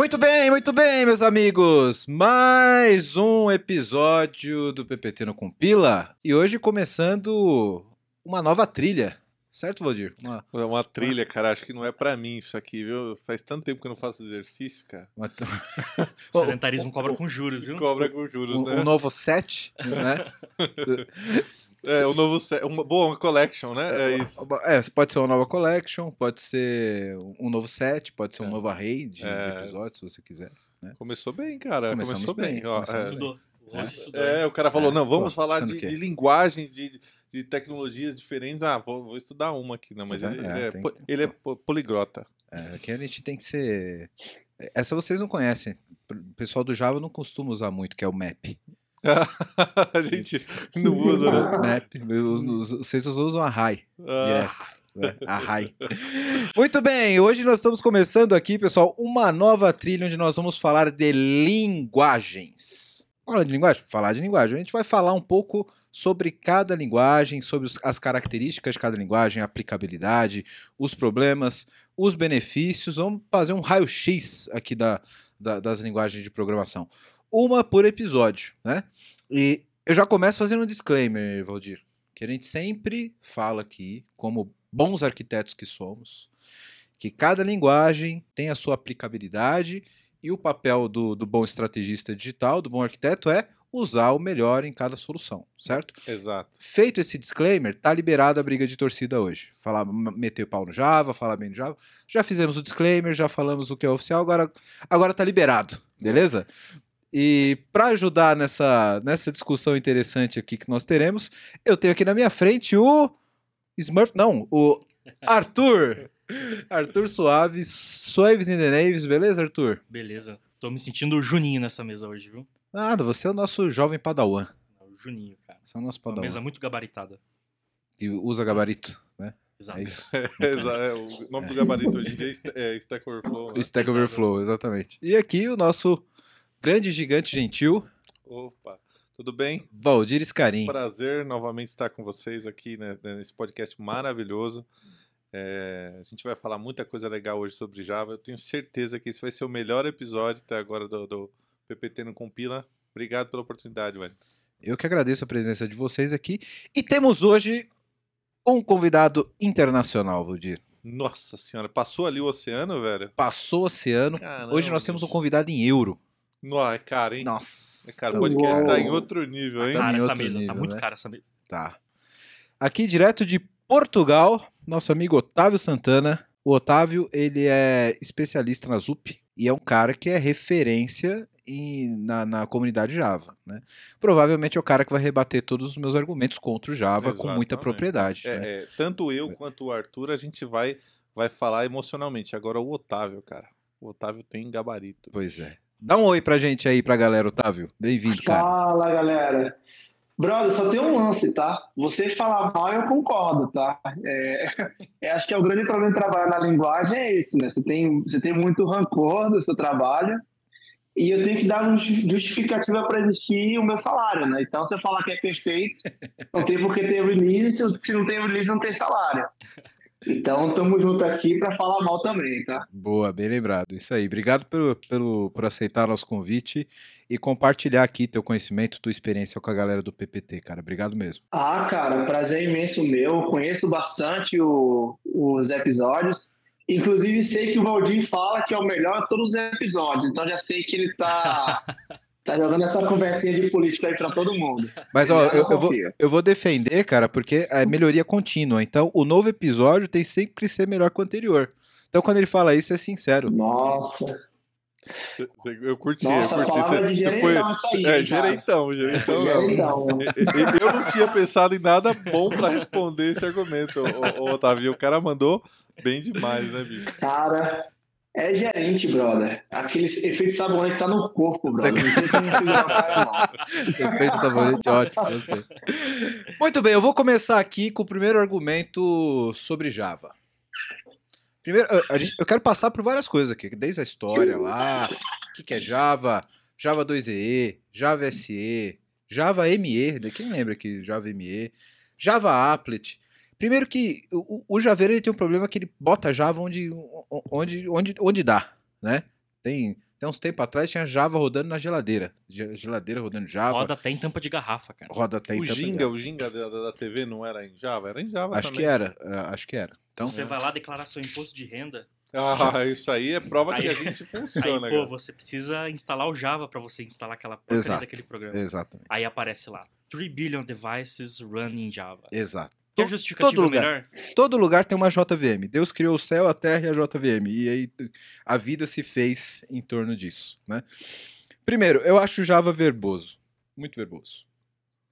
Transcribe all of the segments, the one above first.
Muito bem, muito bem, meus amigos. Mais um episódio do PPT no Compila. E hoje começando uma nova trilha. Certo, Valdir? Uma, É uma trilha, cara. Acho que não é pra mim isso aqui, viu? Faz tanto tempo que eu não faço exercício, cara. uma- O sedentarismo cobra com juros, viu? Cobra com juros, um, né? um novo set, né? É, o novo set. Uma, boa, uma collection, né? É isso. É, pode ser uma nova collection, pode ser um novo set, pode ser um É. novo array de, de É. episódios, se você quiser. Começou bem, cara. Começamos Começou bem. bem, ó, começamos é. Estudou. Estudou. É, o cara falou, É, não, vamos pô, falar de, de linguagens, de, de tecnologias diferentes. Ah, vou, vou estudar uma aqui, não, mas Tá ele, ele É, é, tem ele é po- poligrota. É, aqui a gente tem que ser. Essa vocês não conhecem. O pessoal do Java não costuma usar muito, que é o map. a gente não usa, né? map. Os- os- Vocês usam array. Ah, direto. né? Arrai. Muito bem, hoje nós estamos começando aqui, pessoal, uma nova trilha onde nós vamos falar de linguagens. Falar de linguagem? Falar de linguagem. A gente vai falar um pouco sobre cada linguagem, sobre as características de cada linguagem, a aplicabilidade, os problemas, os benefícios. Vamos fazer um raio-x aqui da, da- das linguagens de programação. Uma por episódio, né? E eu já começo fazendo um disclaimer, Valdir que a gente sempre fala aqui, como bons arquitetos que somos, que cada linguagem tem a sua aplicabilidade e o papel do, do bom estrategista digital, do bom arquiteto, é usar o melhor em cada solução, certo? Exato. Feito esse disclaimer, tá liberada a briga de torcida hoje. Falar, meter o pau no Java, falar bem no Java. Já fizemos o disclaimer, já falamos o que é oficial, agora, agora tá liberado, beleza? E para ajudar nessa, nessa discussão interessante aqui que nós teremos, eu tenho aqui na minha frente o Smurf, não, o Arthur. Arthur Suaves, Suaves in the Naves, beleza, Arthur? Beleza. Tô me sentindo o Juninho nessa mesa hoje, viu? Nada, você é o nosso jovem padawan. O Juninho, cara. Você é o nosso Uma padawan. mesa muito gabaritada. Que usa gabarito, né? Exato. É isso. É, o nome do gabarito hoje em dia é é Stack Overflow. né? Stack. Overflow, exatamente. E aqui o nosso grande gigante gentil, Opa, tudo bem? Valdir Scarim. Prazer novamente estar com vocês aqui né, nesse podcast maravilhoso. É, a gente vai falar muita coisa legal hoje sobre Java. Eu tenho certeza que esse vai ser o melhor episódio até agora do, do PPT no Compila. Obrigado pela oportunidade, velho. Eu que agradeço a presença de vocês aqui. E temos hoje um convidado internacional, Valdir. Nossa senhora, passou ali o oceano, velho? Passou o oceano. Caramba, hoje nós temos um convidado em euro. Nossa, é caro, hein? Nossa. É caro, tá o podcast bom. tá em outro nível, hein? Tá Cara, essa mesa. nível, tá muito né? cara essa mesa. Tá. Aqui direto de Portugal, nosso amigo Otávio Santana. O Otávio, ele é especialista na ZUP e é um cara que é referência em- na, na comunidade Java, né? Provavelmente é o cara que vai rebater todos os meus argumentos contra o Java com muita Exatamente. propriedade, É, né? é, tanto eu quanto o Arthur, a gente vai, vai falar emocionalmente. Agora o Otávio, cara. O Otávio tem gabarito. Pois é. Dá um oi pra gente aí, pra galera, Otávio. Bem-vindo, cara. Fala, galera. Brother, só tem um lance, tá? Você falar mal, eu concordo, tá? É, eu acho que é o grande problema de trabalhar na linguagem é esse, né? Você tem, você tem muito rancor do seu trabalho e eu tenho que dar justificativa para existir o meu salário, né? Então, você falar que é perfeito, não tem por que ter release, se- se não tem release, não tem salário. Então, estamos juntos aqui para falar mal também, tá? Boa, bem lembrado. Isso aí. Obrigado pelo, pelo, por aceitar nosso convite e compartilhar aqui teu conhecimento, tua experiência com a galera do PPT, cara. Obrigado mesmo. Ah, cara, prazer imenso meu. Conheço bastante o- os episódios. Inclusive, sei que o Valdir fala que é o melhor de todos os episódios. Então, já sei que ele tá, tá jogando essa conversinha de política aí pra todo mundo. Mas, ó, eu, eu vou, eu vou defender, cara, porque é melhoria contínua. Então, o novo episódio tem sempre que ser melhor que o anterior. Então, quando ele fala isso, é sincero. Nossa, Eu curti, Nossa, eu curti. palavra de Cê- cê foi- aí, É, gerentão. gerentão. Eu- não tinha pensado em nada bom pra responder esse argumento, ô, ô, Otávio. O cara mandou bem demais, né, bicho? cara, é gerente, brother. Aquele efeito sabonete tá no corpo, brother. Não tem como segurar. Efeito sabonete, ótimo, gostei. Muito bem, eu vou começar aqui com o primeiro argumento sobre Java. Primeiro, gente- eu quero passar por várias coisas aqui, desde a história lá, o que, que é Java, Java 2EE, Java SE, Java ME, quem lembra que Java ME, Java Applet. Primeiro que o, o Javeiro ele tem um problema que ele bota Java onde, onde, onde, onde dá, né? Tem, tem uns tempos atrás tinha Java rodando na geladeira. Ge- Geladeira rodando Java. Roda até em tampa de garrafa, cara. roda até em o tampa- Ginga, o Ginga da, da- da TV não era em Java? Era em Java Acho também. que era, é, acho que era. Então, Você vai lá declarar seu imposto de renda, Ah, isso aí é prova que Aí- a gente aí, funciona, pô, cara. você precisa instalar o Java pra você instalar aquela porcaria daquele programa. exatamente. Aí aparece lá, 3 billion devices running Java. Exato. Justificativa todo lugar. melhor? Todo lugar tem uma JVM. Deus criou o céu, a terra e a JVM. E aí a vida se fez em torno disso, né? Primeiro, eu acho o Java verboso. Muito verboso.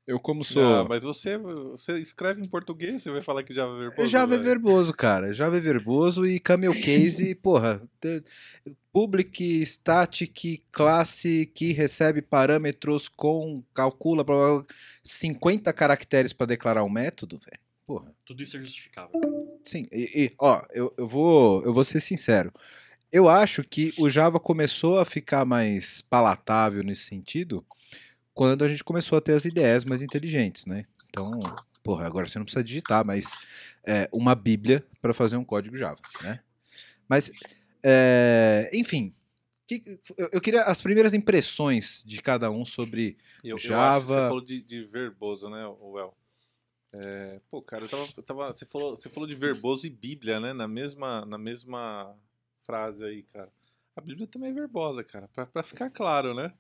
Eu como sou... Ah, mas você, você escreve em português, você vai falar que Java é verboso? Java é verboso, cara. Java é verboso e camel case, porra. te- Public, static, classe que recebe parâmetros com, calcula blá, blá, blá, 50 caracteres para declarar um método, velho. Porra. Tudo isso é justificável. Sim, e, e, ó, eu, eu, vou, eu vou ser sincero. Eu acho que o Java começou a ficar mais palatável nesse sentido quando a gente começou a ter as ideias mais inteligentes, né? Então, porra, agora você não precisa digitar, mas é, uma bíblia para fazer um código Java, né? Mas, é, enfim, que- eu, eu queria as primeiras impressões de cada um sobre Eu, eu Java- acho que você falou de, de verboso, né, Well? É, pô, cara, eu tava, eu tava- você, falou, você falou de verboso e Bíblia, né? Na mesma, na mesma frase aí, cara. A Bíblia também é verbosa, cara, pra, pra ficar claro, né?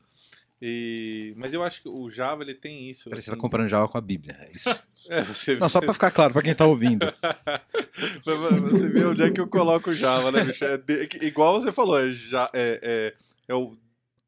E, mas eu acho que o Java ele tem isso. Peraí, você assim- tá comparando Java com a Bíblia, é isso. É, você Não, só para ficar claro para quem tá ouvindo. Você ver onde é que eu coloco o Java, né, bicho? É de- igual você falou, é, ja- é, é, é o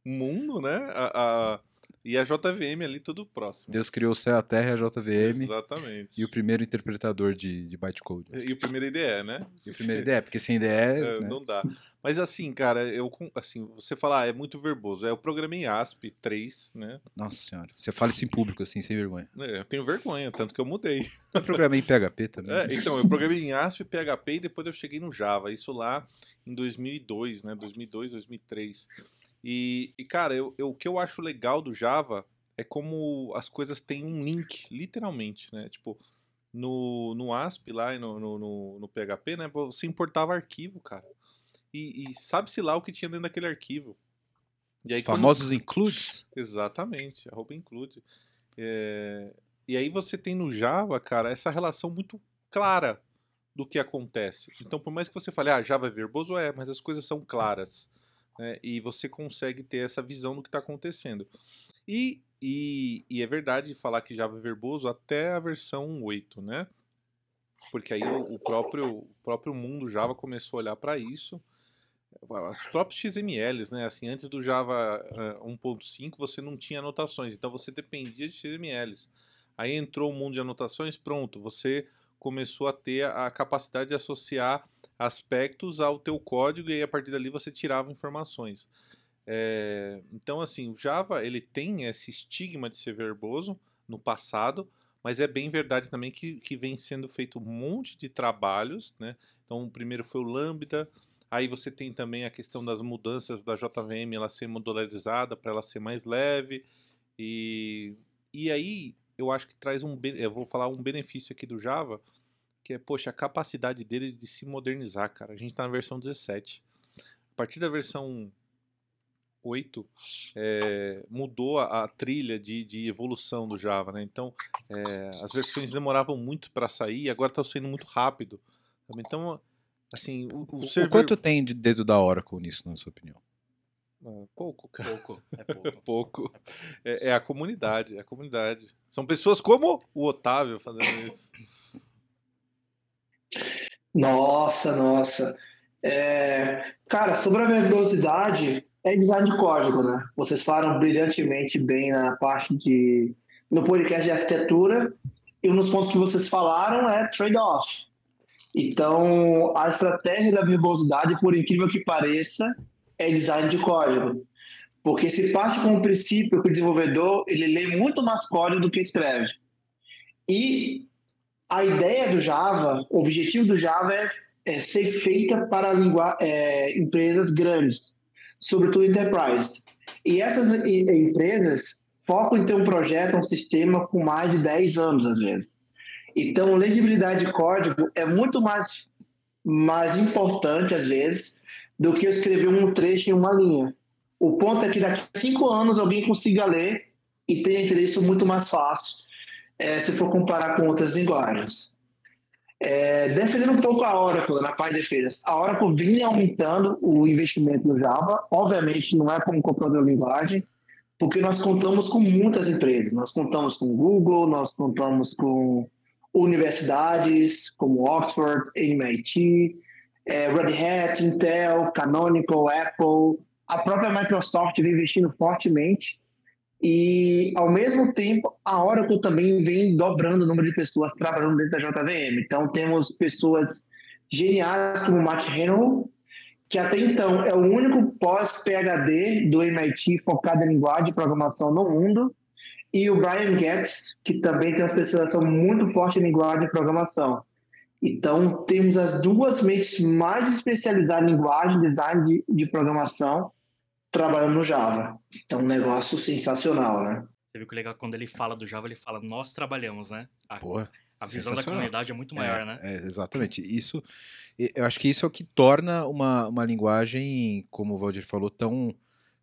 mundo, né? A, a- e a JVM ali, tudo próximo. Deus criou o céu, a terra e a JVM. Exatamente. E o primeiro interpretador de, de bytecode. E o primeiro IDE, né? E o primeiro IDE, porque sem IDE. É, né? Não dá. Mas assim, cara, eu assim, você falar, ah, é muito verboso. É o programa em ASP 3, né? Nossa senhora. Você fala isso em público assim, sem vergonha. É, Eu tenho vergonha, tanto que eu mudei. Eu programei em PHP também. É, então, eu programei em ASP, PHP e depois eu cheguei no Java. Isso lá em 2002, né? 2002, 2003. E, e cara, eu, eu- o que eu acho legal do Java é como as coisas têm um link, literalmente, né? Tipo, no, no ASP lá e no, no, no, PHP, né? Você importava arquivo, cara. E, e sabe-se lá o que tinha dentro daquele arquivo. E Os quando- famosos includes. Exatamente, arroba include. É, E aí você tem no Java, cara, essa relação muito clara do que acontece. Então, por mais que você fale, ah, Java é verboso, é, mas as coisas são claras. Né? E você consegue ter essa visão do que está acontecendo. E, e, e é verdade falar que Java é verboso até a versão 8, né? Porque aí o, o próprio, o próprio mundo Java começou a olhar para isso. Os próprios XMLs, né? Assim, antes do Java eh, 1.5 você não tinha anotações, então você dependia de XMLs. Aí entrou o mundo de anotações, pronto, você começou a ter a capacidade de associar aspectos ao teu código e aí a partir dali você tirava informações. É, então, assim, o Java ele tem esse estigma de ser verboso no passado, mas é bem verdade também que, que vem sendo feito um monte de trabalhos, né? Então, o primeiro foi o Lambda, aí você tem também a questão das mudanças da JVM, ela ser modularizada para ela ser mais leve, e, e aí eu acho que traz um, eu vou falar um benefício aqui do Java, que é, poxa, a capacidade dele de se modernizar, cara. A gente está na versão 17. A partir da versão 8, é, mudou a, a trilha de, de evolução do Java, né? Então, é, as versões demoravam muito para sair e agora está saindo muito rápido. Então, assim, o, o O server... quanto tem de dedo da Oracle nisso, na sua opinião? Pouco, cara. Pouco, é pouco. pouco. É, é a comunidade, é a comunidade. São pessoas como o Otávio fazendo isso. Nossa, nossa. É, cara, sobre a verbosidade, é design de código, né? Vocês falaram brilhantemente bem na parte de. no podcast de arquitetura, e um dos pontos que vocês falaram é trade-off. Então, a estratégia da verbosidade, por incrível que pareça, é design de código. Porque se parte com o princípio que o desenvolvedor ele lê muito mais código do que escreve. E a ideia do Java, o objetivo do Java é, é ser feita para é, empresas grandes, sobretudo enterprise. E essas empresas focam em ter um projeto, um sistema com mais de 10 anos, às vezes. Então, legibilidade de código é muito mais, mais importante, às vezes, do que escrever um trecho em uma linha. O ponto é que daqui a cinco anos alguém consiga ler e tenha interesse muito mais fácil é, se for comparar com outras linguagens. É, defendendo um pouco a Oracle na parte de defesa, a Oracle vinha aumentando o investimento no Java, obviamente não é como qualquer outra linguagem, porque nós contamos com muitas empresas, nós contamos com Google, nós contamos com universidades como Oxford, MIT, é, Red Hat, Intel, Canonical, Apple, a própria Microsoft vem investindo fortemente e, ao mesmo tempo, a Oracle também vem dobrando o número de pessoas trabalhando dentro da JVM. Então, temos pessoas geniais como Matt Henry, que até então é o único pós-PHD do MIT focado em linguagem de programação no mundo, e o Brian Getz, que também tem uma especialização muito forte em linguagem de programação. Então, temos as duas mentes mais especializadas em linguagem, design de, de programação, trabalhando no Java. Então, um negócio sensacional, né? Você viu que legal quando ele fala do Java, ele fala nós trabalhamos, né? A, Porra, a visão da comunidade é muito maior, é, né? É, exatamente. Isso, eu acho que isso é o que torna uma, uma linguagem, como o Valdir falou, tão,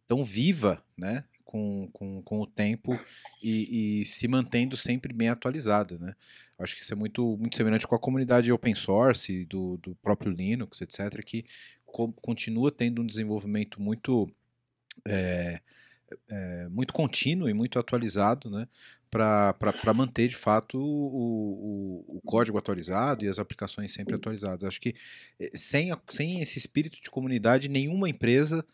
tão viva, né? Com, com, com o tempo e, e se mantendo sempre bem atualizada, né? Acho que isso é muito, muito semelhante com a comunidade open source, do, do próprio Linux, etc., que co continua tendo um desenvolvimento muito é, é, muito contínuo e muito atualizado, né? Para manter de fato o, o, o, código atualizado e as aplicações sempre atualizadas. Acho que sem, a, sem esse espírito de comunidade, nenhuma empresa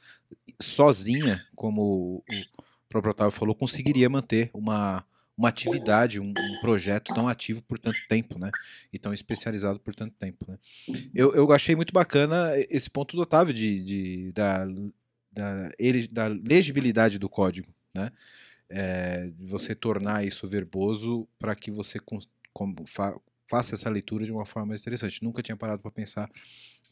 sozinha, como o próprio Otávio falou, conseguiria manter uma, uma atividade, um, um, projeto tão ativo por tanto tempo, né? E tão especializado por tanto tempo, né? Eu, eu achei muito bacana esse ponto do Otávio de, de da da, da legibilidade do código, né? É, você tornar isso verboso para que você com, com, fa, faça essa leitura de uma forma mais interessante. Nunca tinha parado para pensar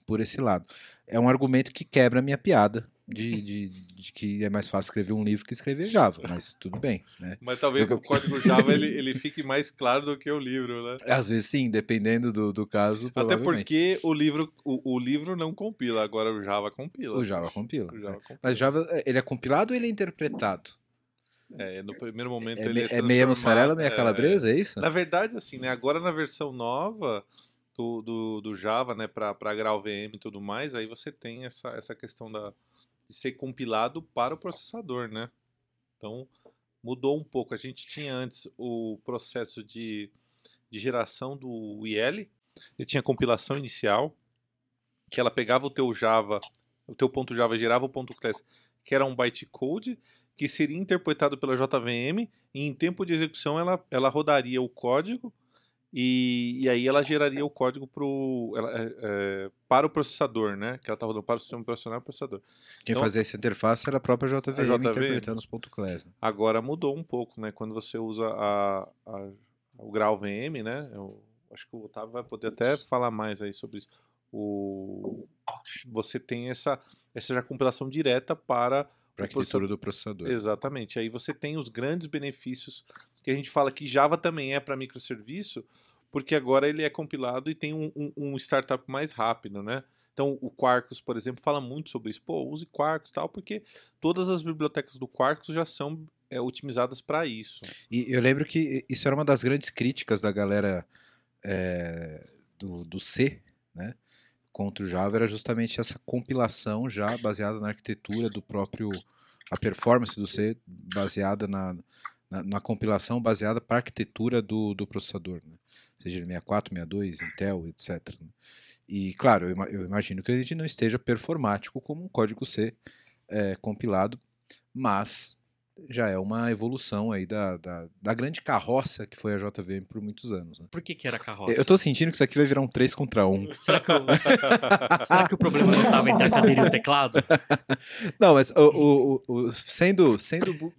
por esse lado. É um argumento que quebra a minha piada de, de, de, que é mais fácil escrever um livro que escrever Java, mas tudo bem. Né? Mas talvez Eu... o código Java ele, ele fique mais claro do que o livro, né? Às vezes sim, dependendo do, do caso. Até porque o livro, o, o, livro não compila, agora o Java compila. O Java compila. O Java compila. Mas Java, ele é compilado ou ele é interpretado? É, no primeiro momento é, ele é, é meia mussarela, meia calabresa, é, é isso? Na verdade, assim, né? Agora na versão nova, do, do, do Java, né, para Grau VM e tudo mais, aí você tem essa, essa questão da, de ser compilado para o processador, né? Então, mudou um pouco. A gente tinha antes o processo de, de geração do IL, ele tinha compilação inicial, que ela pegava o teu Java, o teu ponto Java gerava o ponto class, que era um bytecode, que seria interpretado pela JVM, e em tempo de execução ela, ela rodaria o código e, e, aí ela geraria o código pro, ela, é, é, para o processador, né? Que ela está rodando para o sistema operacional e processador. Quem então, fazia essa interface era a própria JVM, a JVM interpretando os class. Né? Agora mudou um pouco, né? Quando você usa a, a, o grau VM, né? Eu acho que o Otávio vai poder até falar mais aí sobre isso. O, você tem essa, essa já compilação direta para para a arquitetura do processador. Exatamente. Aí você tem os grandes benefícios que a gente fala que Java também é para microserviço, porque agora ele é compilado e tem um, um, um, startup mais rápido, né? Então o Quarkus, por exemplo, fala muito sobre isso. Pô, use Quarkus e tal, porque todas as bibliotecas do Quarkus já são é, otimizadas para isso. E eu lembro que isso era uma das grandes críticas da galera é, do, do C, né? Contra o Java era justamente essa compilação já baseada na arquitetura do próprio a performance do C baseada na, na, na compilação baseada para a arquitetura do, do processador. Né? seja 64, 62, Intel, etc. Né? E, claro, eu, imagino que gente não esteja performático como um código C é, compilado, mas já é uma evolução aí da, da, da, grande carroça que foi a JVM por muitos anos. Né? Por que, que era carroça? Eu tô sentindo que isso aqui vai virar um 3 contra 1. Será que, o, será que o problema não estava entre a cadeira e o teclado? Não, mas o, o, o sendo, sendo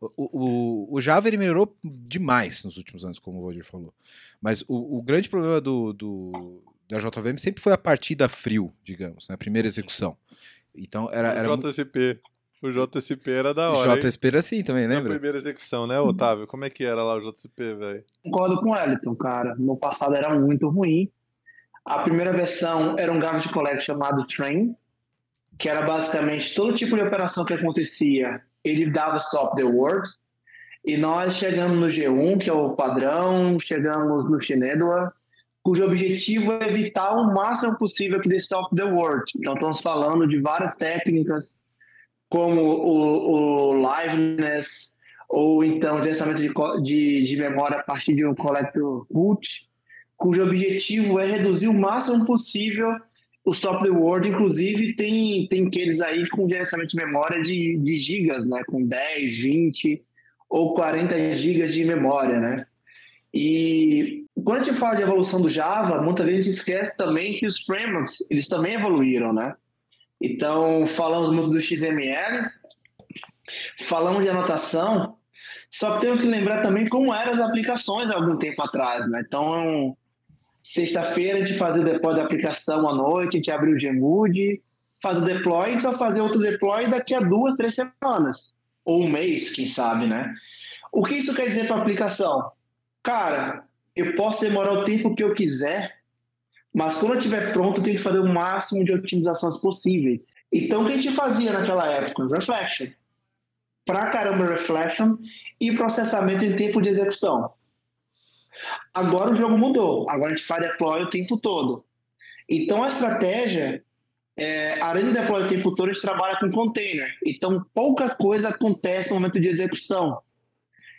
o, o, o, Java ele melhorou demais nos últimos anos, como o Roger falou. Mas o, o grande problema do, do, da JVM sempre foi a partida frio, digamos, na né? primeira execução. Então era. era o JSP. O JSP era da hora. O JSP era assim também, lembra? Na primeira execução, né, Otávio? Como é que era lá o JSP, velho? Concordo com o Wellington, cara. No passado era muito ruim. A primeira versão era um garbage collect chamado Train, que era basicamente todo tipo de operação que acontecia, ele dava stop the word. E nós chegamos no G1, que é o padrão, chegamos no Schneider, cujo objetivo é evitar o máximo possível que dê stop the word. Então, estamos falando de várias técnicas, como o, o liveness, ou então gerenciamento de, de, de, memória a partir de um collector root, cujo objetivo é reduzir o máximo possível o the word. Inclusive, tem, tem aqueles aí com gerenciamento de memória de, de gigas, né? com 10, 20 ou 40 gigas de memória, né? E quando a gente fala de evolução do Java, muita gente esquece também que os frameworks, eles também evoluíram, né? Então, falamos muito do XML, falamos de anotação, só temos que lembrar também como eram as aplicações há algum tempo atrás, né? Então, sexta-feira a gente fazia o deploy da aplicação à noite, a gente abriu o Gmood, faz o deploy, só fazer outro deploy daqui a duas, três semanas ou um mês, quem sabe, né? O que isso quer dizer para a aplicação? Cara, eu posso demorar o tempo que eu quiser, mas quando eu estiver pronto, tenho que fazer o máximo de otimizações possíveis. Então, o que a gente fazia naquela época? Reflection. Pra caramba, reflection e processamento em tempo de execução. Agora o jogo mudou. Agora a gente faz deploy o tempo todo. Então, a estratégia é, além do deploy o tempo todo, a gente trabalha com container. Então, pouca coisa acontece no momento de execução.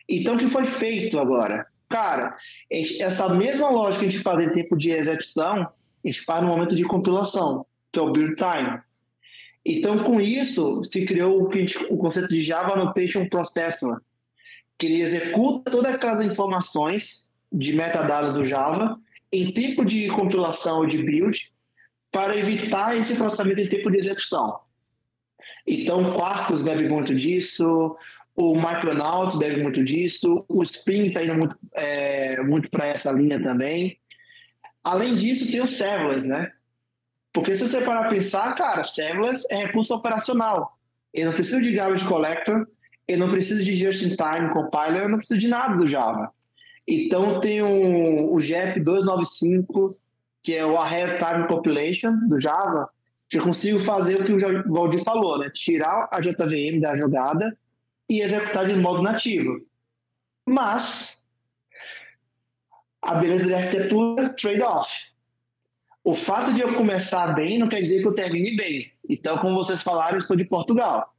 Então, o que foi feito agora? Cara, essa mesma lógica que a gente faz em tempo de execução, a gente faz no momento de compilação, que é o build time. Então, com isso, se criou o, o conceito de Java Annotation Processor, que ele executa todas aquelas informações de metadados do Java em tempo de compilação ou de build, para evitar esse processamento em tempo de execução. Então, Quarkus deve muito disso, o Micronaut deve muito disso, o Spring está indo muito, é, muito para essa linha também. Além disso, tem o Serverless, né? Porque se você parar para pensar, cara, Serverless é recurso operacional. Eu não preciso de garbage collector, eu não preciso de just-in-time compiler, eu não preciso de nada do Java. Então tem o, o JEP 295, que é o Ahead Time Compilation do Java, que eu consigo fazer o que o Valdir falou, né? Tirar a JVM da jogada e executar de modo nativo. Mas a beleza da arquitetura, trade-off. O fato de eu começar bem não quer dizer que eu termine bem. Então, como vocês falaram, eu sou de Portugal.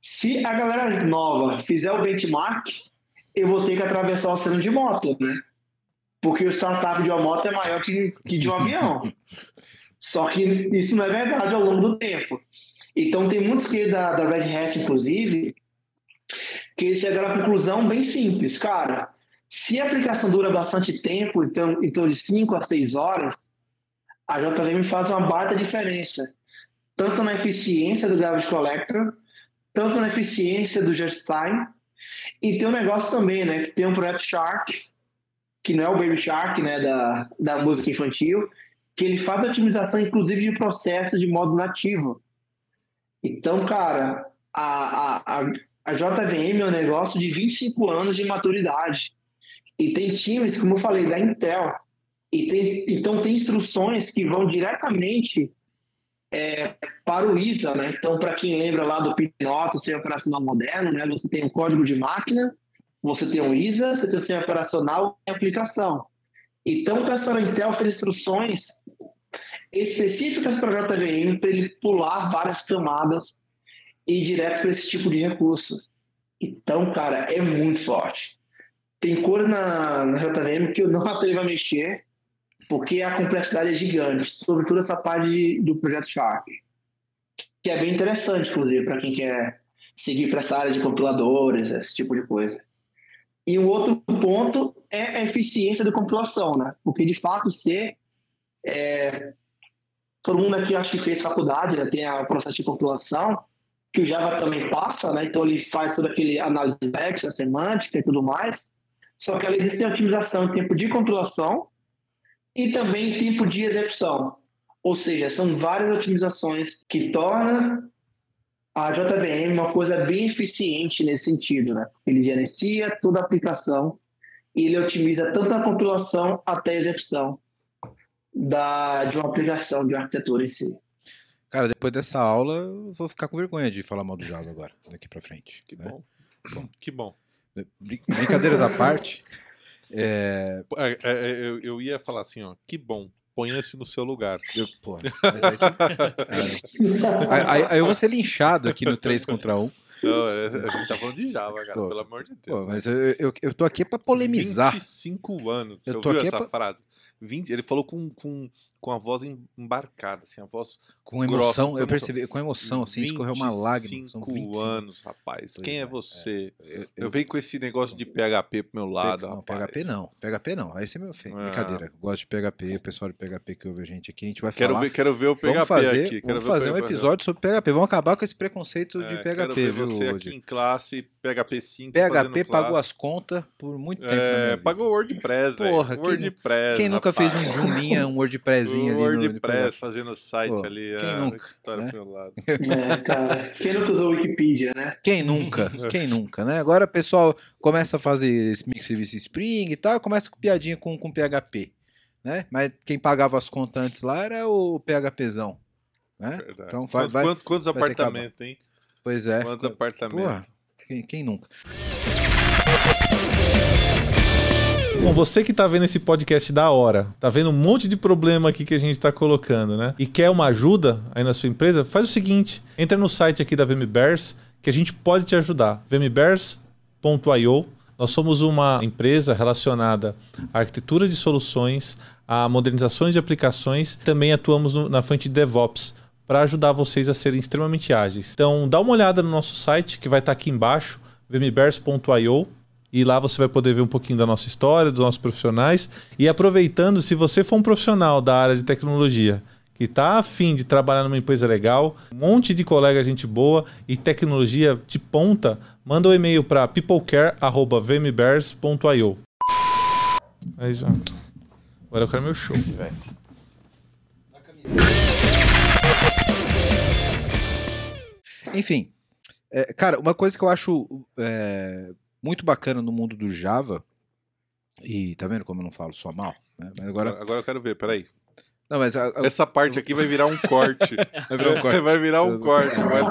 Se a galera nova fizer o benchmark, eu vou ter que atravessar o oceano de moto, né? porque o startup de uma moto é maior que, que de um avião. Só que isso não é verdade ao longo do tempo. Então, tem muitos que da, da Red Hat, inclusive, que eles chegaram à conclusão bem simples. Cara, se a aplicação dura bastante tempo, então, então de 5 a 6 horas, a JVM faz uma baita diferença. Tanto na eficiência do Garbage Collector, tanto na eficiência do Just Time. E tem um negócio também, né? Que tem um projeto Shark, que não é o Baby Shark, né, da, da música infantil, que ele faz a otimização, inclusive, de processo de modo nativo. Então, cara, a, a, a JVM é um negócio de 25 anos de maturidade. E tem times, como eu falei, da Intel. E tem, então, tem instruções que vão diretamente é, para o ISA, né? Então, para quem lembra lá do Pinotto, ser operacional moderno, né? Você tem o código de máquina, você tem um ISA, você tem o sistema operacional e aplicação. Então, o pessoal Intel fez instruções específicas para a JVM para ele pular várias camadas ir direto para esse tipo de recurso. Então, cara, é muito forte. Tem coisas na, na JVM que eu não atrevo a mexer, porque a complexidade é gigante, sobretudo essa parte de, do projeto Sharp, que é bem interessante, inclusive, para quem quer seguir para essa área de compiladores, esse tipo de coisa. E o outro ponto é a eficiência da compilação, né? Porque, de fato, ser... É, todo mundo aqui acho que fez faculdade, né? tem o processo de compilação, que o Java também passa, né? Então, ele faz toda aquele análise X, a semântica e tudo mais. Só que, além disso, tem a otimização em tempo de compilação e também em tempo de execução. Ou seja, são várias otimizações que tornam a JVM uma coisa bem eficiente nesse sentido, né? Ele gerencia toda a aplicação e ele otimiza tanto a compilação até a execução da, de uma aplicação, de uma arquitetura em si. Cara, depois dessa aula, eu vou ficar com vergonha de falar mal do Java agora, daqui pra frente. Que né? bom. Que bom. Brin- Brincadeiras à parte. É, É, é, é, eu, eu ia falar assim, ó. Que bom. Ponha-se no seu lugar. eu, pô, mas aí, você- é, aí- aí- aí eu vou ser linchado aqui no 3 contra 1. Não, é- a gente tá falando de Java, cara. Pô, pelo amor de Deus. Pô, mas eu, eu, eu tô aqui pra polemizar. 25 anos. Você Eu tô ouviu aqui essa pra- frase? 20, ele falou com, com, com a voz em- embarcada, assim, a voz Com grossa, emoção, com eu emoção. percebi, com emoção, assim, escorreu uma lágrima. São 25 25 anos, rapaz. Pois Quem é, é, você? Eu, Eu, eu, venho com esse negócio de PHP pro meu lado, não, rapaz. PHP não, PHP não. Aí você me ofende. Ah. Brincadeira. Eu gosto de PHP, o pessoal de PHP que ouve a gente aqui, a gente vai Quero falar. ver, quero ver o PHP vamos fazer, aqui. Quero vamos fazer um episódio sobre PHP. Vamos acabar com esse preconceito de É, PHP, quero ver viu, você Woody? aqui em classe, PHP 5. PHP pagou classe. as contas por muito tempo É, pagou WordPress. Porra, WordPress. Quem nunca fez um. Joomla, um WordPressinho ali no, no WordPress fazendo site Pô, ali. quem ah, nunca, que história né? meu lado. É, cara. Quem nunca usou Wikipedia, né? Quem nunca? Quem nunca, né? Agora o pessoal começa a fazer esse microservice Spring e tal, começa com piadinha com, com PHP, né? Mas quem pagava as contas antes lá era o PHPzão, né? Verdade. Então vai- Quantos- vai- quantos, quantos vai apartamentos, hein? Pois é. Quantos apartamentos? quem, quem nunca? Bom, você que tá vendo esse podcast da hora, tá vendo um monte de problema aqui que a gente tá colocando, né? E quer uma ajuda aí na sua empresa, faz o seguinte, entra no site aqui da VMBears que a gente pode te ajudar. vmbears.io Nós somos uma empresa relacionada à arquitetura de soluções, a modernizações de aplicações, também atuamos no- na frente de DevOps para ajudar vocês a serem extremamente ágeis. Então, dá uma olhada no nosso site que vai estar aqui embaixo, vmbears.io e lá você vai poder ver um pouquinho da nossa história, dos nossos profissionais. E aproveitando, se você for um profissional da área de tecnologia que está afim de trabalhar numa empresa legal, um monte de colega gente boa e tecnologia de ponta, manda um e-mail para peoplecare.vmbears.io. Aí já. Agora eu quero meu show. Enfim, é, cara, uma coisa que eu acho é, muito bacana no mundo do Java, e tá vendo como eu não falo só mal? né? Mas agora. Agora, eu quero ver, peraí. Não, mas. a- a- Essa parte aqui vai virar um corte. vai virar um corte. Vai virar um corte. Vai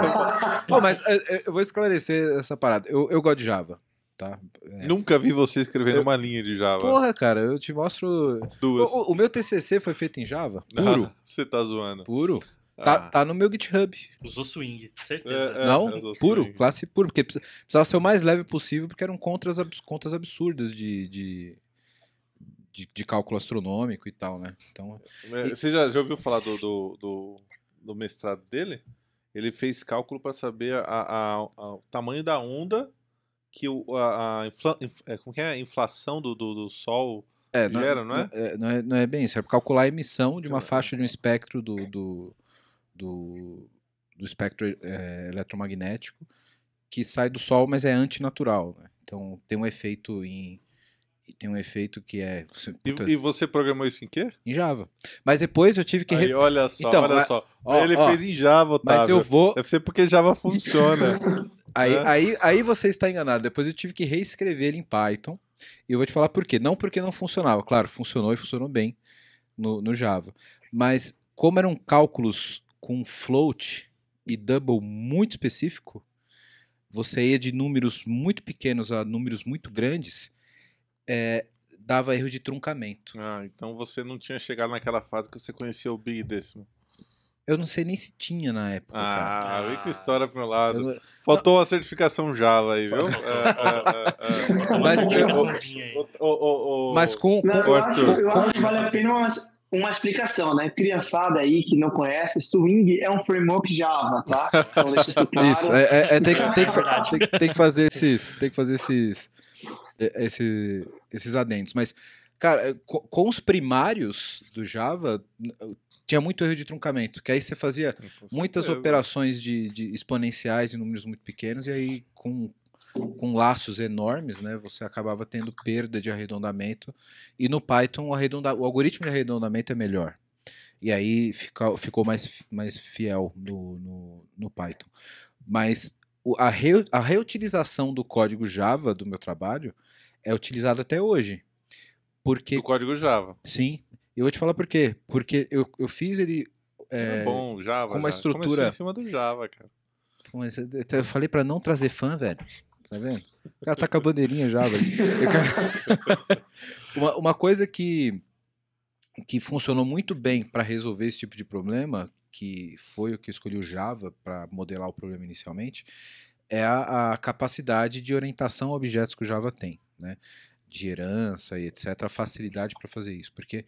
Ó, mas é, é, eu vou esclarecer essa parada. Eu, eu gosto de Java, tá? É. Nunca vi você escrevendo Eu- uma linha de Java. Porra, cara, eu te mostro. Duas. O, o- meu TCC foi feito em Java, puro. Ah, Você tá zoando. Puro. Tá, Ah. tá no meu GitHub. Usou swing, certeza. É, não, eu dou puro, swing. classe puro, porque precisa- precisava ser o mais leve possível, porque eram contas, contas absurdas de, de, de, de cálculo astronômico e tal, né? Então, É, Você já, já ouviu falar do, do, do, do mestrado dele? Ele fez cálculo para saber a, a- a- o tamanho da onda que o, a, a infla- inf- é, como que é? a inflação do, do, do Sol é, Gera, não é? Não é, não é bem isso, é calcular a emissão de uma É. faixa de um espectro do, do, do, do espectro é, eletromagnético que sai do Sol, mas é antinatural, né? Então tem um efeito em tem um efeito que é E, puta, e você programou isso em quê? em Java. Mas depois eu tive que Aí, olha só, Então, olha mas- só. ó, Ele ó, fez em Java, Otávio. mas eu vou Deve ser porque Java funciona. Aí, É. aí, aí você está enganado. Depois eu tive que reescrever ele em Python. E eu vou te falar por quê. Não porque não funcionava. Claro, funcionou e funcionou bem no, no Java. Mas como eram cálculos com float e double muito específico, você ia de números muito pequenos a números muito grandes, é, dava erro de truncamento. ah, então você não tinha chegado naquela fase que você conhecia o Big Decimal. Eu não sei nem se tinha na época, cara. Ah, vem com história pro meu lado. Eu não- Faltou a certificação Java aí, viu? Mas com, Não, eu, acho, Arthur. eu acho que vale a pena uma, uma explicação, né? Criançada aí que não conhece, Swing é um framework Java, tá? Então deixa isso claro. Isso, é, tem, que, tem, que, fa- Verdade. tem, que- tem que fazer esses. Tem que fazer esses. é, esse- esses adendos. Mas, cara, co- com, os primários do Java, tinha muito erro de truncamento. Que aí você fazia Com muitas operações de, de exponenciais em números muito pequenos, e aí com, com laços enormes, né? Você acabava tendo perda de arredondamento. E no Python o, arredonda, o algoritmo de arredondamento é melhor. E aí fica, ficou mais, mais fiel no, no, no Python. Mas a, reu- a reutilização do código Java do meu trabalho é utilizada até hoje. Porque Do código Java. Sim. E eu vou te falar por quê. Porque eu, eu fiz ele É, é, bom, Java. com uma já. estrutura- Começou em cima do Java, cara. Eu- falei pra não trazer fã, velho. Tá vendo? O cara tá com a bandeirinha já, velho. Uma, uma coisa que, que funcionou muito bem para resolver esse tipo de problema, que foi o que eu escolhi o Java para modelar o problema inicialmente, é a, a capacidade de orientação a objetos que o Java tem, né? De herança e etc. A facilidade para fazer isso. Porque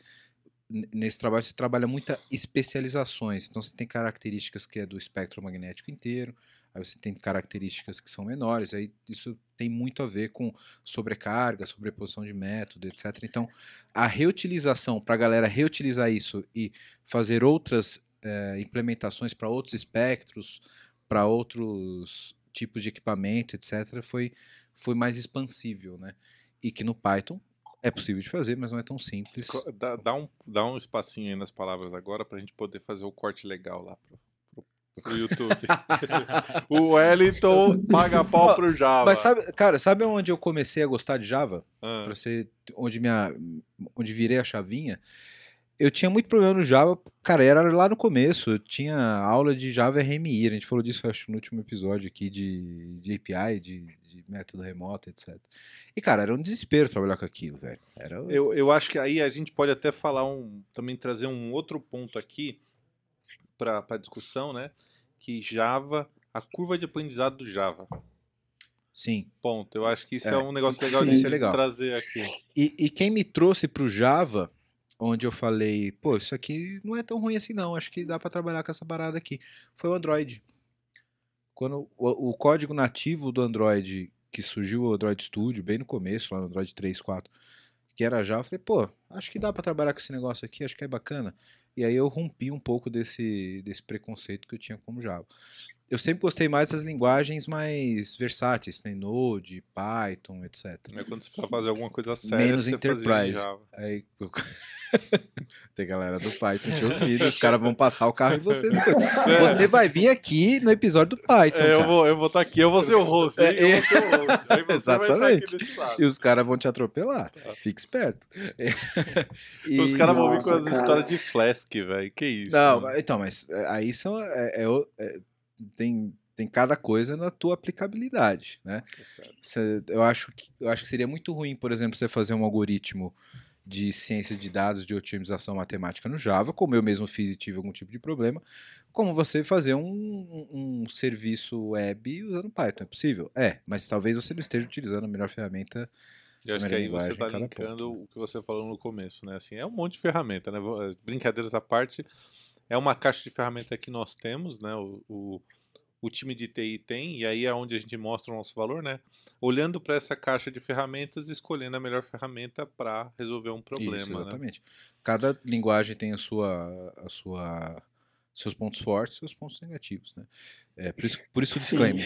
nesse trabalho você trabalha muita especializações. Então você tem características que é do espectro magnético inteiro, aí você tem características que são menores, aí isso tem muito a ver com sobrecarga, sobreposição de método, etc. Então, a reutilização, para a galera reutilizar isso e fazer outras eh, implementações para outros espectros, para outros tipos de equipamento, etc., foi, foi mais expansível, né? E que no Python é possível de fazer, mas não é tão simples. Dá, dá um, dá um espacinho aí nas palavras agora pra gente poder fazer o corte legal lá pro, pro YouTube. o Wellington paga pau pro Java. Mas sabe, cara, sabe onde eu comecei a gostar de Java? Ah, Pra ser onde minha onde virei a chavinha, eu tinha muito problema no Java, cara, era lá no começo, eu tinha aula de Java RMI, a gente falou disso acho no último episódio aqui de, de API, de, de método remoto, etc. E cara, era um desespero trabalhar com aquilo, velho. Era eu, eu acho que aí a gente pode até falar um. Também trazer um outro ponto aqui pra, pra discussão, né? Que Java, a curva de aprendizado do Java. sim. Ponto. Eu acho que isso é, É, um negócio legal sim, de é legal. trazer aqui. E, e quem me trouxe pro Java, onde eu falei, pô, isso aqui não é tão ruim assim não, acho que dá pra trabalhar com essa parada aqui, foi o Android. Quando o, o código nativo do Android, que surgiu o Android Studio, bem no começo, lá no Android 3, 4, que era Java, eu falei, pô, acho que dá pra trabalhar com esse negócio aqui, acho que é bacana. E aí eu rompi um pouco desse, desse preconceito que eu tinha como Java. Eu sempre gostei mais das linguagens mais versáteis, né? Node, Python, etc. Né? Quando você precisa fazer alguma coisa séria, Menos você fazia em enterprise. Java. Aí eu- tem galera do Python te ouvindo, os caras vão passar o carro em você depois. Você vai vir aqui no episódio do Python, É, eu cara. vou, eu vou estar aqui, eu vou ser o host. É, eu vou ser o host. Estar Exatamente. aqui desse lado. E os caras vão te atropelar. Tá. Fique esperto. E- Os caras vão vir com as cara. histórias de Flask, velho. Que isso? Não, mano? então, mas é, aí são. é- é é- tem, tem cada coisa na tua aplicabilidade, né? Cê- eu, acho que, eu acho que seria muito ruim, por exemplo, você fazer um algoritmo de ciência de dados de otimização matemática no Java, como eu mesmo fiz e tive algum tipo de problema, como você fazer um, um serviço web usando Python. É possível? É, mas talvez você não esteja utilizando a melhor ferramenta. Eu acho que aí você tá cada linkando ponto, né? o que você falou no começo, né? Assim, é um monte de ferramenta, né? Brincadeiras à parte, é uma caixa de ferramenta que nós temos, né? O, o, o time de TI tem, e aí é onde a gente mostra o nosso valor, né? Olhando para essa caixa de ferramentas, escolhendo a melhor ferramenta para resolver um problema, Isso, né? exatamente. Cada linguagem tem a sua, a sua, seus pontos fortes e seus pontos negativos, né? É, por isso, por isso o Sim. disclaimer.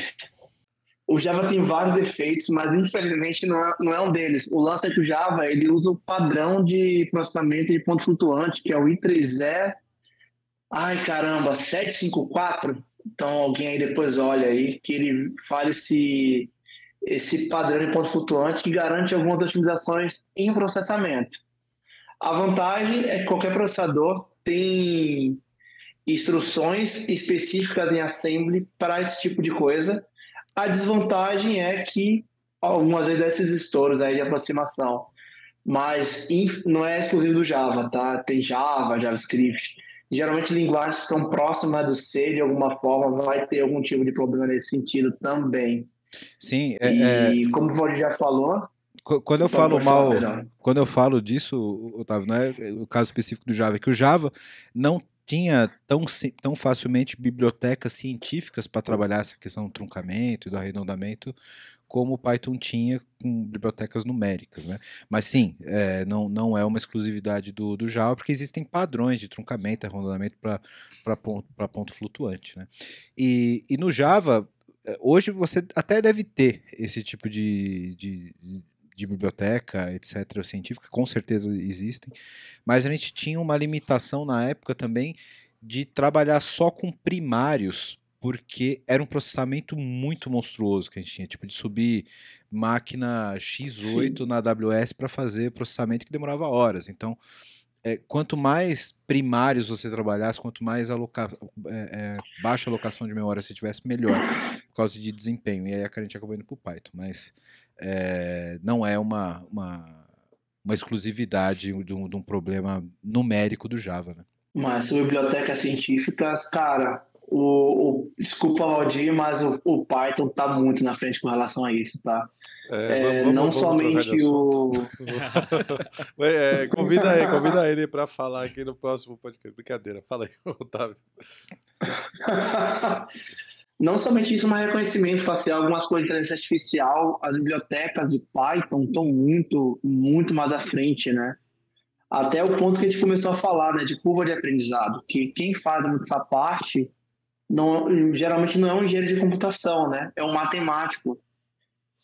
O Java tem vários defeitos, mas infelizmente não é, não é um deles. O lance é que o Java ele usa o padrão de processamento de ponto flutuante, que é o I3E. Ai, caramba, 754? Então alguém aí depois olha aí que ele fala esse, esse padrão de ponto flutuante que garante algumas otimizações em processamento. A vantagem é que qualquer processador tem instruções específicas em assembly para esse tipo de coisa. A desvantagem é que algumas vezes esses estouros aí de aproximação, mas não é exclusivo do Java, tá? Tem Java, JavaScript. Geralmente linguagens que são próximas do C de alguma forma vai ter algum tipo de problema nesse sentido também. Sim, é, é, e como o Valdir já falou, qu- quando eu falo mal, quando eu falo disso, Otávio, não é o caso específico do Java, é que o Java não tinha tão, tão facilmente bibliotecas científicas para trabalhar essa questão do truncamento e do arredondamento como o Python tinha com bibliotecas numéricas, né? Mas sim, é, não, não é uma exclusividade do, do Java, porque existem padrões de truncamento arredondamento para ponto, ponto flutuante, né? E, e no Java, eh, hoje você até deve ter esse tipo de, de, de biblioteca, etc., científica, com certeza existem, mas a gente tinha uma limitação na época também de trabalhar só com primários, porque era um processamento muito monstruoso que a gente tinha, tipo de subir máquina X8 Sim. na AWS para fazer processamento que demorava horas. Então, é, quanto mais primários você trabalhasse, quanto mais aloca é, é, baixa alocação de memória você tivesse, melhor, por causa de desempenho. E aí a gente acabou indo para o Python, mas é, não é uma, uma, uma exclusividade de um, de um, problema numérico do Java. Né? Mas sobre bibliotecas científicas, cara, o, o, desculpa, Valdir, mas o, o, Python está muito na frente com relação a isso, tá? É, é, vamos, não vamos somente o. é, convida aí, convida ele para falar aqui no próximo podcast. Brincadeira, fala aí, Otávio. não somente isso, mas reconhecimento facial, algumas coisas de inteligência artificial, as bibliotecas de Python estão muito, muito mais à frente, né? Até o ponto que a gente começou a falar, né, de curva de aprendizado, que quem faz muito essa parte não, geralmente não é um engenheiro de computação, né? É um matemático.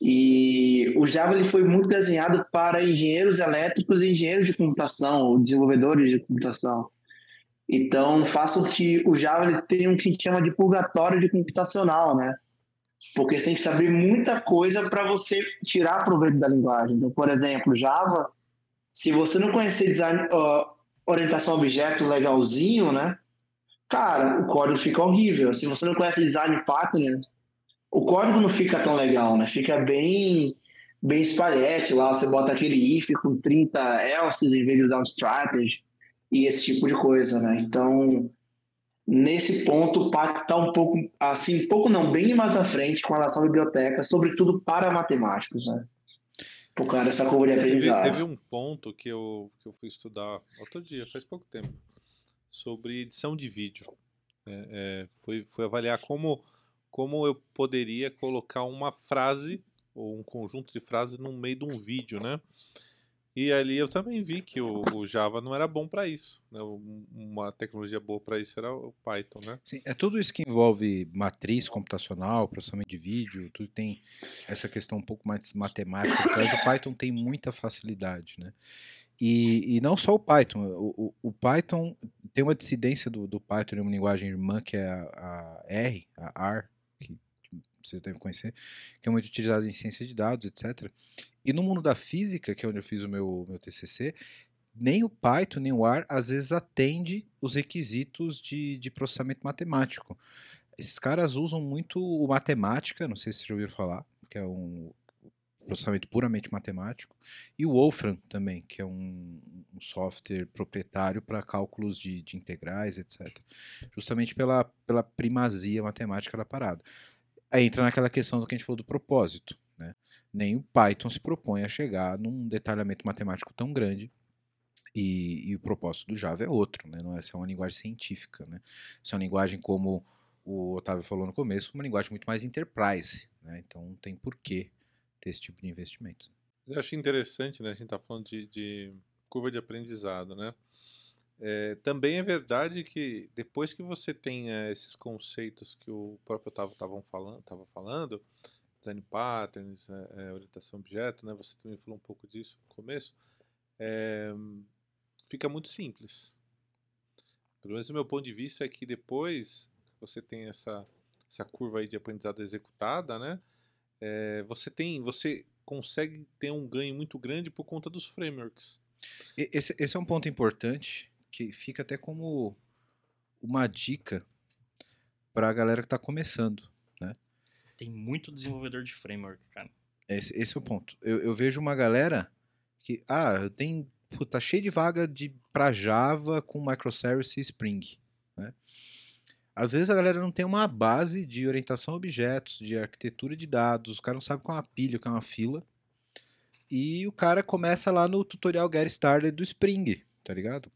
E o Java ele foi muito desenhado para engenheiros elétricos e engenheiros de computação, desenvolvedores de computação. Então, faça que o Java ele tenha um que chama de purgatório de computacional, né? Porque você tem que saber muita coisa para você tirar proveito da linguagem. Então, por exemplo, Java, se você não conhecer design, uh, orientação a objeto legalzinho, né? Cara, o código fica horrível. Se você não conhece design pattern, o código não fica tão legal, né? Fica bem bem espalhete lá, você bota aquele if com 30 else em vez de usar um strategy e esse tipo de coisa, né? Então, nesse ponto, o PAC está um pouco, assim, pouco não, bem mais à frente com relação à biblioteca, sobretudo para matemáticos, né? Por causa dessa curva de aprendizado. Teve, teve um ponto que eu, que eu fui estudar outro dia, faz pouco tempo sobre edição de vídeo. É, é, foi, foi avaliar como, como eu poderia colocar uma frase ou um conjunto de frases no meio de um vídeo, né? E ali eu também vi que o, o Java não era bom para isso. Né? Uma tecnologia boa para isso era o Python, né? Sim, é tudo isso que envolve matriz computacional, processamento de vídeo, tudo tem essa questão um pouco mais matemática. Mas o Python tem muita facilidade, né? E, e não só o Python. O, o, o Python tem uma dissidência do, do, Python em uma linguagem irmã que é a, a R, a R, que vocês devem conhecer, que é muito utilizada em ciência de dados, etc. E no mundo da física, que é onde eu fiz o meu, meu TCC, nem o Python nem o R às vezes atende os requisitos de, de processamento matemático. Esses caras usam muito o matemática, não sei se vocês já ouviram falar, que é um processamento puramente matemático, e o Wolfram também, que é um, um software proprietário para cálculos de, de, integrais, etc. Justamente pela, pela primazia matemática da parada. Aí entra naquela questão do que a gente falou do propósito. Né? Nem o Python se propõe a chegar num detalhamento matemático tão grande e, e, o propósito do Java é outro, né? Não é, é uma linguagem científica, né? É uma linguagem como o Otávio falou no começo, uma linguagem muito mais enterprise, né? Então tem porquê ter esse tipo de investimento. Eu acho interessante, né? A gente está falando de, de, curva de aprendizado, né? É, também é verdade que depois que você tem é, esses conceitos que o próprio Otávio estava falando, tava falando, design patterns, é, é, orientação objeto, né? Você também falou um pouco disso no começo. É, fica muito simples. Pelo menos o meu ponto de vista é que depois que você tem essa, essa curva aí de aprendizado executada, né? É, você tem, você consegue ter um ganho muito grande por conta dos frameworks. Esse, esse é um ponto importante que fica até como uma dica para a galera que está começando, né? Tem muito desenvolvedor de framework, cara. Esse, esse é o ponto. Eu, eu, vejo uma galera que, ah, tem, tá cheio de vaga de para Java com microservice e Spring? Às vezes a galera não tem uma base de orientação a objetos, de arquitetura de dados, o cara não sabe qual é uma pilha, qual é uma fila. E o cara começa lá no tutorial Get Started do Spring, tá ligado?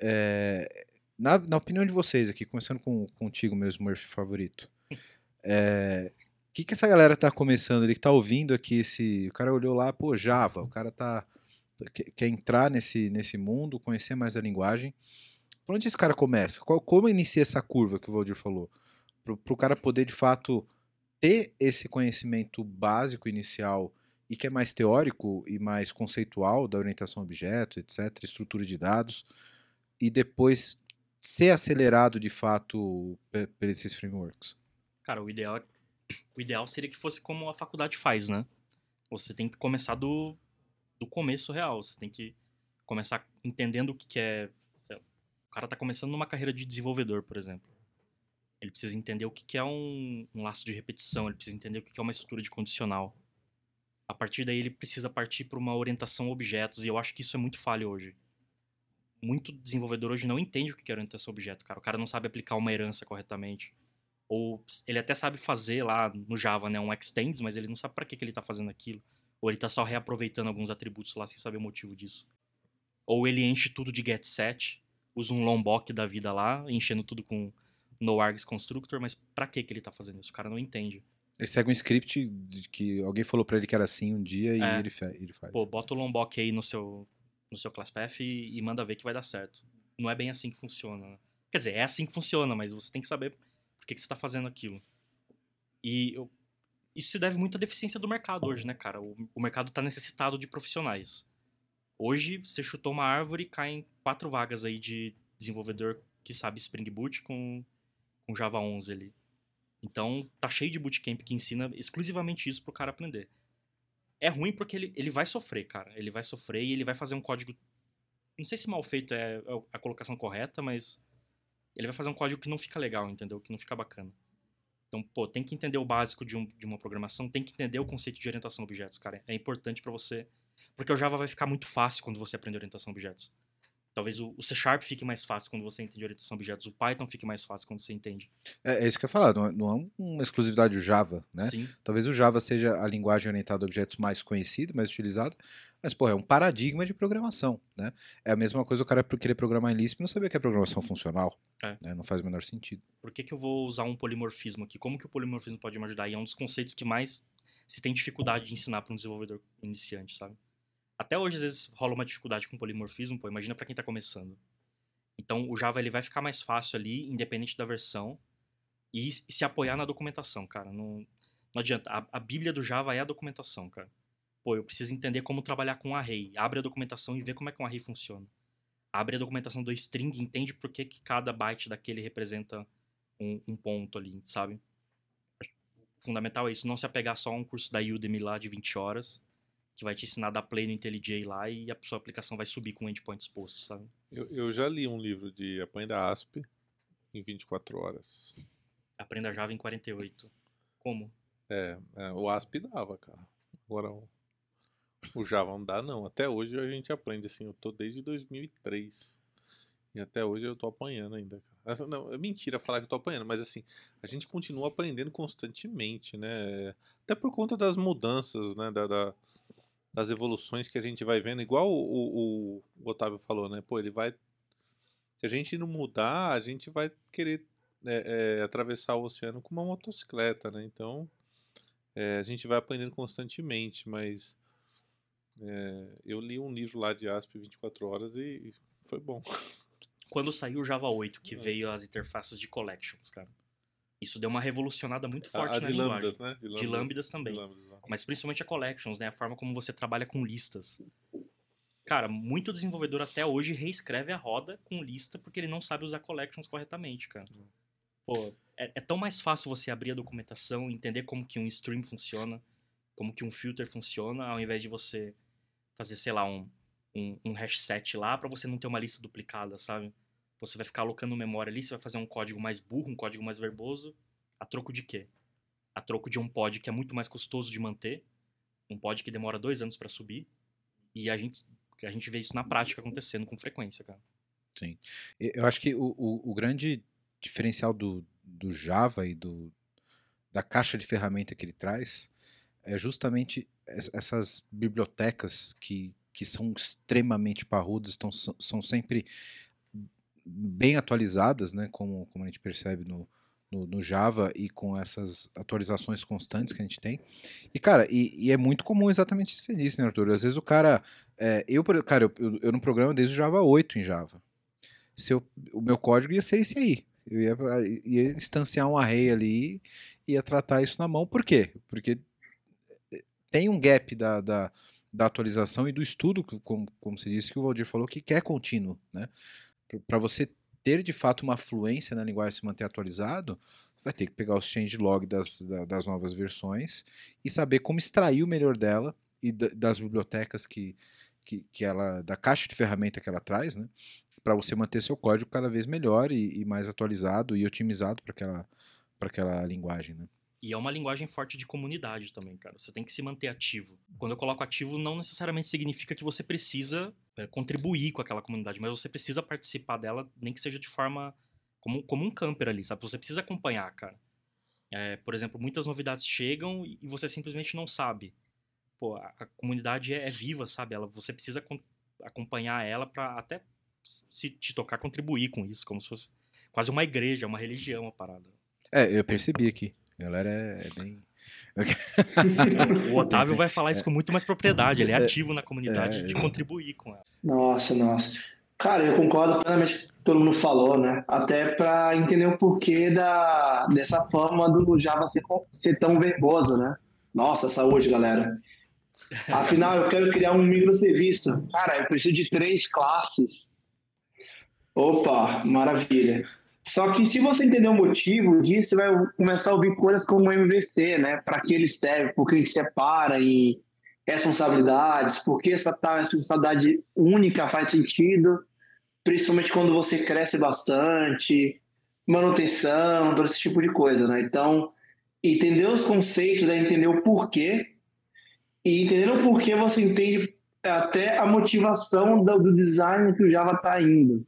É, na, na, opinião de vocês aqui, começando com, contigo, meu Smurf favorito. É, o que, que essa galera tá começando ali, que tá ouvindo aqui esse. O cara olhou lá, pô, Java, o cara tá. Quer, quer entrar nesse, nesse mundo, conhecer mais a linguagem. Por onde esse cara começa? Qual, como inicia essa curva que o Valdir falou? Para o cara poder, de fato, ter esse conhecimento básico inicial e que é mais teórico e mais conceitual da orientação a objeto, etc., estrutura de dados, e depois ser acelerado de fato por esses frameworks? Cara, o ideal, o ideal seria que fosse como a faculdade faz, né? Você tem que começar do, do começo real, você tem que começar entendendo o que, que é. O cara tá começando numa carreira de desenvolvedor, por exemplo. Ele precisa entender o que, é um, um laço de repetição, ele precisa entender o que, que é uma estrutura de condicional. A partir daí, ele precisa partir para uma orientação a objetos, e eu acho que isso é muito falho hoje. Muito desenvolvedor hoje não entende o que é orientação a objeto, cara. O cara não sabe aplicar uma herança corretamente. Ou ele até sabe fazer lá no Java, né, um extends, mas ele não sabe para que, que ele está fazendo aquilo. Ou ele está só reaproveitando alguns atributos lá sem saber o motivo disso. Ou ele enche tudo de get set, usa um lombok da vida lá, enchendo tudo com no args constructor, mas para que que ele está fazendo isso? O cara não entende. Ele segue um script de que alguém falou pra ele que era assim um dia e É. ele, ele faz. Pô, bota o lombok aí no seu no seu class path e, e manda ver que vai dar certo. Não é bem assim que funciona. né? Quer dizer, é assim que funciona, mas você tem que saber por que, que você está fazendo aquilo. E eu- isso se deve muito à deficiência do mercado hoje, né, cara? O, o mercado está necessitado de profissionais. Hoje, você chutou uma árvore e caem quatro vagas aí de desenvolvedor que sabe Spring Boot com, com Java 11 ali. Então, tá cheio de bootcamp que ensina exclusivamente isso pro cara aprender. É ruim porque ele, ele vai sofrer, cara. Ele vai sofrer e ele vai fazer um código. Não sei se mal feito é a colocação correta, mas ele vai fazer um código que não fica legal, entendeu? Que não fica bacana. Então, pô, tem que entender o básico de, um, de uma programação, tem que entender o conceito de orientação a objetos, cara. É importante pra você. Porque o Java vai ficar muito fácil quando você aprende orientação a objetos. Talvez o, o C Sharp fique mais fácil quando você entende orientação a objetos, o Python fique mais fácil quando você entende. É, é isso que eu ia falar, não é, não é uma exclusividade do Java, né? Sim. Talvez o Java seja a linguagem orientada a objetos mais conhecida, mais utilizada, mas, pô, é um paradigma de programação, né? É a mesma coisa o cara querer programar em Lisp e não saber que é programação funcional. É. né? Não faz o menor sentido. por que, que eu vou usar um polimorfismo aqui? Como que o polimorfismo pode me ajudar? E é um dos conceitos que mais se tem dificuldade de ensinar para um desenvolvedor iniciante, sabe? Até hoje, às vezes, rola uma dificuldade com polimorfismo, pô, imagina para quem tá começando. Então, o Java ele vai ficar mais fácil ali, independente da versão, e se apoiar na documentação, cara. Não, não adianta. A, a bíblia do Java é a documentação, cara. Pô, eu preciso entender como trabalhar com um array. Abre a documentação e vê como é que um array funciona. Abre a documentação do string, entende por que, que cada byte daquele representa um, um ponto ali, sabe? O fundamental é isso, não se apegar só a um curso da Udemy lá de 20 horas, que vai te ensinar a dar play no IntelliJ lá e a sua aplicação vai subir com o endpoint exposto, sabe? Eu, eu já li um livro de Aprenda ASP em 24 horas. Aprenda Java em 48. Como? É, é, o ASP dava, cara. Agora o, o Java não dá, não. Até hoje a gente aprende assim. Eu tô desde 2003. E até hoje eu tô apanhando ainda, cara. Não, é mentira falar que eu tô apanhando, mas assim, a gente continua aprendendo constantemente, né? Até por conta das mudanças, né? Da, da- das evoluções que a gente vai vendo. Igual o, o- o Otávio falou, né? Pô, ele vai. Se a gente não mudar, a gente vai querer é, é, atravessar o oceano com uma motocicleta, né? Então. É, a gente vai aprendendo constantemente, mas é, eu li um livro lá de ASP 24 horas e foi bom. Quando saiu o Java 8, que É. veio as interfaces de collections, cara. Isso deu uma revolucionada muito A, forte a na de linguagem. lambdas, né? De lambdas também. De lambdas. Mas principalmente a collections, né? A forma como você trabalha com listas. Cara, muito desenvolvedor até hoje reescreve a roda com lista porque ele não sabe usar collections corretamente, cara. Pô, é, é tão mais fácil você abrir a documentação, entender como que um stream funciona, como que um filter funciona, ao invés de você fazer, sei lá, um, um, um hash set lá pra você não ter uma lista duplicada, sabe? Você vai ficar alocando memória ali, você vai fazer um código mais burro, um código mais verboso, a troco de quê? A troco de um pod que é muito mais custoso de manter, um pod que demora dois anos pra subir, e a gente, a gente vê isso na prática acontecendo com frequência, cara. E- Eu acho que o, o, o grande diferencial do, do Java e do, da caixa de ferramenta que ele traz é justamente es- essas bibliotecas que, que são extremamente parrudas, estão, são sempre bem atualizadas, né, como, como a gente percebe no, no, no Java e com essas atualizações constantes que a gente tem. E, cara, e, e é muito comum exatamente isso que você disse, né, Arthur? Às vezes o cara. é, eu, cara, eu, eu, eu não programo desde o Java 8 em Java. Se eu, o meu código ia ser esse aí. Eu ia, ia instanciar um array ali e ia tratar isso na mão. Por quê? Porque tem um gap da, da, da atualização e do estudo, como, como você disse, que o Valdir falou, que é contínuo. Né? Para você ter de fato uma fluência na linguagem se manter atualizado, vai ter que pegar os changelog das, da- das novas versões e saber como extrair o melhor dela e da- das bibliotecas que, que, que ela da caixa de ferramenta que ela traz, né? Para você manter seu código cada vez melhor e, e mais atualizado e otimizado para aquela aquela linguagem, né? E é uma linguagem forte de comunidade também, cara. Você tem que se manter ativo. Quando eu coloco ativo, não necessariamente significa que você precisa é, contribuir com aquela comunidade, mas você precisa participar dela, nem que seja de forma como, como um camper ali, sabe? Você precisa acompanhar, cara. É, por exemplo, muitas novidades chegam e você simplesmente não sabe. Pô, a, a comunidade é, é, viva, sabe? Ela, você precisa acompanhar ela para até se te tocar contribuir com isso, como se fosse quase uma igreja, uma religião a parada. É, eu percebi aqui. A galera é, é bem. o Otávio vai falar isso com muito mais propriedade. Ele é, é ativo na comunidade é, de contribuir com ela. Nossa, nossa. Cara, eu concordo plenamente com o que todo mundo falou, né? Até para entender o porquê da, dessa fama do Java ser, ser tão verboso, né? Nossa, saúde, galera. Afinal, eu quero criar um microserviço. Cara, eu preciso de três classes. Opa, maravilha. Só que se você entender o motivo disso, você vai começar a ouvir coisas como MVC, né? Para que ele serve, por que ele separa e responsabilidades, por que essa tal responsabilidade única faz sentido, principalmente quando você cresce bastante, manutenção, todo esse tipo de coisa, né? Então, entender os conceitos é entender o porquê, e entendendo o porquê você entende até a motivação do design que o Java está indo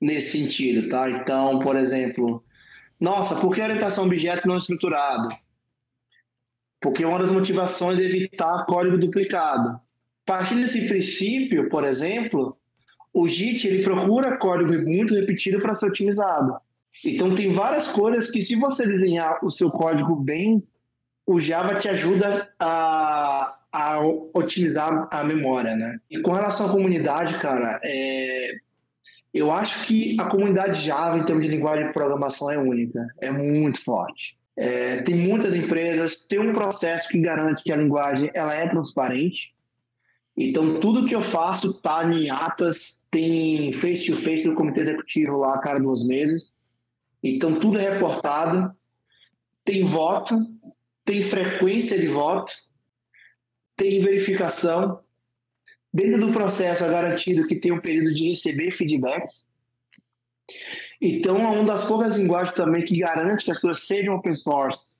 nesse sentido, tá? Então, por exemplo, nossa, por que orientação objeto não estruturado? Porque uma das motivações é evitar código duplicado. Partindo desse princípio, por exemplo, o JIT ele procura código muito repetido para ser otimizado. Então tem várias coisas que se você desenhar o seu código bem, o Java te ajuda a, a otimizar a memória, né? E com relação à comunidade, cara, é, eu acho que a comunidade Java, em termos de linguagem de programação, é única, é muito forte. É, tem muitas empresas, tem um processo que garante que a linguagem ela é transparente. Então, tudo que eu faço está em atas, tem face-to-face -face do comitê executivo lá a cada duas meses. Então, tudo é reportado. Tem voto, tem frequência de voto, tem verificação. Dentro do processo é garantido que tem um período de receber feedbacks. Então, é uma das poucas linguagens também que garante que as coisas sejam open source.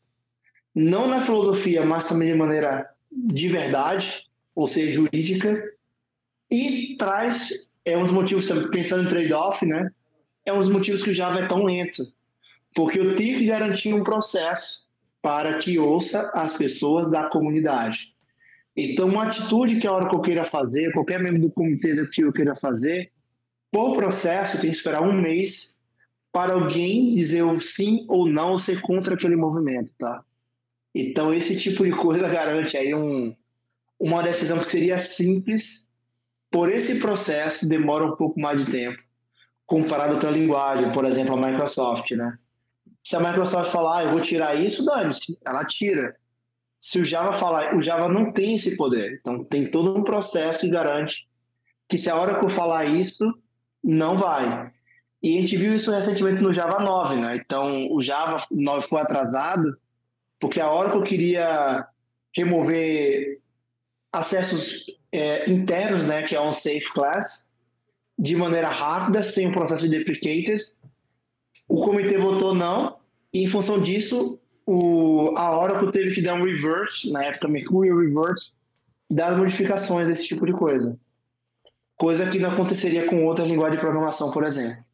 Não na filosofia, mas também de maneira de verdade, ou seja, jurídica. E traz, é um dos motivos, pensando em trade-off, né? É um dos motivos que o Java é tão lento. Porque eu tive que garantir um processo para que ouça as pessoas da comunidade. Então, uma atitude que a hora que eu queira fazer, qualquer membro do comitê executivo queira fazer, por processo, tem que esperar um mês para alguém dizer sim ou não ou ser contra aquele movimento, tá? Então, esse tipo de coisa garante aí um, uma decisão que seria simples, por esse processo demora um pouco mais de tempo, comparado com a linguagem, por exemplo, a Microsoft, né? Se a Microsoft falar, ah, eu vou tirar isso, dane-se, ela tira se o Java falar, o Java não tem esse poder. Então tem todo um processo que garante que se a eu falar isso, não vai. E a gente viu isso recentemente no Java 9, né? Então o Java 9 ficou atrasado porque a eu queria remover acessos é, internos, né, que é um safe class, de maneira rápida, sem o processo de deprecators, o comitê votou não, e em função disso, o, a Oracle teve que dar um reverse, na época Mercurial reverse, das modificações desse tipo de coisa. Coisa que não aconteceria com outra linguagem de programação, por exemplo.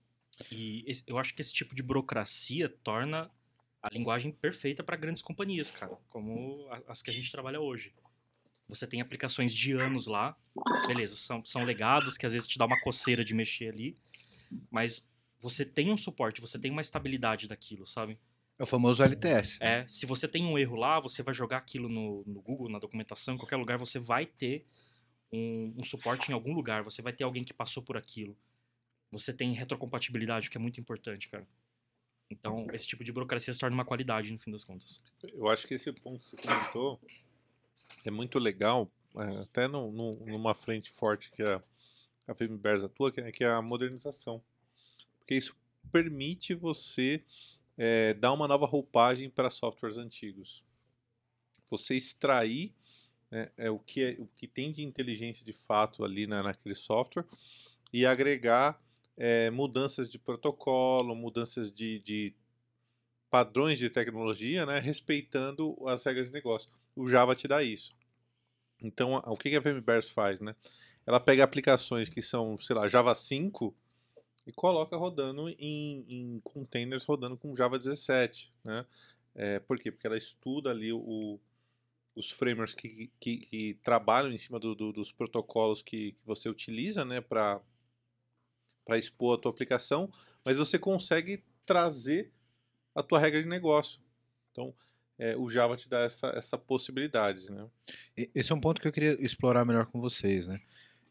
E eu acho que esse tipo de burocracia torna a linguagem perfeita para grandes companhias, cara, como as que a gente trabalha hoje. Você tem aplicações de anos lá, beleza, são, são legados que às vezes te dá uma coceira de mexer ali, mas você tem um suporte, você tem uma estabilidade daquilo, sabe? É o famoso LTS. É, se você tem um erro lá, você vai jogar aquilo no, no Google, na documentação, em qualquer lugar, você vai ter um, um, suporte em algum lugar, você vai ter alguém que passou por aquilo. Você tem retrocompatibilidade, que é muito importante, cara. Então, esse tipo de burocracia se torna uma qualidade, no fim das contas. Eu acho que esse ponto que você comentou é muito legal, é, até no, no, numa frente forte que a, a atua, que é, que é a modernização. Porque isso permite você é, dar uma nova roupagem para softwares antigos. Você extrair né, é o que, é, o que tem de inteligência de fato ali na, naquele software e agregar é, mudanças de protocolo, mudanças de, de padrões de tecnologia, né, respeitando as regras de negócio. O Java te dá isso. Então, o que a VMBears faz, né? Ela pega aplicações que são, sei lá, Java 5 e coloca rodando em, em containers rodando com Java 17, né? É, por quê? Porque ela estuda ali o, os frameworks que, que, que, trabalham em cima do, do, dos protocolos que, que, você utiliza, né, para expor a tua aplicação, mas você consegue trazer a tua regra de negócio. Então, é, o Java te dá essa, essa possibilidade, né? Esse é um ponto que eu queria explorar melhor com vocês, né?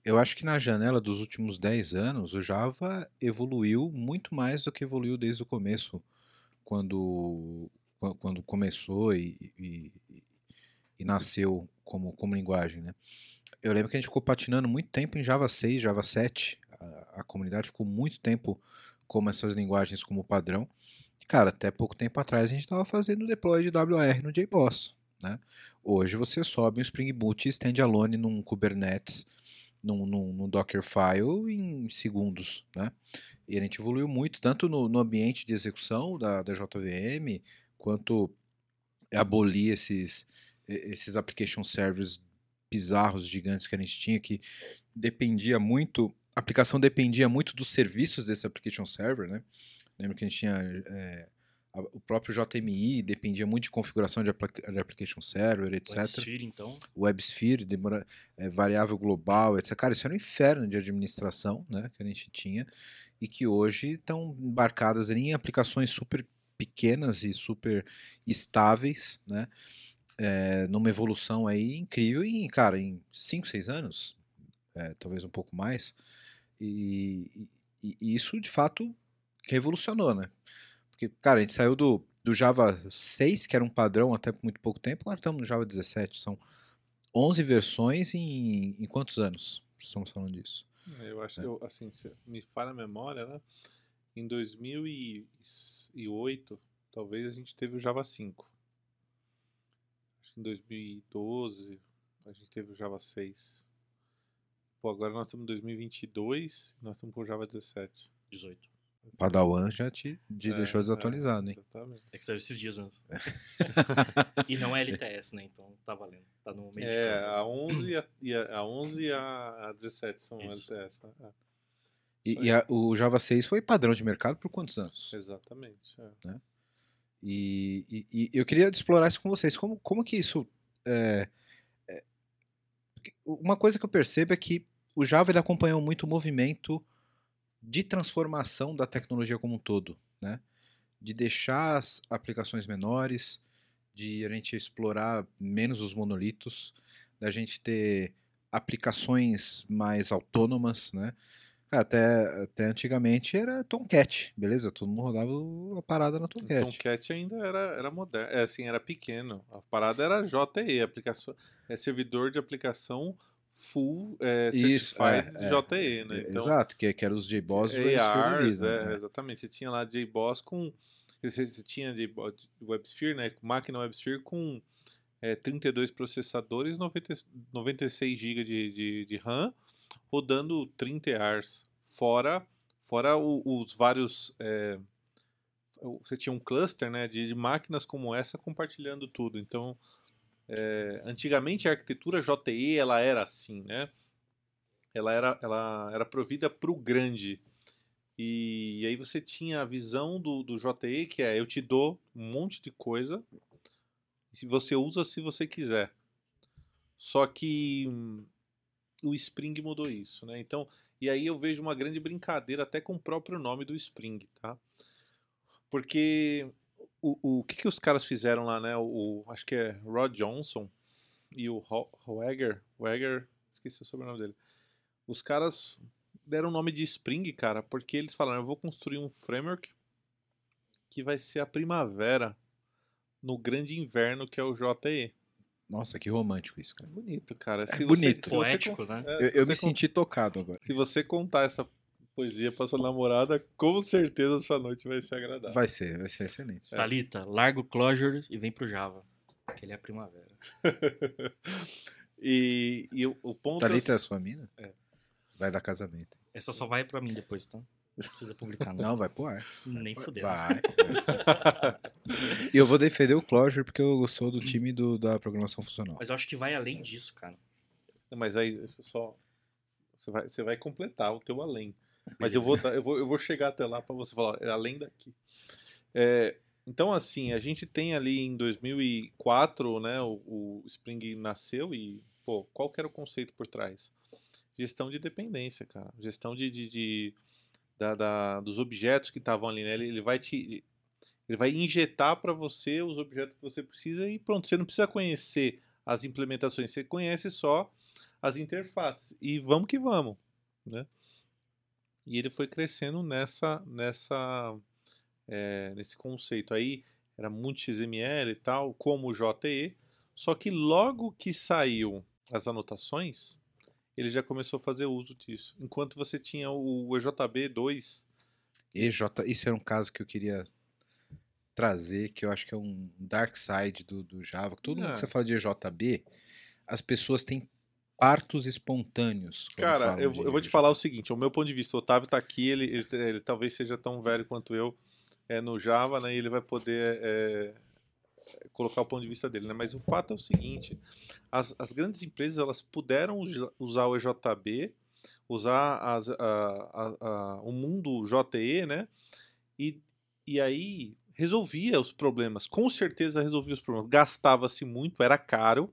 Eu acho que na janela dos últimos 10 anos, o Java evoluiu muito mais do que evoluiu desde o começo, quando, quando começou e, e, e nasceu como, como linguagem, né? Eu lembro que a gente ficou patinando muito tempo em Java 6, Java 7. A, a comunidade ficou muito tempo como essas linguagens como padrão. Cara, até pouco tempo atrás a gente estava fazendo deploy de WR no JBoss. Né? Hoje você sobe um Spring Boot standalone num Kubernetes, num, num, num Dockerfile em segundos. Né? E a gente evoluiu muito, tanto no, no ambiente de execução da, da JVM, quanto abolir esses, esses application servers bizarros, gigantes que a gente tinha, que dependia muito, a aplicação dependia muito dos serviços desse application server, né? Lembra que a gente tinha é, o próprio JMI, dependia muito de configuração de, de application server, etc. WebSphere, então. WebSphere, demora, é, variável global, etc. Cara, isso era um inferno de administração né, que a gente tinha e que hoje estão embarcadas em aplicações super pequenas e super estáveis, né? É, numa evolução aí incrível e, cara, em 5, 6 anos, é, talvez um pouco mais, e, e, e, isso de fato revolucionou, né? Porque, cara, a gente saiu do, do Java 6, que era um padrão até muito pouco tempo, agora estamos no Java 17. São 11 versões em, em quantos anos estamos falando disso? Eu acho que, é. eu, assim, me falha a memória, né? Em 2008, talvez a gente teve o Java 5. Acho que em 2012 a gente teve o Java 6. Pô, agora nós estamos em 2022 nós estamos com o Java 17. 18. Padawan já te, te É, deixou desatualizado, é, hein? Exatamente. É que saiu esses dias mesmo. e não é LTS, né? Então tá valendo. Tá no meio de É, campo. a 11 e a, e a, a 11 e a, a 17 são Isso. LTS, né? É, E, e a- o Java 6 foi padrão de mercado por quantos anos? exatamente. é. E, e- e eu queria explorar isso com vocês. Como, como que isso. é, é, uma coisa que eu percebo é que o Java ele acompanhou muito o movimento de transformação da tecnologia como um todo, né? De deixar as aplicações menores, de a gente explorar menos os monolitos, da gente ter aplicações mais autônomas, né? Até, até antigamente era Tomcat, beleza? Todo mundo rodava a parada na Tomcat. Tomcat ainda era, era moderno, é, assim, era pequeno. A parada era JE, aplicação, é servidor de aplicação full é, Isso, certified é, de é. JE, né? É, Então, Exato, que, que eram os JBoss e o WebSphere da ARs, vida, é, né? exatamente. Você tinha lá JBoss com. Você, você tinha JBoss, WebSphere, né? Máquina WebSphere com é, 32 processadores, 90, 96 GB de, de, de RAM, rodando 30 ARs. Fora, fora o- os vários. é, você tinha um cluster né, de, de máquinas como essa compartilhando tudo. Então, é, antigamente a arquitetura JE ela era assim, né? Ela era, ela era provida para o grande. E, aí você tinha a visão do, do JE, que é eu te dou um monte de coisa, e você usa se você quiser. Só que hum, o Spring mudou isso, né? Então, e aí eu vejo uma grande brincadeira até com o próprio nome do Spring, tá? Porque o, o que, que os caras fizeram lá, né? O, o- acho que é Rod Johnson e o Hoegger, Hoegger, esqueci o sobrenome dele. Os caras deram o nome de Spring, cara, porque eles falaram, eu vou construir um framework que vai ser a primavera no grande inverno que é o JE. Nossa, que romântico isso, É cara. bonito, cara. É Se bonito. Você, se você Poético, né? é, Eu, eu você me senti tocado agora. Se você contar essa poesia pra sua namorada, com certeza sua noite vai ser agradável. Vai ser, vai ser excelente. Thalita, larga o Clojure e vem pro Java. Que ele é a primavera. E, e o, o ponto é o Thalita é a se- sua mina? É. Vai dar casamento. Essa só vai pra mim depois, tá? Não precisa publicar, não. Não, vai pro ar. Nem fudeu. Vai. E eu vou defender o Clojure porque eu sou do time do- da programação funcional. Mas eu acho que vai além disso, cara. Mas aí só. Você vai, você vai completar o teu além. Mas eu vou, eu vou, eu vou chegar até lá para você falar, é além daqui. É, então, assim, a gente tem ali em 2004, né, o, o Spring nasceu e, pô, qual que era o conceito por trás? Gestão de dependência, cara. Gestão de, de, de- da, da- dos objetos que estavam ali, né? Ele, ele vai te. Ele vai injetar para você os objetos que você precisa e pronto, você não precisa conhecer as implementações, você conhece só as interfaces. E vamos que vamos, né? E ele foi crescendo nessa, nessa, é, nesse conceito aí, era muito XML e tal, como o JE, só que logo que saiu as anotações, ele já começou a fazer uso disso. Enquanto você tinha o EJB2, EJ, isso era um caso que eu queria trazer, que eu acho que é um dark side do, do Java. Todo mundo Ah. que você fala de EJB, as pessoas têm partos espontâneos. Cara, eu, eu vou te falar o seguinte, o meu ponto de vista, o Otávio tá aqui, ele, ele, ele talvez seja tão velho quanto eu é, no Java, né, e ele vai poder é, colocar o ponto de vista dele, né, mas o fato é o seguinte, as, as grandes empresas, elas puderam usa- usar o EJB, usar as, a, a- a- o mundo JE, né, e, e aí resolvia os problemas, com certeza resolvia os problemas, gastava-se muito, era caro,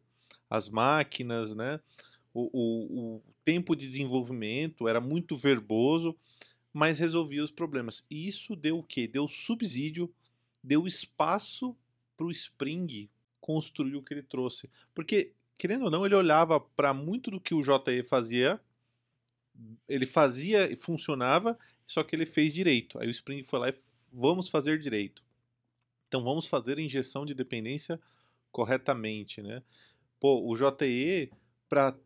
as máquinas, né, o, o, o tempo de desenvolvimento era muito verboso, mas resolvia os problemas. E isso deu o quê? Deu subsídio, deu espaço para o Spring construir o que ele trouxe. Porque, querendo ou não, ele olhava para muito do que o JE fazia, ele fazia e funcionava, só que ele fez direito. Aí o Spring foi lá e vamos fazer direito. Então vamos fazer a injeção de dependência corretamente, né? Pô, o JE, para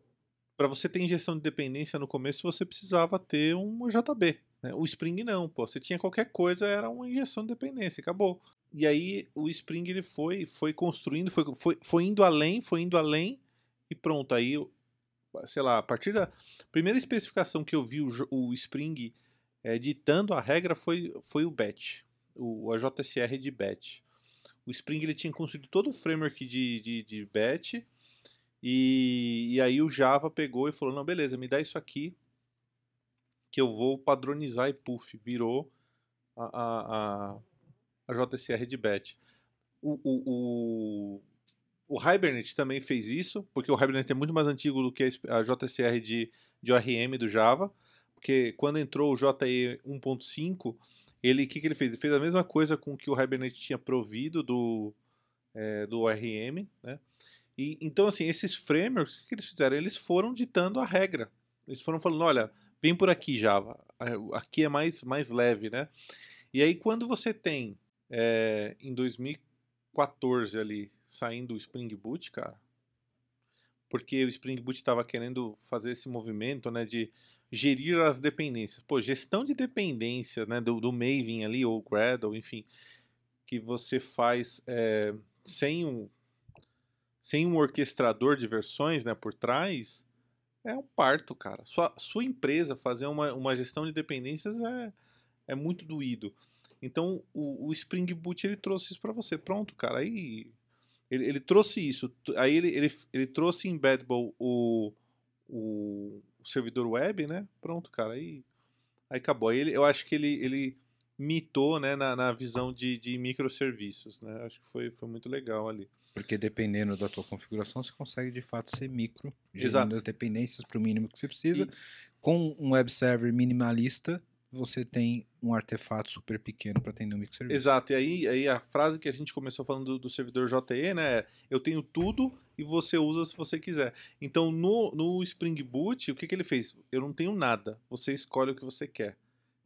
para você ter injeção de dependência no começo, você precisava ter um JB. né? O Spring não, pô. Você tinha qualquer coisa, era uma injeção de dependência, acabou. E aí o Spring ele foi, foi construindo, foi, foi, foi indo além, foi indo além e pronto. Aí, sei lá, a partir da primeira especificação que eu vi o, o Spring é, ditando a regra foi, foi o Batch, o, a JSR de Batch. O Spring ele tinha construído todo o framework de, de, de Batch e, e aí o Java pegou e falou, não, beleza, me dá isso aqui que eu vou padronizar e puff, virou a, a, a, a JSR de Batch. O, o, o, o Hibernate também fez isso, porque o Hibernate é muito mais antigo do que a JSR de, de ORM do Java, porque quando entrou o JE 1.5, ele, o que, que ele fez? Ele fez a mesma coisa com que o Hibernate tinha provido do, é, do ORM, né? E, então, assim, esses frameworks, o que eles fizeram? Eles foram ditando a regra. Eles foram falando, olha, vem por aqui, Java. A- Aqui é mais, mais leve, né? E aí, quando você tem, é, em 2014 ali, saindo o Spring Boot, cara, porque o Spring Boot estava querendo fazer esse movimento, né, de gerir as dependências. Pô, gestão de dependência, né, do, do Maven ali, ou Gradle, enfim, que você faz é, sem um sem um orquestrador de versões, né, por trás, é um parto, cara. Sua, sua empresa fazer uma, uma gestão de dependências é, é muito doído. Então, o, o Spring Boot, ele trouxe isso para você. Pronto, cara, aí... Ele, ele trouxe isso. Aí ele, ele, ele trouxe em Embeddable o, o, o servidor web, né? Pronto, cara, aí, aí acabou. Aí ele, eu acho que ele, ele mitou, né, na, na visão de, de microserviços, né? Acho que foi, foi muito legal ali. Porque dependendo da tua configuração, você consegue de fato ser micro, gerindo Exato. as dependências para o mínimo que você precisa. E- Com um web server minimalista, você tem um artefato super pequeno para atender um microserviço. Exato, e aí, aí a frase que a gente começou falando do, do servidor JE, né? é, Eu tenho tudo e você usa se você quiser. Então no, no Spring Boot, o que, que ele fez? Eu não tenho nada, você escolhe o que você quer.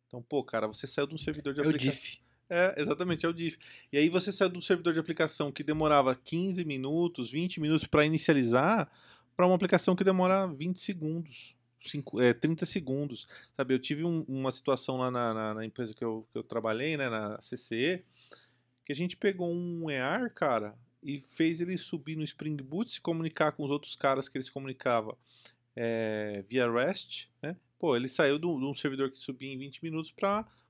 Então, pô, cara, você saiu de um servidor de É o aplicação. diff. É, exatamente, é o diff. E aí você saiu do servidor de aplicação que demorava 15 minutos, 20 minutos para inicializar, para uma aplicação que demora 20 segundos, 5, é, 30 segundos. Sabe, eu tive um- uma situação lá na, na- na empresa que eu, que eu trabalhei, né, na CCE, que a gente pegou um EAR, cara, e fez ele subir no Spring Boot, se comunicar com os outros caras que ele se comunicava é, via REST, né? Pô, ele saiu de um, servidor que subia em 20 minutos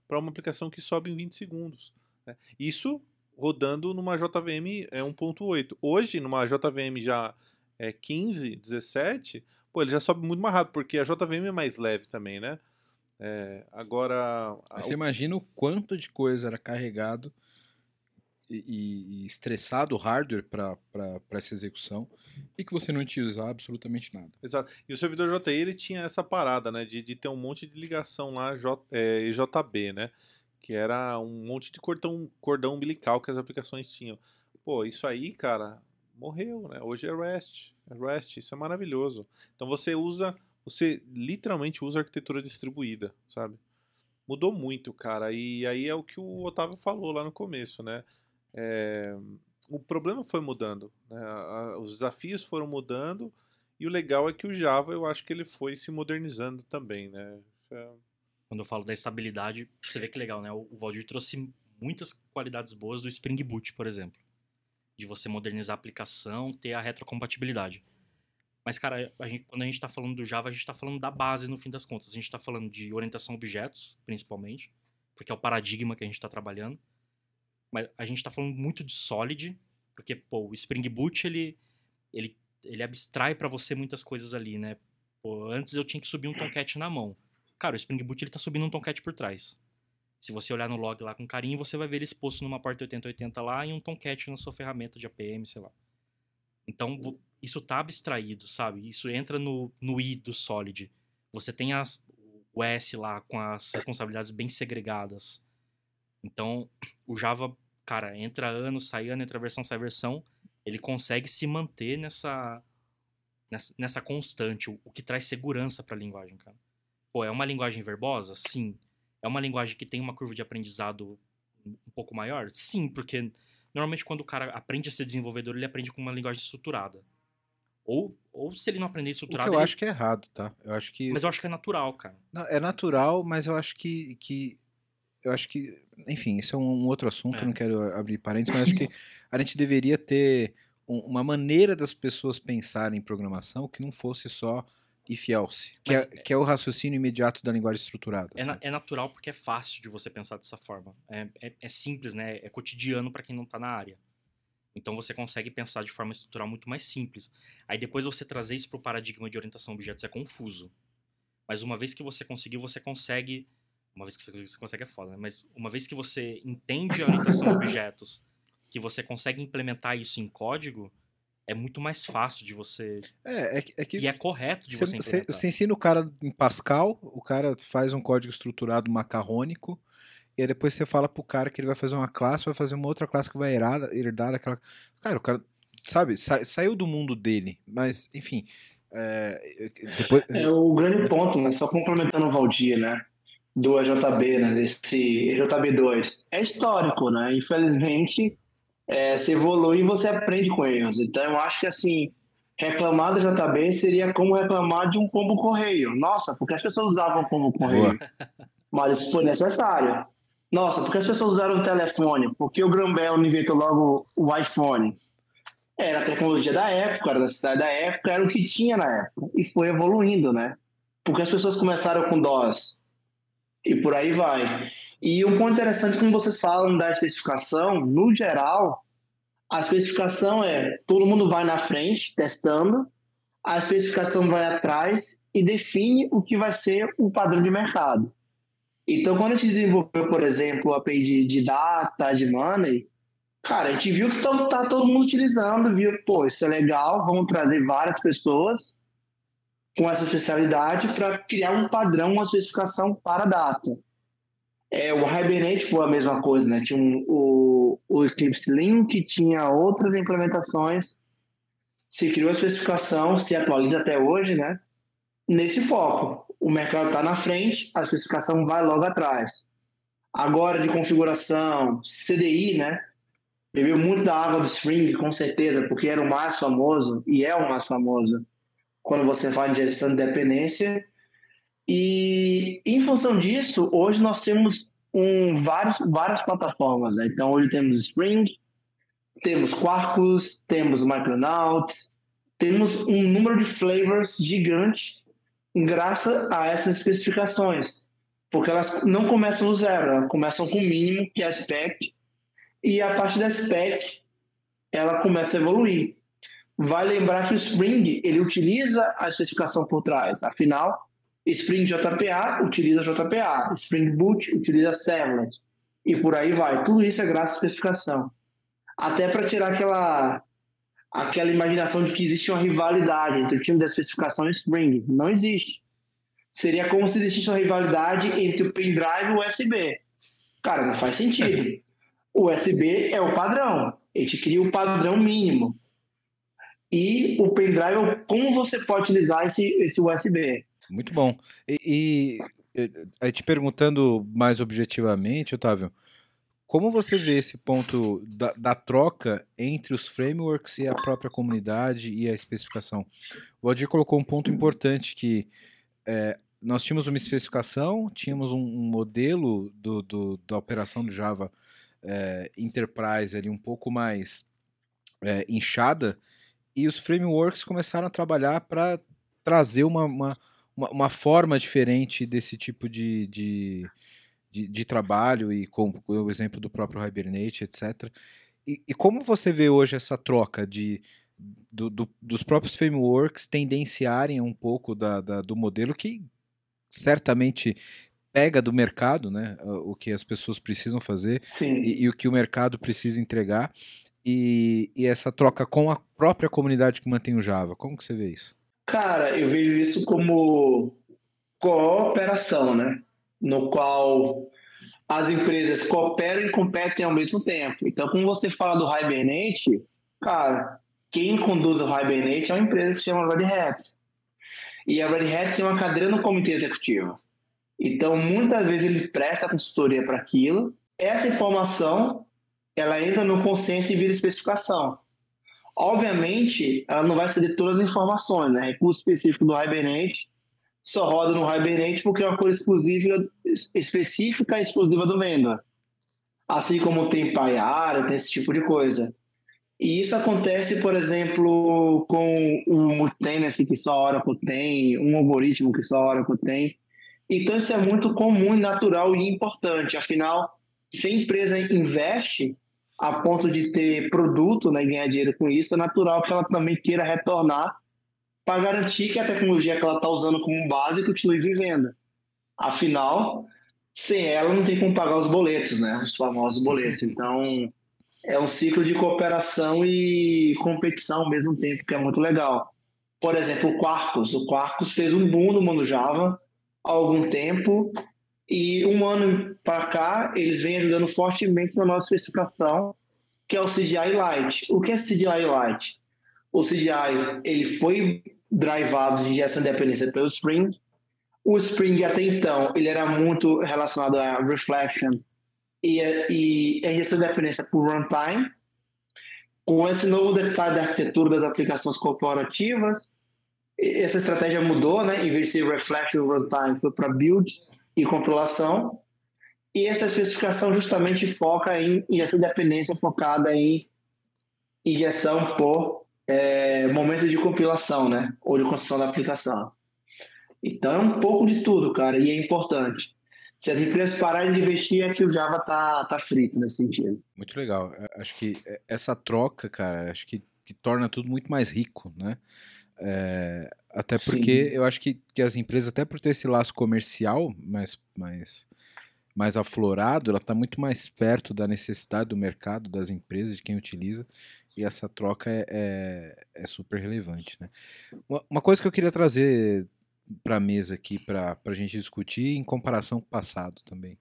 para uma aplicação que sobe em 20 segundos. Né? Isso rodando numa JVM é 1.8. Hoje, numa JVM já é 15, 17, pô, ele já sobe muito mais rápido, porque a JVM é mais leve também, né? É, agora. Mas você imagina o quanto de coisa era carregado e, e estressado o hardware para essa execução e que você não usar absolutamente nada. Exato. E o servidor JI ele tinha essa parada, né, de, de ter um monte de ligação lá J, é, JB, né, que era um monte de cordão, cordão umbilical que as aplicações tinham. Pô, isso aí, cara, morreu, né? Hoje é REST, é REST, isso é maravilhoso. Então você usa, você literalmente usa arquitetura distribuída, sabe? Mudou muito, cara. E aí é o que o Otávio falou lá no começo, né? É, o problema foi mudando, né? os desafios foram mudando e o legal é que o Java eu acho que ele foi se modernizando também, né? É... Quando eu falo da estabilidade, você vê que legal, né? O Valdir trouxe muitas qualidades boas do Spring Boot, por exemplo, de você modernizar a aplicação, ter a retrocompatibilidade. Mas, cara, a gente, quando a gente está falando do Java, a gente está falando da base no fim das contas. A gente está falando de orientação a objetos, principalmente, porque é o paradigma que a gente está trabalhando. Mas a gente está falando muito de Solid, porque pô, o Spring Boot ele, ele, ele abstrai para você muitas coisas ali, né? Pô, antes eu tinha que subir um Tomcat na mão. Cara, o Spring Boot ele tá subindo um Tomcat por trás. Se você olhar no log lá com carinho, você vai ver ele exposto numa porta 8080 lá e um Tomcat na sua ferramenta de APM, sei lá. Então, isso tá abstraído, sabe? Isso entra no, no I do Solid. Você tem as, o S lá com as responsabilidades bem segregadas. Então, o Java, cara, entra ano, sai ano, entra versão, sai versão, ele consegue se manter nessa nessa, nessa constante, o, o, que traz segurança para a linguagem, cara. Pô, é uma linguagem verbosa? Sim. É uma linguagem que tem uma curva de aprendizado um pouco maior? Sim, porque normalmente quando o cara aprende a ser desenvolvedor, ele aprende com uma linguagem estruturada. Ou, ou se ele não aprender estruturado. O que eu ele... acho que é errado, tá? Eu acho que. Mas eu acho que é natural, cara. Não, é natural, mas eu acho que, que eu acho que, enfim, isso é um outro assunto, é. não quero abrir parênteses, mas acho que a gente deveria ter um, uma maneira das pessoas pensarem em programação que não fosse só if else, que é, que é, o raciocínio imediato da linguagem estruturada. É, na, é, natural porque é fácil de você pensar dessa forma. É, é, é simples, né? É cotidiano para quem não está na área. Então você consegue pensar de forma estrutural muito mais simples. Aí depois você trazer isso para o paradigma de orientação a objetos é confuso. Mas uma vez que você conseguiu, você consegue uma vez que você consegue é foda, né? Mas uma vez que você entende a orientação de objetos, que você consegue implementar isso em código, é muito mais fácil de você. É, é, é que. E é correto de cê, você implementar. Você ensina o cara em Pascal, o cara faz um código estruturado macarrônico, e aí depois você fala pro cara que ele vai fazer uma classe, vai fazer uma outra classe que vai herdar, herdar daquela. Cara, o cara, sabe, sa, saiu do mundo dele, mas, enfim. É, depois... é o grande ponto, né? Só complementando o Valdir, né? Do EJB, né, desse EJB2, é histórico, né? Infelizmente, é, se evolui e você aprende com erros. Então, eu acho que, assim, reclamar do JB seria como reclamar de um pombo correio. Nossa, porque as pessoas usavam pombo correio? Mas isso foi necessário. Nossa, porque as pessoas usaram o telefone? Porque o Graham Bell inventou logo o iPhone? Era a tecnologia da época, era da cidade da época, era o que tinha na época. E foi evoluindo, né? Porque as pessoas começaram com DOS, e por aí vai. E um ponto interessante, como vocês falam da especificação, no geral, a especificação é todo mundo vai na frente testando, a especificação vai atrás e define o que vai ser o padrão de mercado. Então, quando a gente desenvolveu, por exemplo, a API de, de data, de money, cara, a gente viu que está tá todo mundo utilizando, viu, pô, isso é legal, vamos trazer várias pessoas com essa especialidade para criar um padrão, uma especificação para a data. É, o Hibernate foi a mesma coisa, né? Tinha um, o, o Eclipse Link, tinha outras implementações. Se criou a especificação, se atualiza até hoje, né? Nesse foco. O mercado está na frente, a especificação vai logo atrás. Agora de configuração, CDI, né? Bebeu muito da água do Spring, com certeza, porque era o mais famoso e é o mais famoso quando você fala de gestão de dependência. E em função disso, hoje nós temos um, vários, várias plataformas. Né? Então, hoje temos Spring, temos Quarkus, temos Micronauts, temos um número de flavors gigante graças a essas especificações, porque elas não começam do zero, elas começam com o mínimo, que é a spec, e a partir da spec ela começa a evoluir. Vai lembrar que o Spring ele utiliza a especificação por trás, afinal, Spring JPA utiliza JPA, Spring Boot utiliza Servlet, e por aí vai. Tudo isso é graças à especificação. Até para tirar aquela aquela imaginação de que existe uma rivalidade entre o time da especificação e o Spring. Não existe. Seria como se existisse uma rivalidade entre o pendrive e o USB. Cara, não faz sentido. O USB é o padrão. A gente cria o padrão mínimo. E o pendrive como você pode utilizar esse, esse USB. Muito bom. E, e te perguntando mais objetivamente, Otávio, como você vê esse ponto da, da, troca entre os frameworks e a própria comunidade e a especificação? O Aldir colocou um ponto importante que é, nós tínhamos uma especificação, tínhamos um, um modelo do, do, da operação do Java é, Enterprise ali um pouco mais é, inchada e os frameworks começaram a trabalhar para trazer uma, uma, uma, forma diferente desse tipo de, de, de, de trabalho e com o exemplo do próprio Hibernate, etc. E, e como você vê hoje essa troca de, do, do, dos próprios frameworks tendenciarem um pouco da, da, do modelo que certamente pega do mercado, né, o que as pessoas precisam fazer e, e, o que o mercado precisa entregar e, e, essa troca com a própria comunidade que mantém o Java. Como que você vê isso? Cara, eu vejo isso como cooperação, né? No qual as empresas cooperam e competem ao mesmo tempo. Então, como você fala do Hibernate, cara, quem conduz o Hibernate é uma empresa que se chama Red Hat. E a Red Hat tem uma cadeira no comitê executivo. Então, muitas vezes ele presta consultoria para aquilo. Essa informação, ela entra no consenso e vira especificação. Obviamente, ela não vai ceder todas as informações, né? Recurso específico do Hibernate só roda no Hibernate porque é uma coisa exclusiva, específica e exclusiva do vendor. Assim como tem PyAria, tem esse tipo de coisa. E isso acontece, por exemplo, com um tendency que só a Oracle tem, um algoritmo que só a Oracle tem. Então isso é muito comum, natural e importante. Afinal, se a empresa investe a ponto de ter produto né, e ganhar dinheiro com isso, é natural que ela também queira retornar para garantir que a tecnologia que ela está usando como base continue vivendo. Afinal, sem ela não tem como pagar os boletos, né? Os famosos boletos. Então, é um ciclo de cooperação e competição ao mesmo tempo, que é muito legal. Por exemplo, o Quarkus. O Quarkus fez um boom no mundo Java há algum tempo e um ano para cá eles vêm ajudando fortemente na nossa especificação, que é o CGI Lite. O que é CGI Lite? O CGI ele foi drivado de de dependência pelo Spring. O Spring até então ele era muito relacionado a reflection e, e a injeção de dependência por runtime. Com esse novo detalhe da arquitetura das aplicações corporativas, essa estratégia mudou, né? Em vez de ser reflection runtime, foi para build e compilação. E essa especificação justamente foca em, em essa dependência focada em injeção por é, momento de compilação, né? Ou de construção da aplicação. Então é um pouco de tudo, cara, e é importante se as empresas pararem de investir, é que o Java tá, tá frito nesse sentido. Muito legal. É, acho que é, essa troca, cara, acho que, que torna tudo muito mais rico, né? É, até porque Sim. eu acho que, que as empresas, até por ter esse laço comercial mais, mais, mais aflorado, ela está muito mais perto da necessidade do mercado, das empresas, de quem utiliza, e essa troca é, é, é super relevante. Né? Uma, uma coisa que eu queria trazer para a mesa aqui para a gente discutir em comparação com o passado também.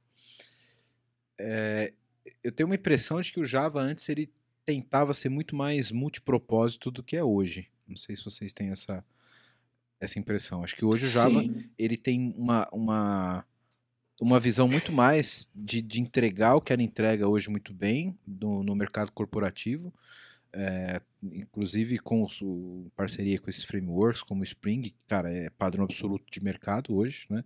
É, eu tenho uma impressão de que o Java antes ele tentava ser muito mais multipropósito do que é hoje. Não sei se vocês têm essa, essa impressão. Acho que hoje o Java Sim. ele tem uma, uma, uma visão muito mais de, de entregar o que ela entrega hoje muito bem no, no mercado corporativo é, inclusive com o, parceria com esses frameworks como o Spring, cara, é padrão absoluto de mercado hoje, né?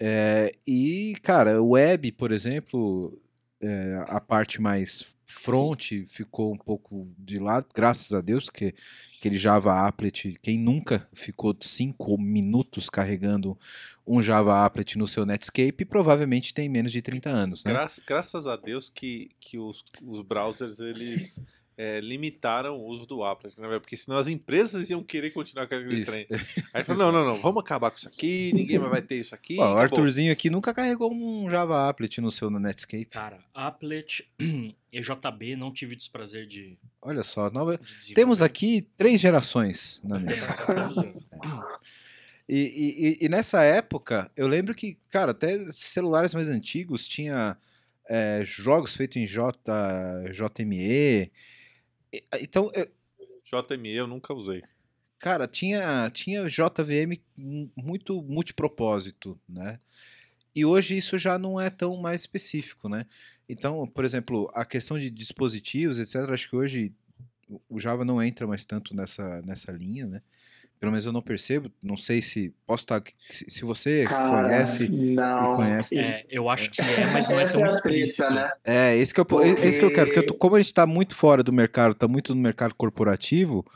É, e, cara, o web, por exemplo, é, a parte mais front ficou um pouco de lado, graças a Deus, que aquele Java Applet, quem nunca ficou cinco minutos carregando um Java Applet no seu Netscape, provavelmente tem menos de 30 anos, né? Graças, graças a Deus que, que os, os browsers eles é, limitaram o uso do applet, né? Porque senão as empresas iam querer continuar com aquele Isso. trem. Aí falou, não, não, não, vamos acabar com isso aqui, ninguém mais vai ter isso aqui. Ó, o. Arthurzinho aqui nunca carregou um Java Applet no seu Netscape. Cara, Applet, EJB, não tive o desprazer de, Olha só, nova... de temos aqui três gerações na mesa. E, e- e- e nessa época, eu lembro que, cara, até celulares mais antigos tinha é, jogos feitos em J, JME. Então, eu- JME eu nunca usei. cara, tinha, tinha JVM mu- muito multipropósito, né? E hoje isso já não é tão mais específico, né? Então, por exemplo, a questão de dispositivos, etc., acho que hoje o- o Java não entra mais tanto nessa, nessa linha, né? Pelo menos eu não percebo, não sei se posso estar. Se, se você Cara, conhece não. e conhece. É, eu acho que é, mas não é tão é explícito. né? É, esse que eu, é esse que eu quero, porque eu tô- como a gente está muito fora do mercado, está muito no mercado corporativo,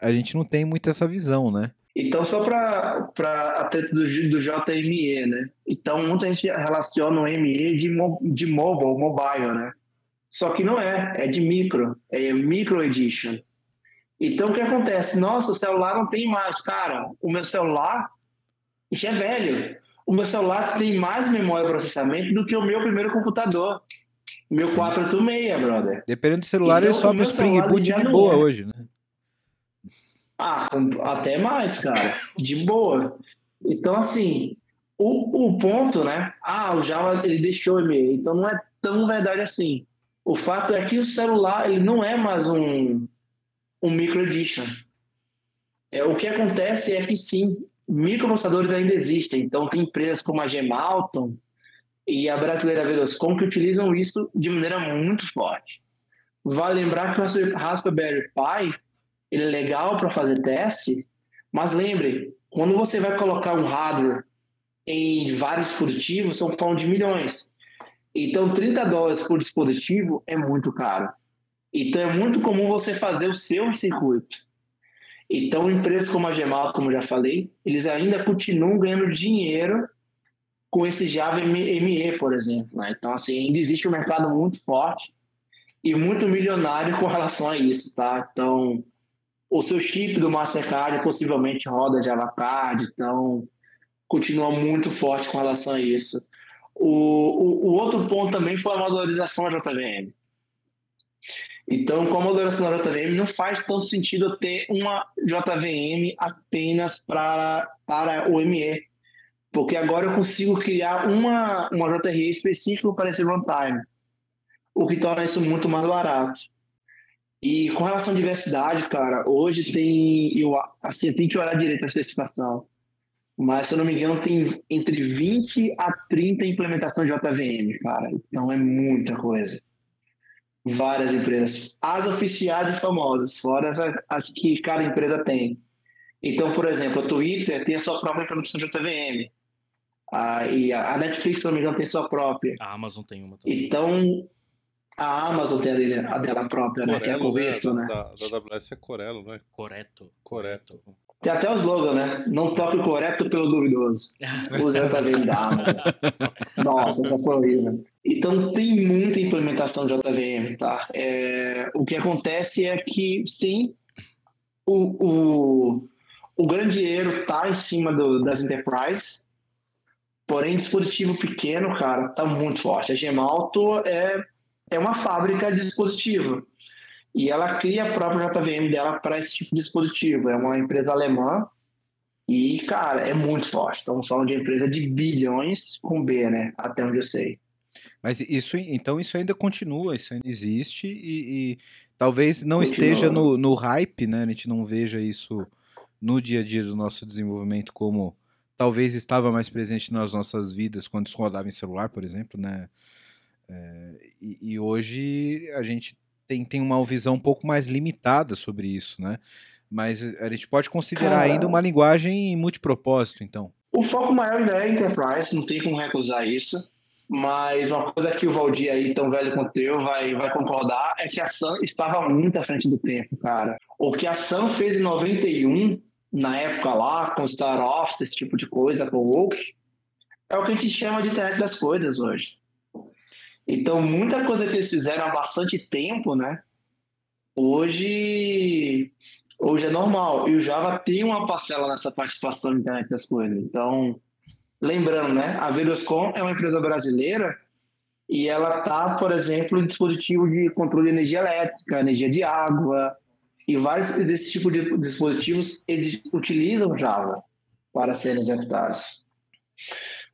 a gente não tem muito essa visão, né? Então, só para a treta do, do JME, né? Então, muita gente relaciona o ME de, mo- de mobile, mobile, né? Só que não é, é de micro, é micro edition. Então, o que acontece? Nossa, o celular não tem mais. Cara, o meu celular já é velho. O meu celular tem mais memória de processamento do que o meu primeiro computador. Meu 486, brother. Dependendo do celular, ele Então, o sobe o Spring Boot de boa é. hoje, né? Ah, até mais, cara. De boa. Então, assim, o, o ponto, né? Ah, o Java ele deixou o e-mail. Então não é tão verdade assim. O fato é que o celular ele não é mais um, um micro edition. É, o que acontece é que sim, microprocessadores ainda existem. Então tem empresas como a Gemalton e a brasileira Veloscom que utilizam isso de maneira muito forte. Vale lembrar que o Raspberry Pi ele é legal para fazer teste, mas lembre, quando você vai colocar um hardware em vários dispositivos, são falando de milhões. Então, 30 dólares por dispositivo é muito caro. Então, é muito comum você fazer o seu circuito. Então, empresas como a Gemal, como já falei, eles ainda continuam ganhando dinheiro com esse Java ME, por exemplo. né? Então, assim, ainda existe um mercado muito forte e muito milionário com relação a isso, tá? Então, o seu chip do Mastercard possivelmente roda Java Card, então continua muito forte com relação a isso. O, o, o outro ponto também foi a modularização da JVM. Então, com a modularização da JVM, não faz tanto sentido ter uma JVM apenas para, para o ME, porque agora eu consigo criar uma, uma JRE específica para esse runtime, o que torna isso muito mais barato. E com relação à diversidade, cara, hoje tem. Eu, assim, eu tenho que olhar direito a especificação. Mas, se eu não me engano, tem entre 20 a 30 implementações de JVM, cara. Então é muita coisa. Várias empresas. As oficiais e famosas, fora as, as que cada empresa tem. Então, por exemplo, a Twitter tem a sua própria implementação de JVM. A, e a Netflix, se não me engano, tem sua própria. A Amazon tem uma também. Então, a Amazon tem a, dele, a dela própria, né? Que é a Corello, Converto, né? Da, da AWS é Corello, não é? Correto. Correto. Tem até o slogan, né? Não toque o correto pelo duvidoso. Use a JVM da. Nossa, essa foi horrível. Então tem muita implementação de JVM, tá? É, o que acontece é que, sim, o, o, o grande dinheiro tá em cima do, das enterprises, porém dispositivo pequeno, cara, tá muito forte. A Gemalto é, é uma fábrica de dispositivo. E ela cria a própria JVM dela para esse tipo de dispositivo. É uma empresa alemã e, cara, é muito forte. Estamos falando de empresa de bilhões com B, né? Até onde eu sei. Mas isso, então, isso ainda continua, isso ainda existe e, e talvez não Continua. esteja no, no hype, né? A gente não veja isso no dia a dia do nosso desenvolvimento como talvez estava mais presente nas nossas vidas quando isso rodava em celular, por exemplo, né? É, e, e hoje a gente tem, tem uma visão um pouco mais limitada sobre isso, né? Mas a gente pode considerar Cara. ainda uma linguagem multipropósito, então. O foco maior ainda é Enterprise, não tem como recusar isso. Mas uma coisa que o Valdir aí, tão velho quanto eu, vai, vai concordar é que a Sam estava muito à frente do tempo, cara. O que a Sam fez em 91, na época lá, com Star Office, esse tipo de coisa, com o Oak, é o que a gente chama de internet das coisas hoje. Então, muita coisa que eles fizeram há bastante tempo, né? Hoje, hoje é normal. E o Java tem uma parcela nessa participação na internet das coisas. Então, lembrando, né? A Veloscom é uma empresa brasileira e ela tá, por exemplo, em dispositivo de controle de energia elétrica, energia de água e vários desses tipos de dispositivos eles utilizam Java para serem executados.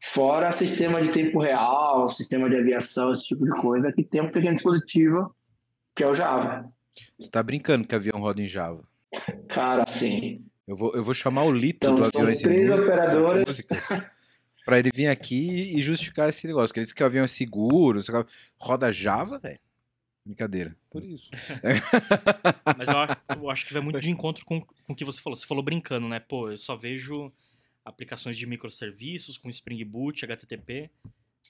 Fora sistema de tempo real, sistema de aviação, esse tipo de coisa, que tem um pequeno dispositivo que é o Java. Você tá brincando que avião roda em Java. Cara, sim. Eu vou, eu vou chamar o Lito Então, do são Aviões e três operadoras. Músicas. Pra ele vir aqui e justificar esse negócio. Que ele disse que o avião é seguro, sei lá. roda Java, velho. Brincadeira. Por isso. Mas eu, acho- eu acho que vai muito de encontro com, com o que você falou. Você falou brincando, né? Pô, eu só vejo aplicações de microserviços com Spring Boot, HTTP.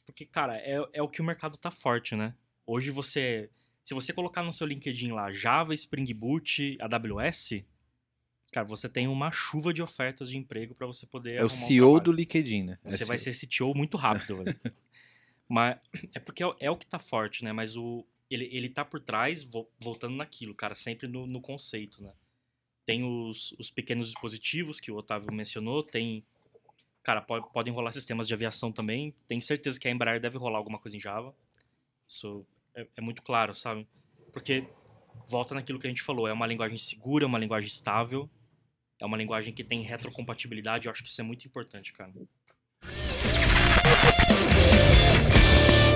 Porque, cara, é, é o que o mercado tá forte, né? Hoje você. Se você colocar no seu LinkedIn lá Java, Spring Boot, AWS, cara, você tem uma chuva de ofertas de emprego para você poder. É o arrumar um CEO do. LinkedIn, né? É Você CEO. vai ser CTO muito rápido, velho. Mas é porque é, o- é o que tá forte, né? Mas o, ele, ele tá por trás, vo- voltando naquilo, cara, sempre no, no conceito, né? Tem os, os pequenos dispositivos que o Otávio mencionou, tem. Cara, po- podem rolar sistemas de aviação também. Tenho certeza que a Embraer deve rolar alguma coisa em Java. Isso é, é muito claro, sabe? Porque volta naquilo que a gente falou, é uma linguagem segura, é uma linguagem estável, é uma linguagem que tem retrocompatibilidade, eu acho que isso é muito importante, cara.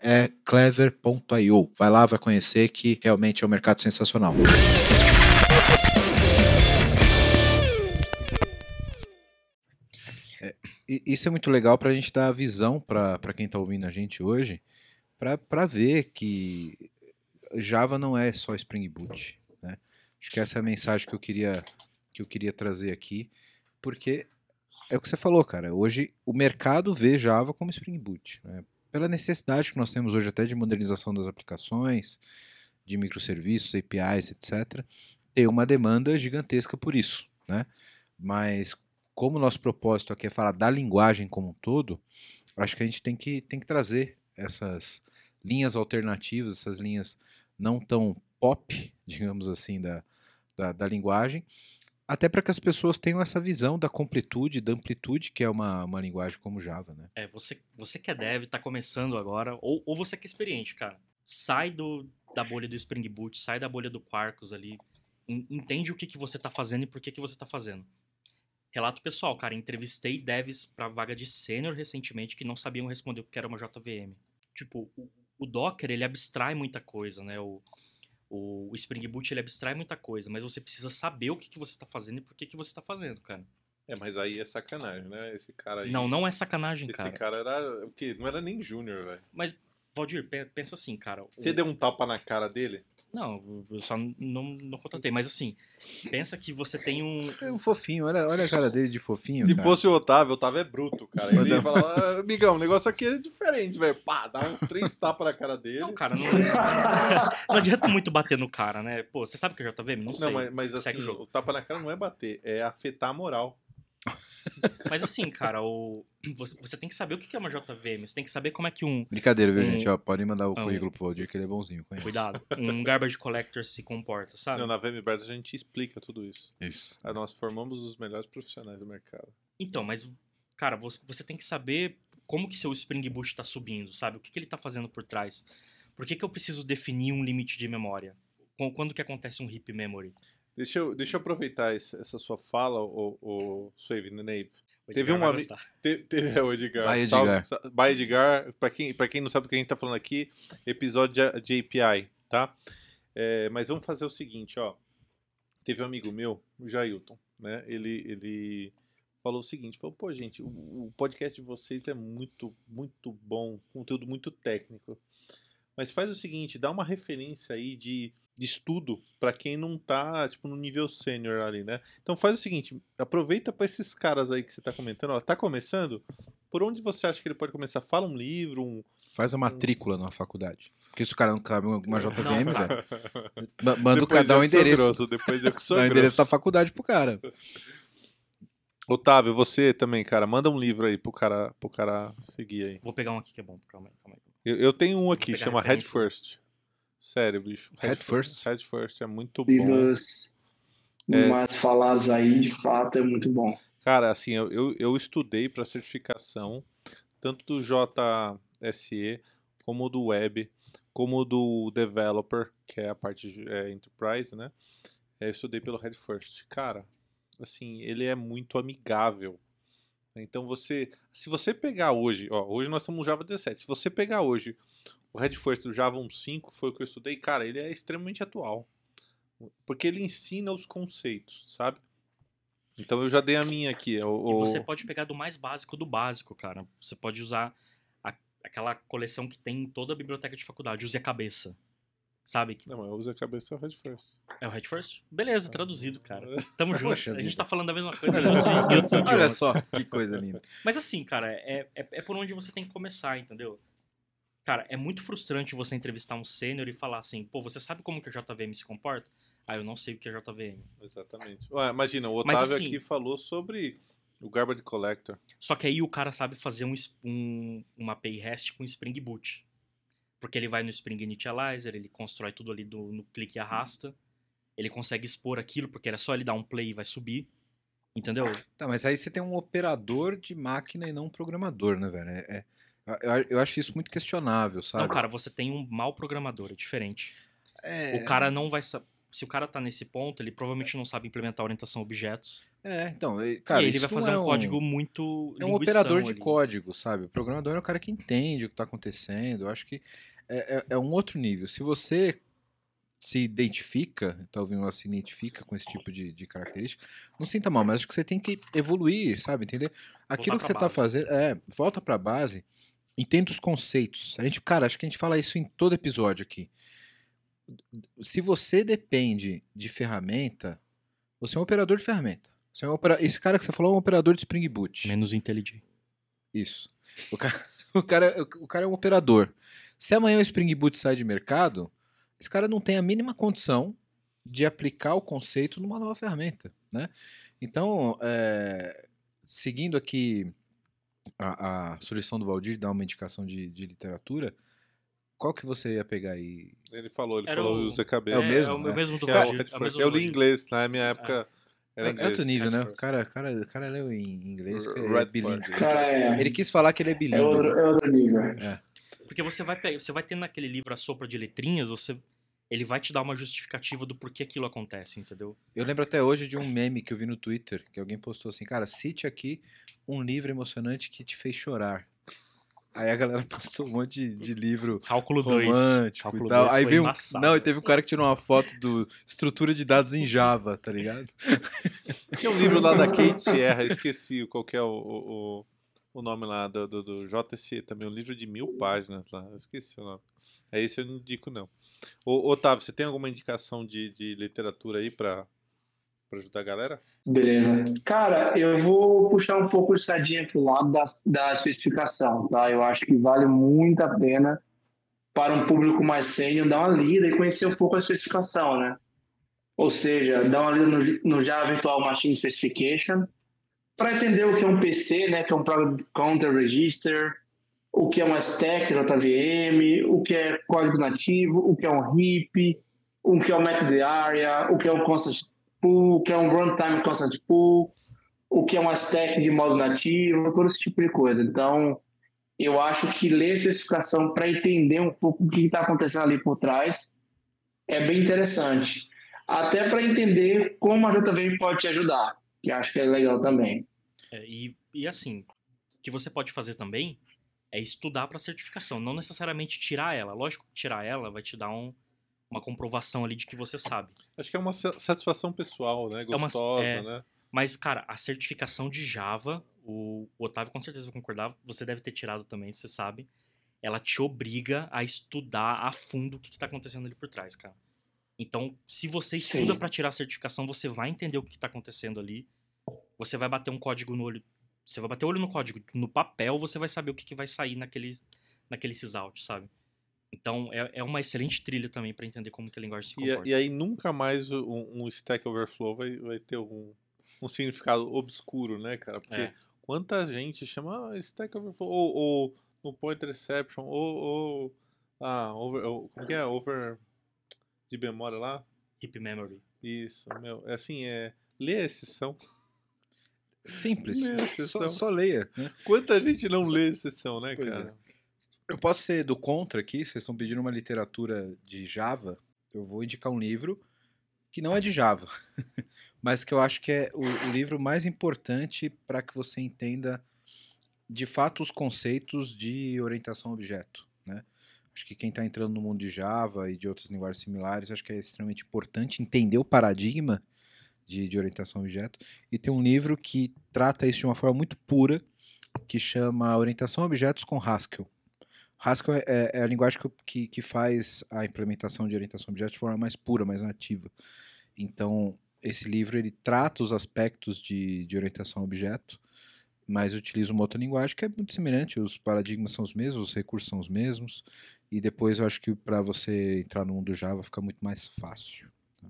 é clever.io. Vai lá, vai conhecer que realmente é um mercado sensacional. É, isso é muito legal para a gente dar a visão para quem está ouvindo a gente hoje, para ver que Java não é só Spring Boot. Né? Acho que essa é a mensagem que eu queria, que eu queria trazer aqui, porque é o que você falou, cara. Hoje o mercado vê Java como Spring Boot. Né? Pela necessidade que nós temos hoje até de modernização das aplicações, de microserviços, APIs, etc., tem uma demanda gigantesca por isso. Né? Mas como o nosso propósito aqui é falar da linguagem como um todo, acho que a gente tem que, tem que trazer essas linhas alternativas, essas linhas não tão pop, digamos assim, da, da, da linguagem, até para que as pessoas tenham essa visão da completude, da amplitude, que é uma, uma linguagem como Java, né? É, você, você que é dev, tá começando agora, ou, ou você que é experiente, cara. Sai do, da bolha do Spring Boot, sai da bolha do Quarkus ali, en- entende o que, que você tá fazendo e por que, que você tá fazendo. Relato pessoal, cara, entrevistei devs pra vaga de sênior recentemente que não sabiam responder o que era uma JVM. Tipo, o, o Docker, ele abstrai muita coisa, né? O, o, o Spring Boot, ele abstrai muita coisa, mas você precisa saber o que, que você tá fazendo e por que, que você tá fazendo, cara. É, mas aí é sacanagem, né? Esse cara aí. Não, não é sacanagem, Esse cara. cara era. O quê? Não era nem júnior, velho. Mas, Valdir, pe- pensa assim, cara. o- Você deu um tapa na cara dele? Não, eu só não, não contratei. Mas assim, pensa que você tem um. É um fofinho, olha, olha a cara dele de fofinho. Se cara. fosse o Otávio, o Otávio é bruto, cara. Ele ia falar, "Ah, amigão, o negócio aqui é diferente, velho. Pá, dá uns três tapas na cara dele. Não, cara, não, não adianta muito bater no cara, né? Pô, você sabe que é JVM? Não sei. Não, mas, mas assim, o jogo. o tapa na cara não é bater, é afetar a moral. Mas assim, cara, o... você, você tem que saber o que é uma JVM. Você tem que saber como é que um. Brincadeira, viu, Um- gente? Ó, podem mandar o um- currículo pro Valdir, que ele é bonzinho. Conhece. Cuidado. Um garbage collector se comporta, sabe? Não, na VMBert a gente explica tudo isso. Isso. Ah, Nós formamos os melhores profissionais do mercado. Então, mas, cara, você, você tem que saber como que seu Spring Boot está subindo, sabe? O que, que ele está fazendo por trás? Por que, que eu preciso definir um limite de memória? Qu- Quando que acontece um heap memory? Deixa eu, deixa eu aproveitar esse- essa sua fala, o, o Suave Nave. Teve um vai ami- gostar. Te- Teve é o Edgar. Salve- Edgar. sa- Vai, Edgar. Pra quem, pra quem não sabe o que a gente tá falando aqui, episódio de, de API, tá? É, mas vamos fazer o seguinte, ó. Teve um amigo meu, o Jailton, né? Ele, ele falou o seguinte, falou, pô, gente, o, o podcast de vocês é muito, muito bom, conteúdo muito técnico. Mas faz o seguinte, dá uma referência aí de, de estudo pra quem não tá, tipo, no nível sênior ali, né? Então faz o seguinte, aproveita pra esses caras aí que você tá comentando, ó, tá começando? Por onde você acha que ele pode começar? Fala um livro, um... Faz a matrícula numa faculdade. Porque se o cara não cabe uma JVM, Não, velho, ma- manda o Depois cara dar eu o que sou endereço. grosso, depois eu que sou Dá o endereço da faculdade pro cara. Otávio, você também, cara, manda um livro aí pro cara, pro cara seguir aí. Vou pegar um aqui que é bom. Calma aí, calma aí. Eu, eu tenho um aqui, chama Head. First. Sério, bicho. Head First? Head First é muito bom. É. mais falados aí, de fato, é muito bom. Cara, assim, eu, eu, eu estudei para certificação, tanto do JSE, como do Web, como do Developer, que é a parte de- é, Enterprise, né? Eu estudei pelo Head First. Cara, assim, ele é muito amigável. Então você, se você pegar hoje, ó, hoje nós estamos no Java 17. Se você pegar hoje o Head First do Java 1.5, foi o que eu estudei, cara, ele é extremamente atual. Porque ele ensina os conceitos, sabe? Então eu já dei a minha aqui. é O, E o- você pode pegar do mais básico do básico, cara. Você pode usar a- aquela coleção que tem em toda a biblioteca de faculdade. Use a cabeça. Sabe? Que- Não, mas eu uso a cabeça é o Head First. É o Head First? Beleza, traduzido, cara. Tamo junto. Poxa a gente vida. tá falando da mesma coisa Olha idiomas. só, que coisa linda. Mas assim, cara, é, é, é por onde você tem que começar, entendeu? Cara, é muito frustrante você entrevistar um sênior e falar assim, pô, você sabe como que a JVM se comporta? Ah, eu não sei o que é JVM. Exatamente. Ué, imagina, o Mas Otávio assim- aqui falou sobre o Garbage Collector. Só que aí o cara sabe fazer um, um- uma API REST com Spring Boot. Porque ele vai no Spring Initializer, ele constrói tudo ali do- no clique e arrasta. Ele consegue expor aquilo, porque era só ele dar um play e vai subir. Entendeu? Tá, mas aí você tem um operador de máquina e não um programador, né, velho? É, é- eu, acho isso muito questionável, sabe? Não, cara, você tem um mau programador, é diferente. É, O cara não vai saber. Se o cara tá nesse ponto, ele provavelmente não sabe implementar orientação a objetos. É, então, cara, e ele vai fazer não um é código muito. É um operador de ali. código, sabe? O programador é o cara que entende o que está acontecendo. Eu acho que é, é- é um outro nível. Se você se identifica, tá ouvindo, ela se identifica com esse tipo de, de característica, não sinta mal, mas acho que você tem que evoluir, sabe? Entender? Aquilo Voltar que você tá base. fazendo, é, volta pra base, entenda os conceitos. A gente, cara, acho que a gente fala isso em todo episódio aqui. Se você depende de ferramenta, você é um operador de ferramenta. É um opera- Esse cara que você falou é um operador de Spring Boot. Menos inteligente. Isso. O cara, o, cara, o cara é um operador. Se amanhã o Spring Boot sai de mercado, esse cara não tem a mínima condição de aplicar o conceito numa nova ferramenta, né? Então, é, seguindo aqui a, a sugestão do Valdir de dar uma indicação de, de literatura, qual que você ia pegar aí? Ele falou, ele Era falou o- usa a cabeça. É o mesmo, É o né? mesmo do Que é é Eu li Valdir. inglês, na minha época era É, é inglês. outro nível, né? O cara, cara, cara leu em inglês, que Red é bilíngue. Cara, é, Ele quis falar que ele é bilíngue. é, outro, é outro nível. Porque você vai você vai ter naquele livro a sopra de letrinhas, você ele vai te dar uma justificativa do porquê aquilo acontece, entendeu? Eu lembro até hoje de um meme que eu vi no Twitter, que alguém postou assim, cara, cite aqui um livro emocionante que te fez chorar. Aí a galera postou um monte de, de livro Cálculo 2. romântico Cálculo e tal. 2 Aí veio um, não, e teve um cara que tirou uma foto do estrutura de dados em Java, tá ligado? Tinha um livro lá da Kate Sierra, esqueci qual que é o, o, o- o nome lá do, do, do JSC também, um livro de mil páginas lá, eu esqueci o nome. É esse eu não indico não. Ô, Otávio, você tem alguma indicação de, de literatura aí pra, pra ajudar a galera? Beleza. Cara, eu vou puxar um pouco de sardinha pro lado da, da especificação, tá? Eu acho que vale muito a pena para um público mais sênior dar uma lida e conhecer um pouco a especificação, né? Ou seja, dar uma lida no, no Java Virtual Machine Specification para entender o que é um PC, né? Que é um Program Counter Register, o que é uma stack JVM, o que é código nativo, o que é um heap, o que é um method area, o que é um constant pool, o que é um runtime constant pool, o que é uma stack de modo nativo, todo esse tipo de coisa. Então, eu acho que ler a especificação para entender um pouco o que está acontecendo ali por trás é bem interessante. Até para entender como a JVM pode te ajudar, que acho que é legal também. É, e, e assim, o que você pode fazer também é estudar para certificação, não necessariamente tirar ela. Lógico que tirar ela vai te dar um, uma comprovação ali de que você sabe. Acho que é uma sa- satisfação pessoal, né? É uma- Gostosa, é. né? Mas, cara, a certificação de Java, o, o Otávio com certeza vai concordar, você deve ter tirado também, você sabe. Ela te obriga a estudar a fundo o que, está acontecendo ali por trás, cara. Então, se você estuda para tirar a certificação, você vai entender o que, está acontecendo ali. Você vai bater um código no olho. Você vai bater o olho no código. No papel, você vai saber o que, que vai sair naquele, naquele sysout, sabe? Então, é, é uma excelente trilha também para entender como que a linguagem se E, comporta. e aí nunca mais o- um, um Stack Overflow vai, vai ter um, um significado obscuro, né, cara? Porque É. quanta gente chama ah, Stack Overflow, ou, ou no Point Reception, ou, ou ah, over, ou- como que é? Over de memória lá? Heap memory. Isso, meu, é assim, é ler a exceção. Simples. Meu, Só, exceção. só leia. né? Quanta gente não lê a exceção, né, Pois cara? Eu posso ser do contra aqui, vocês estão pedindo uma literatura de Java, eu vou indicar um livro que não é de Java, mas que eu acho que é o, o livro mais importante para que você entenda de fato os conceitos de orientação a objeto. Né? Acho que quem está entrando no mundo de Java e de outras linguagens similares, acho que é extremamente importante entender o paradigma de, de orientação a objeto. E tem um livro que trata isso de uma forma muito pura, que chama Orientação a Objetos com Haskell. Haskell é, é- é a linguagem que, que, faz a implementação de orientação a objetos de forma mais pura, mais nativa. Então, esse livro ele trata os aspectos de, de orientação a objeto, mas utiliza uma outra linguagem que é muito semelhante, os paradigmas são os mesmos, os recursos são os mesmos, e depois eu acho que para você entrar no mundo Java fica muito mais fácil. tá?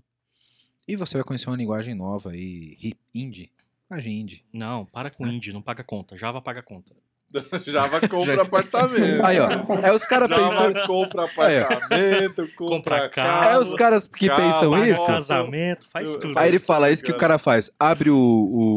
E você vai conhecer uma linguagem nova aí, indie, linguagem indie. Não, para com indie, não paga conta. Java paga conta. Java compra apartamento. Aí, ó, é os caras pensando... Java compra apartamento, compra Compra carro. carro. É os caras que Calma, pensam isso... Casamento, faz tudo. Aí ele fala, é isso que o ligado. cara faz. Abre o,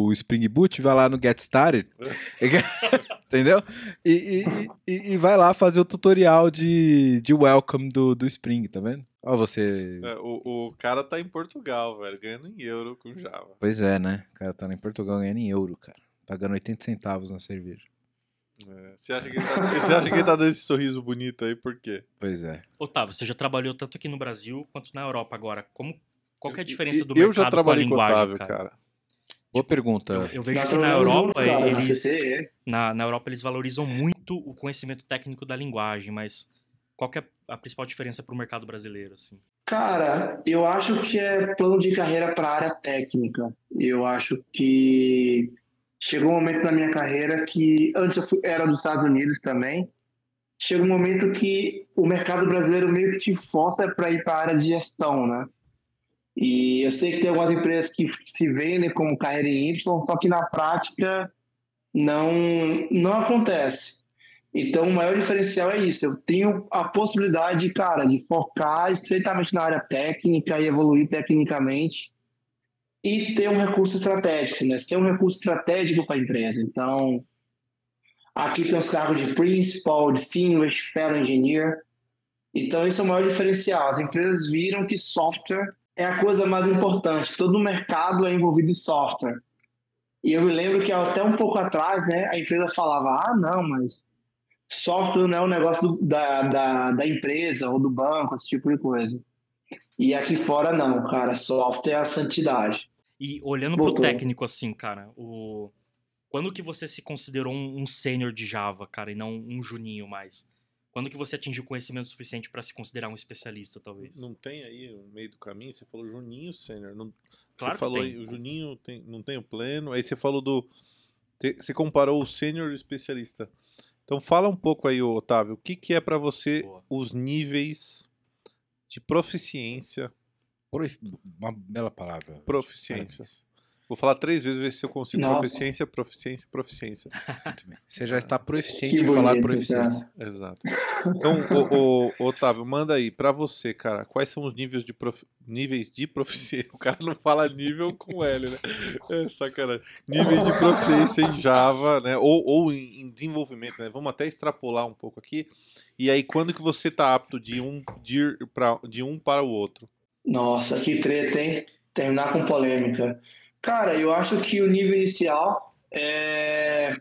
o Spring Boot, vai lá no Get Started, entendeu? E, e- e- e vai lá fazer o tutorial de, de welcome do, do Spring, tá vendo? Ó você... É, o, o cara tá em Portugal, velho, ganhando em euro com Java. Pois é, né? O cara tá lá em Portugal ganhando em euro, cara. Pagando 80 centavos na cerveja. É, Você acha, que ele tá, você acha que ele tá dando esse sorriso bonito aí, por quê? Pois é. Otávio, você já trabalhou tanto aqui no Brasil quanto na Europa agora. Como, qual que é a diferença Eu- do Eu mercado já trabalhei com com o a linguagem, Otávio, cara? cara. Boa pergunta. Eu, eu vejo que na Europa, na eles, na, na Europa eles valorizam muito o conhecimento técnico da linguagem, mas qual que é a principal diferença para o mercado brasileiro, assim? Cara, eu acho que é plano de carreira para a área técnica. Eu acho que chegou um momento na minha carreira que antes eu fui- era dos Estados Unidos também. Chega um momento que o mercado brasileiro meio que te força para ir para a área de gestão, né? E eu sei que tem algumas empresas que se vendem como carreira em Y, só que na prática não não acontece. Então, o maior diferencial é isso. Eu tenho a possibilidade, cara, de focar estreitamente na área técnica e evoluir tecnicamente e ter um recurso estratégico, né? Ser um recurso estratégico para a empresa. Então, aqui tem os cargos de Principal, Distinguished, Fellow Engineer. Então, esse é o maior diferencial. As empresas viram que software é a coisa mais importante. Todo o mercado é envolvido em software. E eu me lembro que até um pouco atrás, né, a empresa falava: ah, não, mas software não é um negócio do- da, da, da empresa ou do banco, esse tipo de coisa. E aqui fora, não, cara. Software é a santidade. E olhando pro Voltou. técnico, assim, cara, o... quando que você se considerou um, um sênior de Java, cara, e não um juninho mais? Quando que você atingiu conhecimento suficiente para se considerar um especialista, talvez? Não tem aí um meio do caminho? Você falou Juninho Sênior. Não... Claro você que falou tem. aí, o Juninho tem- não tem o pleno. Aí você falou do. Você comparou o sênior e o especialista. Então fala um pouco aí, Otávio, o que, que é pra você Boa. os níveis de proficiência? Profi- Uma bela palavra. Proficiência. Parabéns. Vou falar três vezes, ver se eu consigo Nossa. proficiência, proficiência, proficiência. Muito bem. Você já está proficiente Que em falar bonito, proficiência. Exato. Então, ô, ô, Otávio, manda aí, pra você, cara, quais são os níveis de, profi- níveis de proficiência? O cara não fala nível com L, né? É sacanagem. Níveis de proficiência em Java, né? Ou, ou em, em desenvolvimento, né? Vamos até extrapolar um pouco aqui. E aí, quando que você tá apto de um, de, pra, de um para o outro? Nossa, que treta, hein? Terminar com polêmica. Cara, eu acho que o nível inicial é,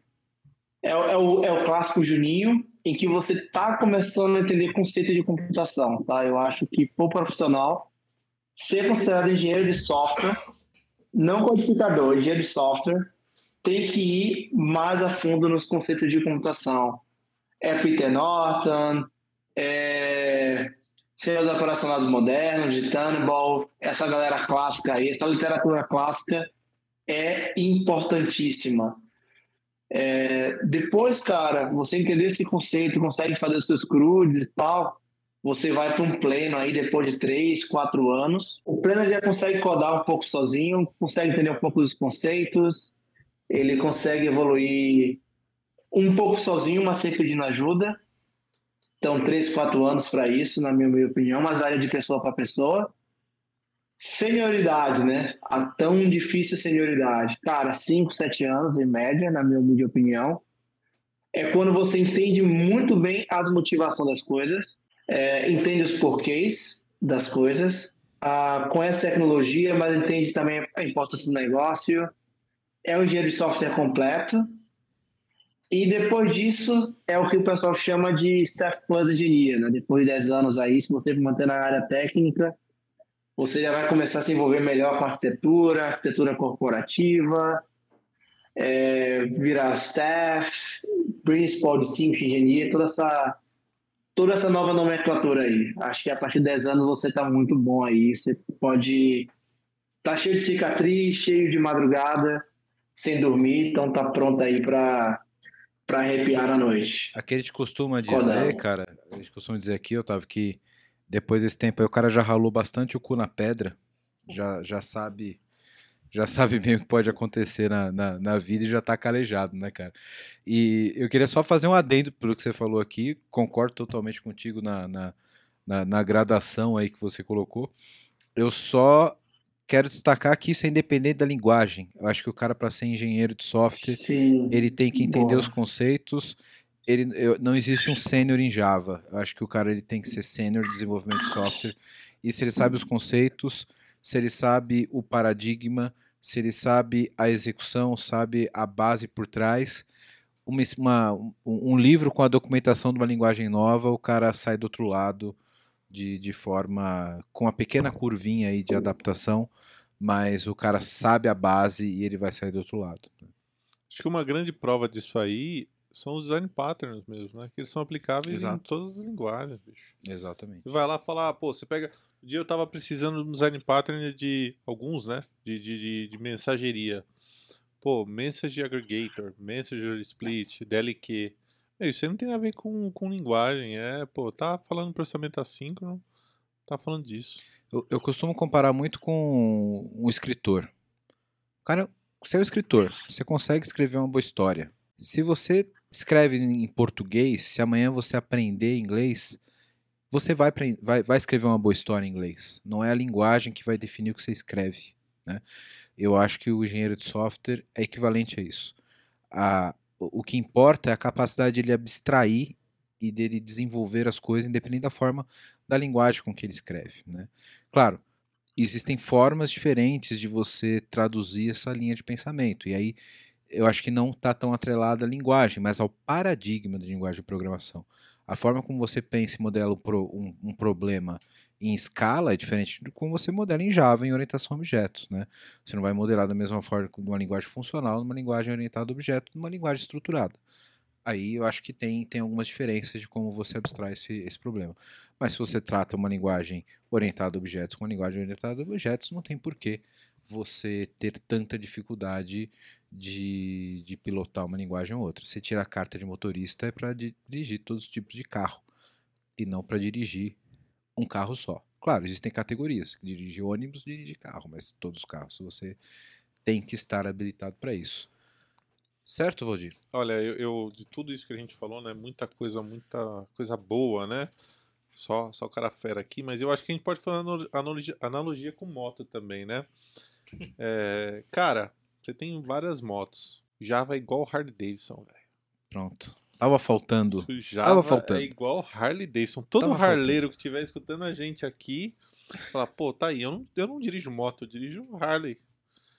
é, o- é o, é o clássico Juninho, em que você está começando a entender conceito de computação, tá? Eu acho que, por profissional, ser considerado engenheiro de software, não codificador, engenheiro de software, tem que ir mais a fundo nos conceitos de computação. É Peter Norton, é sistemas operacionais modernos, de Tannenbaum, essa galera clássica aí, essa literatura clássica é importantíssima. É, depois, cara, você entender esse conceito, consegue fazer os seus crudes e tal, você vai para um pleno aí depois de três, quatro anos. O pleno já consegue codar um pouco sozinho, consegue entender um pouco dos conceitos, ele consegue evoluir um pouco sozinho, mas sempre pedindo ajuda. Então, três, quatro anos para isso, na minha, minha opinião, mas varia de pessoa para pessoa. Senioridade, né? A tão difícil senioridade. Cara, cinco, sete anos em média, na minha opinião. É quando você entende muito bem as motivações das coisas, é, entende os porquês das coisas, ah, conhece tecnologia, mas entende também a importância do negócio. É um engenheiro de software completo. E depois disso, é o que o pessoal chama de Staff Plus Engineer, né? Depois de 10 anos aí, se você manter na área técnica, você já vai começar a se envolver melhor com arquitetura, arquitetura corporativa, é, virar staff, principal de Sync Engineer, toda essa, toda essa nova nomenclatura aí. Acho que a partir de 10 anos você está muito bom aí, você pode tá cheio de cicatriz, cheio de madrugada, sem dormir, então tá pronto aí para para arrepiar na noite. Aqui a gente costuma dizer, Codão. cara, a gente costuma dizer aqui, Otávio, que depois desse tempo aí o cara já ralou bastante o cu na pedra, já, já sabe já sabe bem o que pode acontecer na, na, na vida e já tá calejado, né, cara? E eu queria só fazer um adendo pelo que você falou aqui, concordo totalmente contigo na, na, na, na gradação aí que você colocou. Eu só quero destacar que isso é independente da linguagem. Eu acho que o cara, para ser engenheiro de software, Sim. ele tem que entender Boa. os conceitos. Ele, eu- não existe um sênior em Java. Eu acho que o cara ele tem que ser sênior de desenvolvimento de software. E se ele sabe os conceitos, se ele sabe o paradigma, se ele sabe a execução, sabe a base por trás, uma, uma- um, um livro com a documentação de uma linguagem nova, o cara sai do outro lado de, de forma com uma pequena curvinha aí de adaptação, mas o cara sabe a base e ele vai sair do outro lado. Acho que uma grande prova disso aí são os design patterns mesmo, né? Que eles são aplicáveis em Exato. todas as linguagens, bicho. Exatamente. Vai lá falar, pô, você pega. Um dia eu tava precisando de um design pattern de alguns, né? De, de, de, de mensageria. Pô, Message Aggregator, Messenger Split, DLQ. É, Isso aí não tem a ver com, com linguagem, é, pô, tá falando processamento assíncrono, tá falando disso. Eu, eu costumo comparar muito com um escritor. Cara, você é um escritor, você consegue escrever uma boa história. Se você escreve em português, se amanhã você aprender inglês, você vai, vai, vai escrever uma boa história em inglês. Não é a linguagem que vai definir o que você escreve. Né? Eu acho que o engenheiro de software é equivalente a isso. A, o que importa é a capacidade de ele abstrair e dele desenvolver as coisas, independente da forma da linguagem com que ele escreve. Né? Claro, existem formas diferentes de você traduzir essa linha de pensamento. E aí eu acho que não está tão atrelada à linguagem, mas ao paradigma da linguagem de programação. A forma como você pensa e modela um- um problema em escala é diferente de como você modela em Java em orientação a objetos. Né? Você não vai modelar da mesma forma numa linguagem funcional, numa linguagem orientada a objeto, numa linguagem estruturada. Aí eu acho que tem, tem algumas diferenças de como você abstrai esse, esse problema. Mas se você trata uma linguagem orientada a objetos com uma linguagem orientada a objetos, não tem porquê você ter tanta dificuldade de, de pilotar uma linguagem ou outra. Você tira a carta de motorista é para dirigir todos os tipos de carro e não para dirigir um carro só. Claro, existem categorias. Dirigir ônibus, dirigir carro, mas todos os carros. Você tem que estar habilitado para isso. Certo, Valdir? Olha, eu, eu- de tudo isso que a gente falou, né? Muita coisa, muita coisa boa, né? Só, só o cara fera aqui, mas eu acho que a gente pode fazer analo- analogia, analogia com moto também, né? É, cara, você tem várias motos. Java é igual Harley Davidson, velho. Pronto. Tava faltando. Java faltando. é igual Harley Davidson. Todo Tava faltando. harleiro que estiver escutando a gente aqui, fala, pô, tá aí, eu não, eu não dirijo moto, eu dirijo Harley.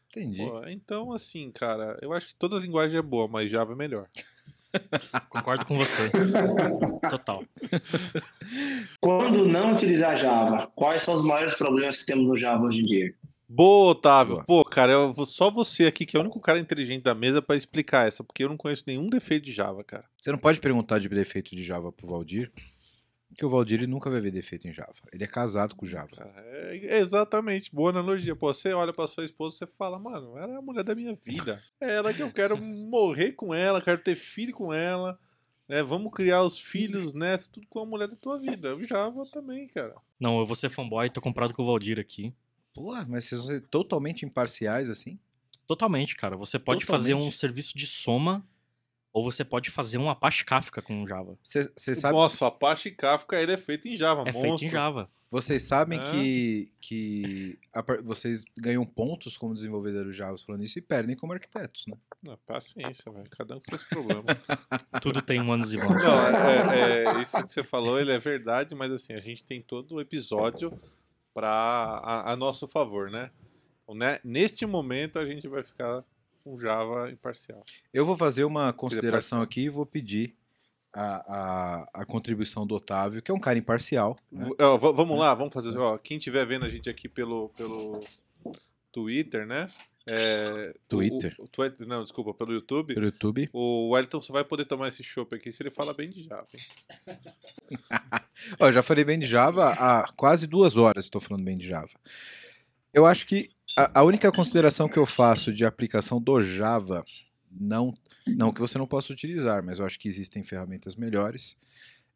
Entendi. Pô, então, assim, cara, eu acho que toda linguagem é boa, mas Java é melhor. Concordo com você. Total. Quando não utilizar Java, quais são os maiores problemas que temos no Java hoje em dia? Boa, Otávio. Boa. Pô, cara, eu vou- só você aqui, que é o único cara inteligente da mesa pra explicar essa, porque eu não conheço nenhum defeito de Java, cara. Você não pode perguntar de defeito de Java pro Valdir, porque o Valdir ele nunca vai ver defeito em Java. Ele é casado com Java. É, exatamente, boa analogia. Pô, você olha pra sua esposa e você fala, mano, ela é a mulher da minha vida. É ela que eu quero morrer com ela, quero ter filho com ela. Né? Vamos criar os filhos, netos, tudo com a mulher da tua vida. O Java também, cara. Não, eu vou ser fanboy, tô comprado com o Valdir aqui. Porra, mas vocês vão ser totalmente imparciais assim? Totalmente, cara. Você pode fazer um Totalmente. serviço de soma ou você pode fazer um Apache Kafka com Java. Você sabe, Nossa, o Apache Kafka ele é feito em Java, É monstro. feito em Java. vocês sabem É. que, que a vocês ganham pontos como desenvolvedores Java falando isso e perdem como arquitetos, né? Não, paciência, velho. Cada um com seus problemas. Tudo tem um anos e bônus. Não, é, é, isso que você falou, ele é verdade, mas assim, a gente tem todo o episódio para a, a nosso favor, né? Então, né? Neste momento a gente vai ficar com Java imparcial. Eu vou fazer uma consideração aqui e vou pedir a, a, a contribuição do Otávio, que é um cara imparcial. né? Ó, vamos lá, vamos fazer. Ó, quem estiver vendo a gente aqui pelo, pelo Twitter, né? É, Twitter? O, o Twitter, não, desculpa, pelo YouTube. Pelo YouTube. O Wellington só vai poder tomar esse chopp aqui se ele fala bem de Java. Ó, eu já falei bem de Java há quase duas horas estou falando bem de Java. Eu acho que a, a única consideração que eu faço de aplicação do Java, não, não que você não possa utilizar, mas eu acho que existem ferramentas melhores,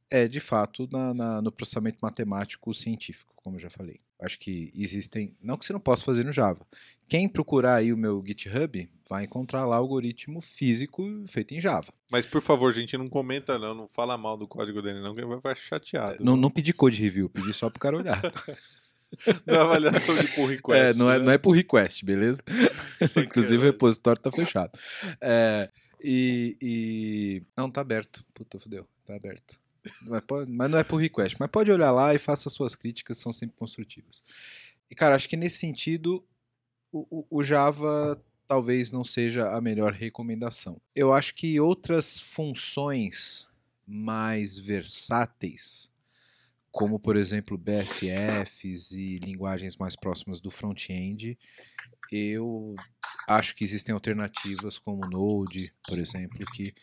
é de fato na- na- no processamento matemático científico, como eu já falei. Acho que existem, não que você não possa fazer no Java. Quem procurar aí o meu GitHub vai encontrar lá algoritmo físico feito em Java. Mas por favor, gente, não comenta não, não fala mal do código dele não, que ele vai ficar chateado. Não, não pedi code review, pedi só pro cara olhar. Da avaliação de pull request. É, não é, né? não é por request, beleza? Inclusive o repositório tá fechado. É, e, e- Não, tá aberto. Puta, fodeu. Tá aberto. Mas, não é por request. Mas pode olhar lá e faça suas críticas, são sempre construtivas. E, cara, acho que nesse sentido, o- o Java talvez não seja a melhor recomendação. Eu acho que outras funções mais versáteis, como por exemplo BFFs e linguagens mais próximas do front-end, eu acho que existem alternativas como Node, por exemplo, que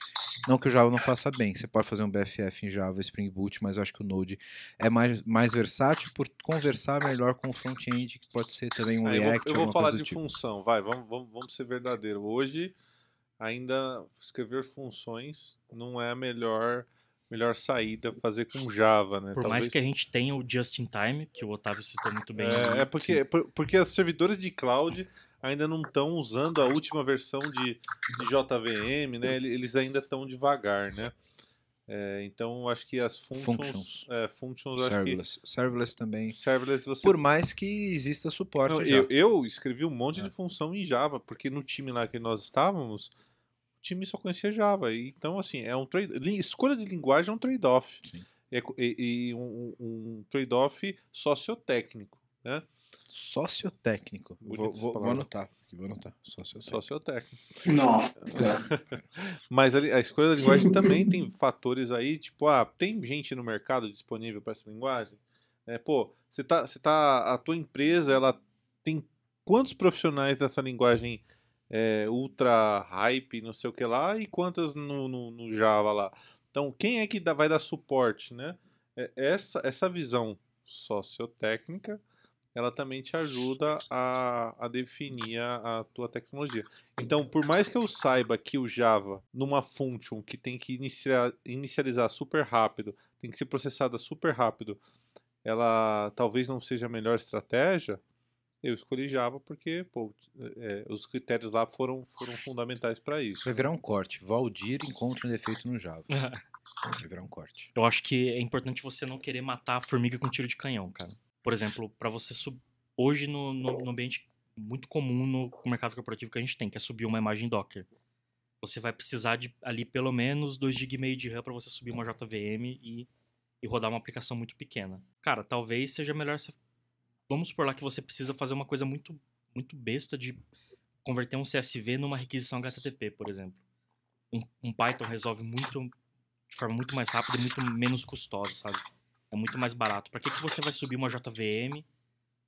não que o Java não faça bem. Você pode fazer um BFF em Java Spring Boot, mas eu acho que o Node é mais, mais versátil por conversar melhor com o front-end, que pode ser também um Ah, eu vou, React eu ou vou falar de tipo. função, vai, vamos, vamos, vamos ser verdadeiro. Hoje, ainda escrever funções não é a melhor, melhor saída fazer com Java, né? Por mais que a gente tenha o Just in Time, que o Otávio citou muito bem. É, é porque, por- porque os servidores de cloud ainda não estão usando a última versão de, de JVM, né? Ele- Eles ainda estão devagar, né? É, então, eu acho que as functions... Functions. É, functions, eu acho Serverless. Serverless também. que serverless você Por mais que exista suporte Não, já. eu, eu escrevi um monte É. de função em Java, porque no time lá que nós estávamos, time só conhecia Java. E, então, assim, é um trade. Escolha de linguagem é um trade-off. Sim. É E, e um, um trade-off sociotécnico, né? Sociotécnico. Vou, vou- vou anotar. Vou anotar. Sociotécnico. Sociotécnico. Nossa. Mas a, a escolha da linguagem também tem fatores aí, tipo, ah, tem gente no mercado disponível para essa linguagem? É, pô, você tá, você tá, a tua empresa, ela tem quantos profissionais dessa linguagem é, ultra hype, não sei o que lá, e quantas no, no, no Java lá? Então, quem é que dá- vai dar suporte, né? É, Essa, essa visão sociotécnica, ela também te ajuda a, a definir a, a tua tecnologia. Então, por mais que eu saiba que o Java, numa function que tem que iniciar, inicializar super rápido, tem que ser processada super rápido, ela talvez não seja a melhor estratégia, Eu escolhi Java porque pô, é, os critérios lá foram, foram fundamentais para isso. Vai virar um corte. Valdir encontra um defeito no Java. Vai virar um corte. Eu acho que é importante você não querer matar a formiga com tiro de canhão, cara. Por exemplo, para você sub... hoje no, no, no ambiente muito comum no mercado corporativo que a gente tem, que é subir uma imagem Docker. Você vai precisar de ali pelo menos 2 GB de RAM para você subir uma JVM e, e rodar uma aplicação muito pequena. Cara, talvez seja melhor você vamos supor lá que você precisa fazer uma coisa muito, muito besta de converter um CSV numa requisição HTTP, por exemplo. Um, um, Python resolve muito de forma muito mais rápida e muito menos custosa, sabe? É muito mais barato. Para que, que você vai subir uma JVM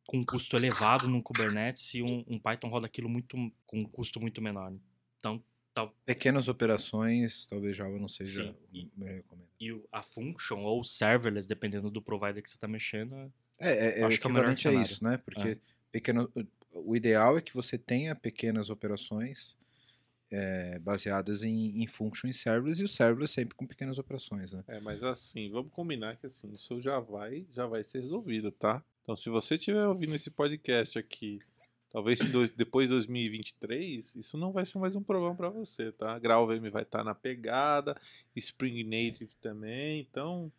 com um custo elevado num Kubernetes se um, um Python roda aquilo muito com um custo muito menor? Então, tal... pequenas operações, talvez Java não seja Sim, e, e a function ou serverless, dependendo do provider que você está mexendo, é é, é, Acho que é equivalente a isso, né? Porque é. pequeno, o ideal é que você tenha pequenas operações é, baseadas em, em function e serverless e o serverless sempre com pequenas operações, né? É, mas assim, vamos combinar que assim, isso já vai, já vai ser resolvido, tá? Então, se você estiver ouvindo esse podcast aqui, talvez dois, depois de 2023, isso não vai ser mais um problema para você, tá? GraalVM vai estar tá na pegada, Spring Native também, então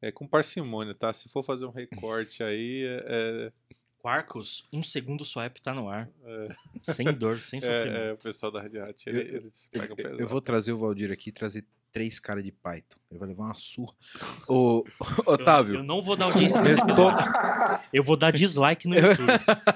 é com parcimônia, tá? Se for fazer um recorte aí, é... é Quarkus, um segundo sua app tá no ar. É. Sem dor, sem sofrimento. É, é, o pessoal da Red Hat, ele, eles pegam pesado. Eu vou trazer o Valdir aqui trazer três caras de Python. Ele vai levar uma surra. Ô, Otávio. Eu, eu, não vou dar audiência nesse episódio. Eu vou dar dislike no YouTube.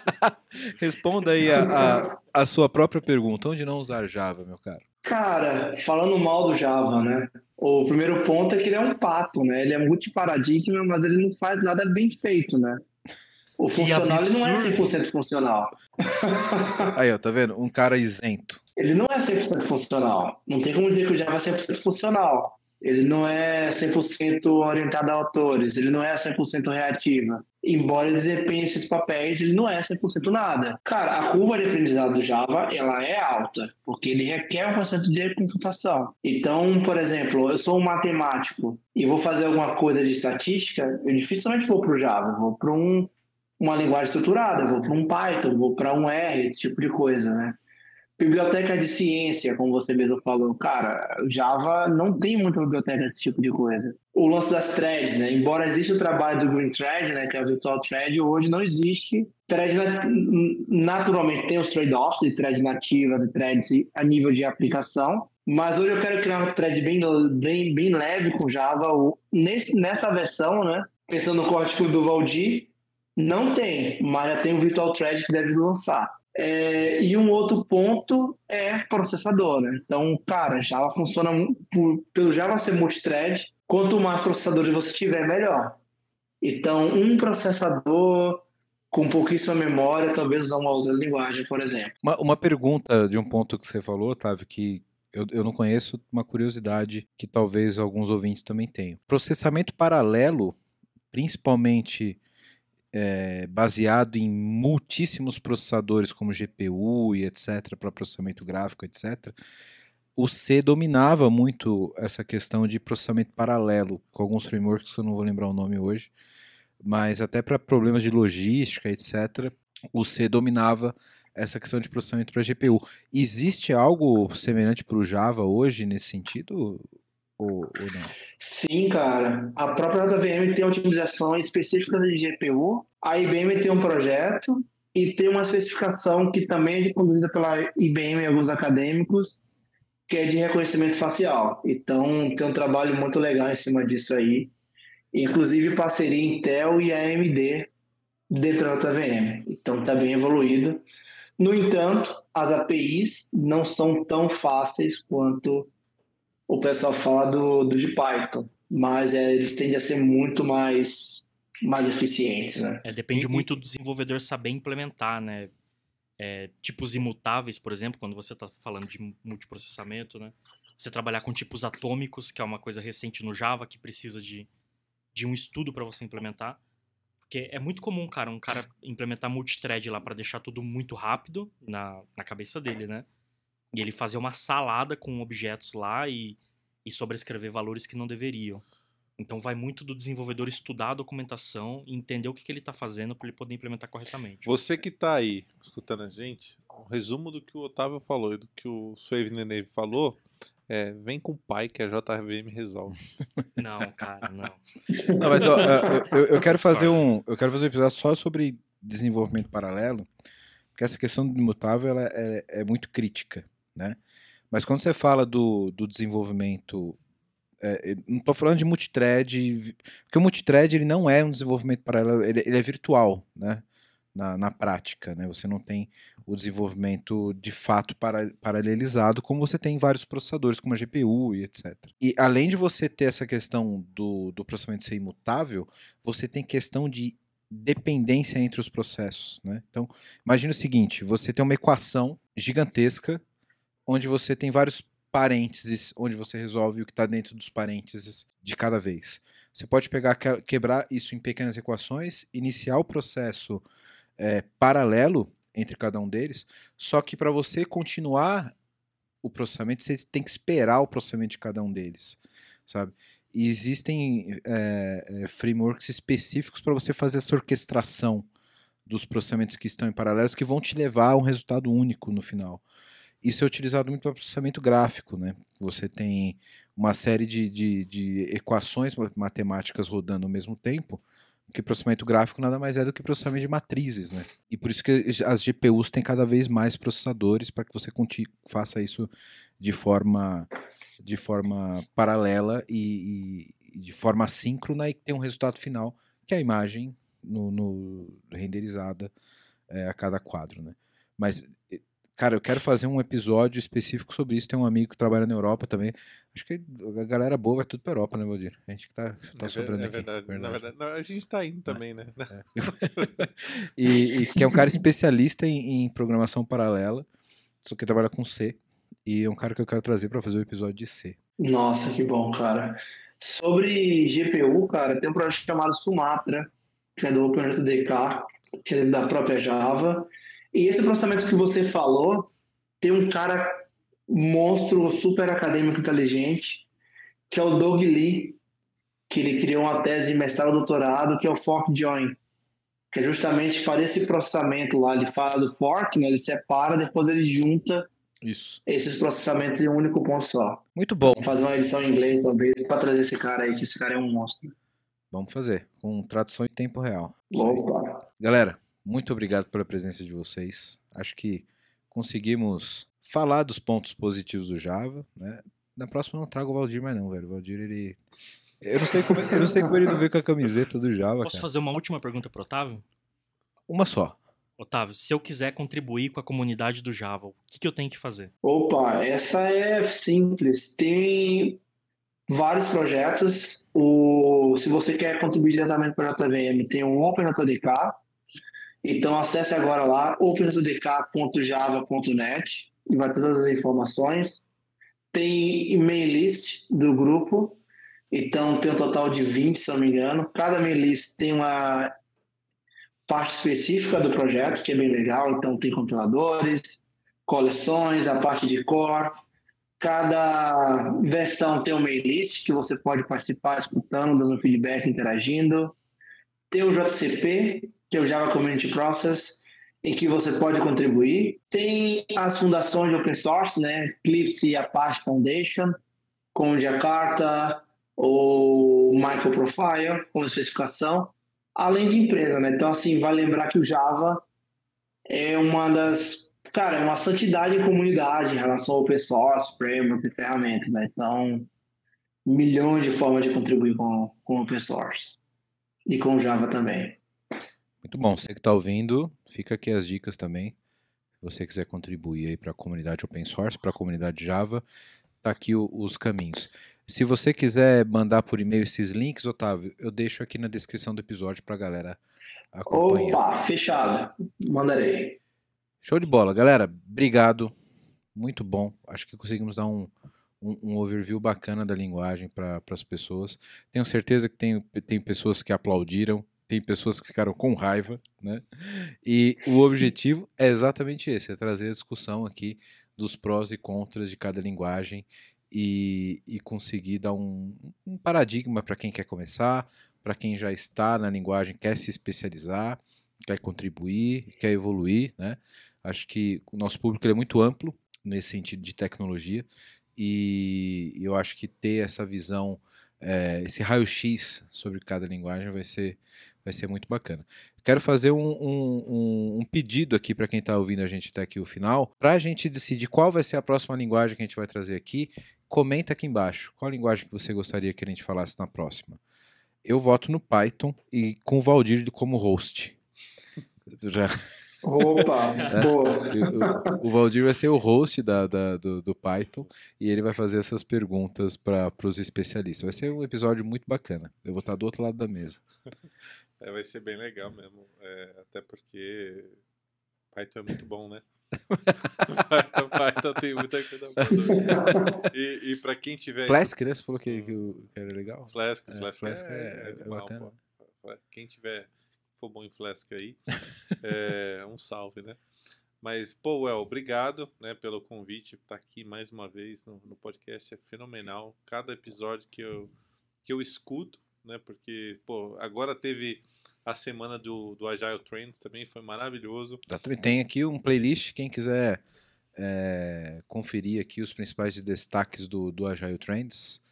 Responda aí a, a, a sua própria pergunta. Onde não usar Java, meu caro? Cara, falando mal do Java, né? O primeiro ponto é que ele é um pato, né? Ele é multiparadigma, mas ele não faz nada bem feito, né? O funcional ele não é 100% funcional. Aí, ó, tá vendo? Um cara isento. Ele não é 100% funcional. Não tem como dizer que o Java é 100% funcional. Ele não é 100% orientado a autores, ele não é 100% reativa. Embora ele desempenhe esses papéis, ele não é 100% nada. Cara, a curva de aprendizado do Java, ela é alta, porque ele requer um conceito de computação. Então, por exemplo, eu sou um matemático e vou fazer alguma coisa de estatística, eu dificilmente vou para o Java, vou para um, uma linguagem estruturada, vou para um Python, vou para um R, esse tipo de coisa, né? Biblioteca de ciência, como você mesmo falou. Cara, Java não tem muita biblioteca desse tipo de coisa. O lance das threads, né? Embora exista o trabalho do Green Thread, né, que é o Virtual Thread, hoje não existe thread naturalmente tem os trade-offs de thread nativa, de threads a nível de aplicação, mas hoje eu quero criar um thread bem, bem, bem leve com Java. Nesse, nessa versão, né? Pensando no código do Valdir, não tem, mas já tem o Virtual Thread que deve lançar. É, e um outro ponto é processador, né? Então, cara, Java funciona por, pelo Java ser multithread, quanto mais processadores você tiver, melhor. Então, um processador com pouquíssima memória, talvez usar uma outra linguagem, por exemplo. Uma, uma pergunta de um ponto que você falou, Otávio, que eu, eu não conheço, uma curiosidade que talvez alguns ouvintes também tenham. Processamento paralelo, principalmente é, baseado em muitíssimos processadores como GPU e etc, para processamento gráfico, etc, o C dominava muito essa questão de processamento paralelo, com alguns frameworks que eu não vou lembrar o nome hoje, mas até para problemas de logística, etc, o C dominava essa questão de processamento para GPU. Existe algo semelhante para o Java hoje nesse sentido, ou, ou? Sim, cara. A própria JVM tem otimizações específicas de GPU. A IBM tem um projeto e tem uma especificação que também é conduzida pela IBM e alguns acadêmicos, que é de reconhecimento facial. Então, tem um trabalho muito legal em cima disso aí. Inclusive, parceria Intel e AMD dentro da JVM. Então, está bem evoluído. No entanto, as APIs não são tão fáceis quanto o pessoal fala do, do de Python, mas é, eles tendem a ser muito mais, mais eficientes, né? É, depende e, muito do desenvolvedor saber implementar, né? É, tipos imutáveis, por exemplo, quando você está falando de multiprocessamento, né? Você trabalhar com tipos atômicos, que é uma coisa recente no Java, que precisa de, de um estudo para você implementar. Porque é muito comum, cara, um cara implementar multithread lá para deixar tudo muito rápido na, na cabeça dele, né? E ele fazer uma salada com objetos lá e, e sobrescrever valores que não deveriam. Então vai muito do desenvolvedor estudar a documentação e entender o que, que ele está fazendo para ele poder implementar corretamente. Você que tá aí escutando a gente, um resumo do que o Otávio falou e do que o Suave Neneve falou é, vem com o pai que a JVM resolve. Não, cara, não. Não, mas ó, eu, eu- eu quero fazer um, eu quero fazer um episódio só sobre desenvolvimento paralelo, porque essa questão do imutável ela é, é muito crítica, né? Mas quando você fala do, do desenvolvimento, é, eu não estou falando de multithread, porque o multithread ele não é um desenvolvimento paralelo, ele, ele é virtual, né? Na, na prática, né? Você não tem o desenvolvimento de fato para, paralelizado, como você tem em vários processadores, como a GPU e etc. E além de você ter essa questão do, do processamento ser imutável, você tem questão de dependência entre os processos. Né? Então, imagine o seguinte: você tem uma equação gigantesca onde você tem vários parênteses, onde você resolve o que está dentro dos parênteses de cada vez. Você pode pegar, que- quebrar isso em pequenas equações, iniciar o processo é, paralelo entre cada um deles, só que para você continuar o processamento, você tem que esperar o processamento de cada um deles, sabe? E existem é, é, frameworks específicos para você fazer essa orquestração dos processamentos que estão em paralelo, que vão te levar a um resultado único no final. Isso é utilizado muito para processamento gráfico, né? Você tem uma série de, de, de equações ma- matemáticas rodando ao mesmo tempo, porque processamento gráfico nada mais é do que processamento de matrizes, né? E por isso que as GPUs têm cada vez mais processadores para que você faça isso de forma de forma paralela e, e- e de forma assíncrona e tem um resultado final que é a imagem no, no- renderizada é, a cada quadro, né? Mas eh, cara, eu quero fazer um episódio específico sobre isso. Tem um amigo que trabalha na Europa também. Acho que a galera boa vai tudo para Europa, né, Valdir? A gente que tá, tá é, sobrando é aqui. verdade, Na verdade. verdade, não, a gente tá indo também, né? e, e que é um cara especialista em, em programação paralela, só que trabalha com C. E é um cara que eu quero trazer para fazer o episódio de C. Nossa, que bom, cara. Sobre GPU, cara, tem um projeto chamado Sumatra, que é do OpenJDK, que é da própria Java. E esse processamento que você falou, tem um cara monstro, super acadêmico inteligente, que é o Doug Lee, que ele criou uma tese de mestrado e doutorado, que é o Fork Join, que é justamente fazer esse processamento lá. Ele faz o fork, né, ele separa, depois ele junta Isso. esses processamentos em um único ponto só. Muito bom. Vamos fazer uma edição em inglês, talvez, para trazer esse cara aí, que esse cara é um monstro. Vamos fazer. Com tradução em tempo real. Opa! Galera, muito obrigado pela presença de vocês. Acho que conseguimos falar dos pontos positivos do Java, né? Na próxima eu não trago o Valdir mais não, velho. O Valdir, ele... Eu não sei como, eu não sei como ele não veio com a camiseta do Java, Posso cara. fazer uma última pergunta pro Otávio? Uma só. Otávio, se eu quiser contribuir com a comunidade do Java, o que, que eu tenho que fazer? Opa, essa é simples. Tem vários projetos. O, se você quer contribuir diretamente para a JVM, tem o OpenJDK. Então acesse agora lá, openjdk.java.net e vai ter todas as informações. Tem e-mail list do grupo. Então tem um total de 20, se não me engano. Cada e-mail list tem uma parte específica do projeto, que é bem legal. Então tem compiladores, coleções, a parte de core. Cada versão tem um mail list que você pode participar escutando, dando feedback, interagindo. Tem o JCP, que é o Java Community Process, em que você pode contribuir. Tem as fundações de open source, né? Eclipse e Apache Foundation, com Jakarta ou Microprofile, como especificação, além de empresa, né? Então, assim, vai lembrar que o Java é uma das cara, é uma santidade em comunidade em relação ao open source, framework e ferramentas, né? Então, milhões de formas de contribuir com, com o open source. E com o Java também. Muito bom. Você que está ouvindo, fica aqui as dicas também. Se você quiser contribuir aí para a comunidade open source, para a comunidade Java, tá aqui o- os caminhos. Se você quiser mandar por e-mail esses links, Otávio, eu deixo aqui na descrição do episódio para a galera acompanhar. Opa, fechado. Mandarei. Show de bola, galera. Obrigado. Muito bom. Acho que conseguimos dar um, um, um overview bacana da linguagem para as pessoas. Tenho certeza que tem, tem pessoas que aplaudiram, tem pessoas que ficaram com raiva, né? E o objetivo é exatamente esse: é trazer a discussão aqui dos prós e contras de cada linguagem e, e conseguir dar um, um paradigma para quem quer começar, para quem já está na linguagem, quer se especializar, quer contribuir, quer evoluir, né? Acho que o nosso público é muito amplo nesse sentido de tecnologia e eu acho que ter essa visão, é, esse raio-x sobre cada linguagem vai ser, vai ser muito bacana. Quero fazer um, um, um pedido aqui para quem está ouvindo a gente até aqui o final, para a gente decidir qual vai ser a próxima linguagem que a gente vai trazer aqui. Comenta aqui embaixo qual linguagem que você gostaria que a gente falasse na próxima. Eu voto no Python e com o Valdir como host. Já... Opa, boa. O, o, Valdir vai ser o host da, da do, do, Python e ele vai fazer essas perguntas para os especialistas. Vai ser um episódio muito bacana. Eu vou estar do outro lado da mesa. É, vai ser bem legal mesmo. É, até porque Python é muito bom, né? Python tem muita coisa boa. E, e para quem tiver. Flask, né? Você falou que, que, que era legal? Flask, é, Flask, Flask é, é, é, bacana. Pô. Quem tiver for bom em Flask aí, é, um salve, né? Mas, pô, Well, obrigado né, pelo convite. Estar tá aqui mais uma vez no, no, podcast é fenomenal. Cada episódio que eu, que eu escuto, né? Porque, pô, agora teve a semana do, do Agile Trends também, foi maravilhoso. Tem aqui um playlist, quem quiser é, conferir aqui os principais destaques do, do Agile Trends,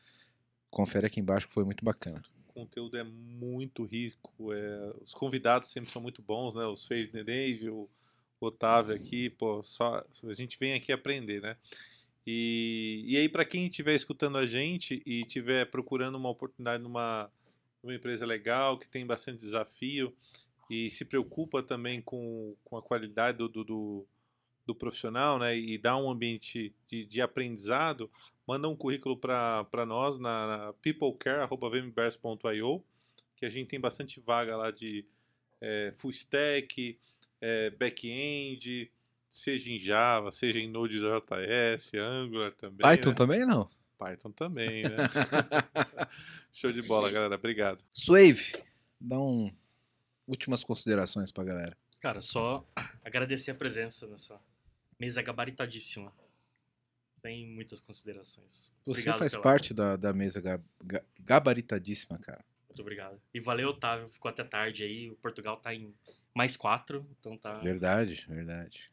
confere aqui embaixo que foi muito bacana conteúdo é muito rico. É, os convidados sempre são muito bons, né? Os Fade Neve, o Otávio aqui, pô, só a gente vem aqui aprender, né? E, e aí, para quem estiver escutando a gente e estiver procurando uma oportunidade numa, numa empresa legal, que tem bastante desafio e se preocupa também com, com a qualidade do, do, do do profissional, né, e dá um ambiente de, de aprendizado, manda um currículo para nós na, na peoplecare.vmbers.io, que a gente tem bastante vaga lá de é, full stack, é, back-end, seja em Java, seja em Node.js, Angular também. Python né? também não? Python também, né? Show de bola, galera. Obrigado. Swave, dá um últimas considerações para galera. Cara, só agradecer a presença nessa Mesa gabaritadíssima. Sem muitas considerações. Você obrigado faz pela... parte da, da mesa ga, ga, gabaritadíssima, cara. Muito obrigado. E valeu, Otávio. Ficou até tarde aí. O Portugal tá em mais quatro, então tá. Verdade, verdade.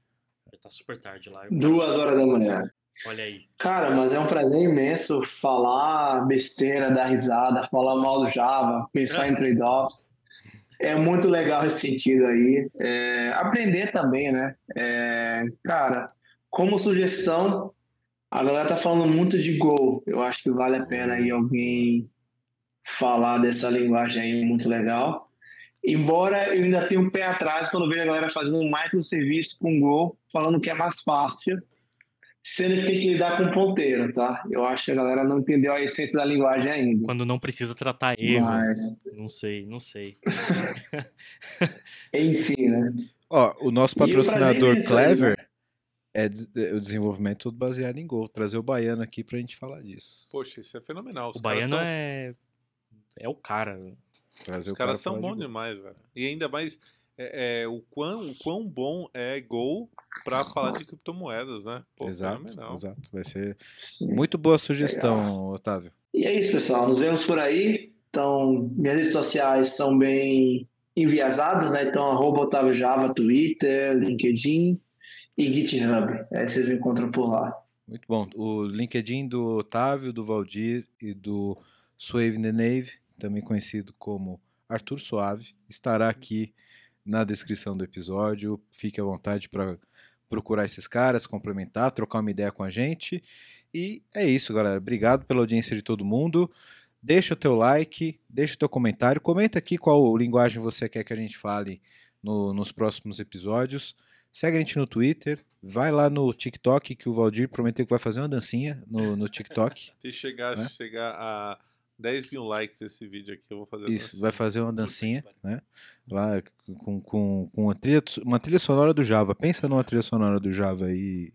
Já tá super tarde lá. Duas horas da manhã. Olha aí. Cara, mas é um prazer imenso falar besteira, dar risada, falar mal do Java, pensar em trade-offs é muito legal esse sentido aí. É, aprender também, né? É, cara, como sugestão, a galera tá falando muito de Go. Eu acho que vale a pena aí alguém falar dessa linguagem aí muito legal. Embora eu ainda tenha um pé atrás quando vejo a galera fazendo um microserviço com Go, falando que é mais fácil sendo que tem que lidar com ponteiro, tá? Eu acho que a galera não entendeu a essência da linguagem ainda. Quando não precisa tratar erro. Mas... Não sei, não sei. Enfim, né? Ó, o nosso patrocinador Clever aí, né? é o desenvolvimento tudo baseado em Go. Trazer o Baiano aqui pra gente falar disso. Poxa, isso é fenomenal. Os o Baiano são... é... é o cara. Trazer Os o caras cara são bons de demais, velho. E ainda mais é, é, o, quão, o quão bom é Go para falar de criptomoedas, né? Pô, exato, exato. Vai ser Sim. muito boa sugestão, Legal. Otávio. E é isso, pessoal. Nos vemos por aí. Então, minhas redes sociais são bem enviesadas, né? Então, arroba Otávio Java, Twitter, LinkedIn e GitHub. Aí vocês me encontram por lá. Muito bom. O LinkedIn do Otávio, do Valdir e do Suave Neneve, também conhecido como Arthur Suave, estará aqui na descrição do episódio. Fique à vontade para procurar esses caras, complementar, trocar uma ideia com a gente. E é isso, galera. Obrigado pela audiência de todo mundo. Deixa o teu like, deixa o teu comentário, comenta aqui qual linguagem você quer que a gente fale no, nos próximos episódios. Segue a gente no Twitter, vai lá no TikTok, que o Valdir prometeu que vai fazer uma dancinha no, no TikTok. Se chegar, né? chegar a 10 mil likes esse vídeo aqui, eu vou fazer Isso, vai fazer uma dancinha, né? Lá com, com, com uma, trilha, uma trilha sonora do Java. Pensa numa trilha sonora do Java aí,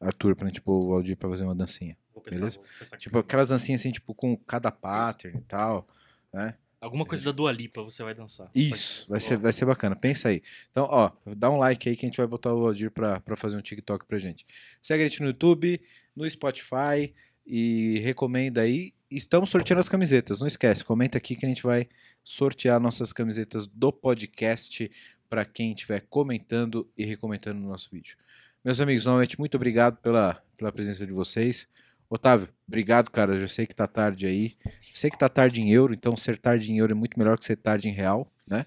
Arthur, pra gente pôr o Aldir pra fazer uma dancinha. Vou pensar, beleza? Vou pensar tipo, aquelas dancinhas assim, tipo, com cada pattern e tal, né? Alguma coisa da Dua Lipa você vai dançar. Isso, vai ser, vai ser bacana. Pensa aí. Então, ó, dá um like aí que a gente vai botar o Aldir pra, pra fazer um TikTok pra gente. Segue a gente no YouTube, no Spotify, e recomenda aí. Estamos sorteando as camisetas, não esquece, comenta aqui que a gente vai sortear nossas camisetas do podcast para quem estiver comentando e recomendando no nosso vídeo. Meus amigos, novamente, muito obrigado pela, pela presença de vocês. Otávio, obrigado, cara. Eu já sei que tá tarde aí. sei que tá tarde em euro, então ser tarde em euro é muito melhor que ser tarde em real, né?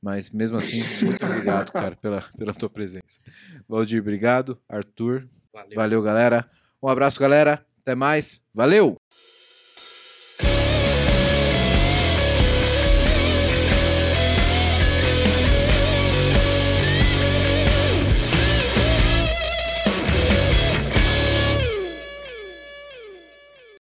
Mas mesmo assim, muito obrigado, cara, pela, pela tua presença. Valdir, obrigado. Arthur, Valeu. valeu, galera. Um abraço, galera. Até mais. Valeu!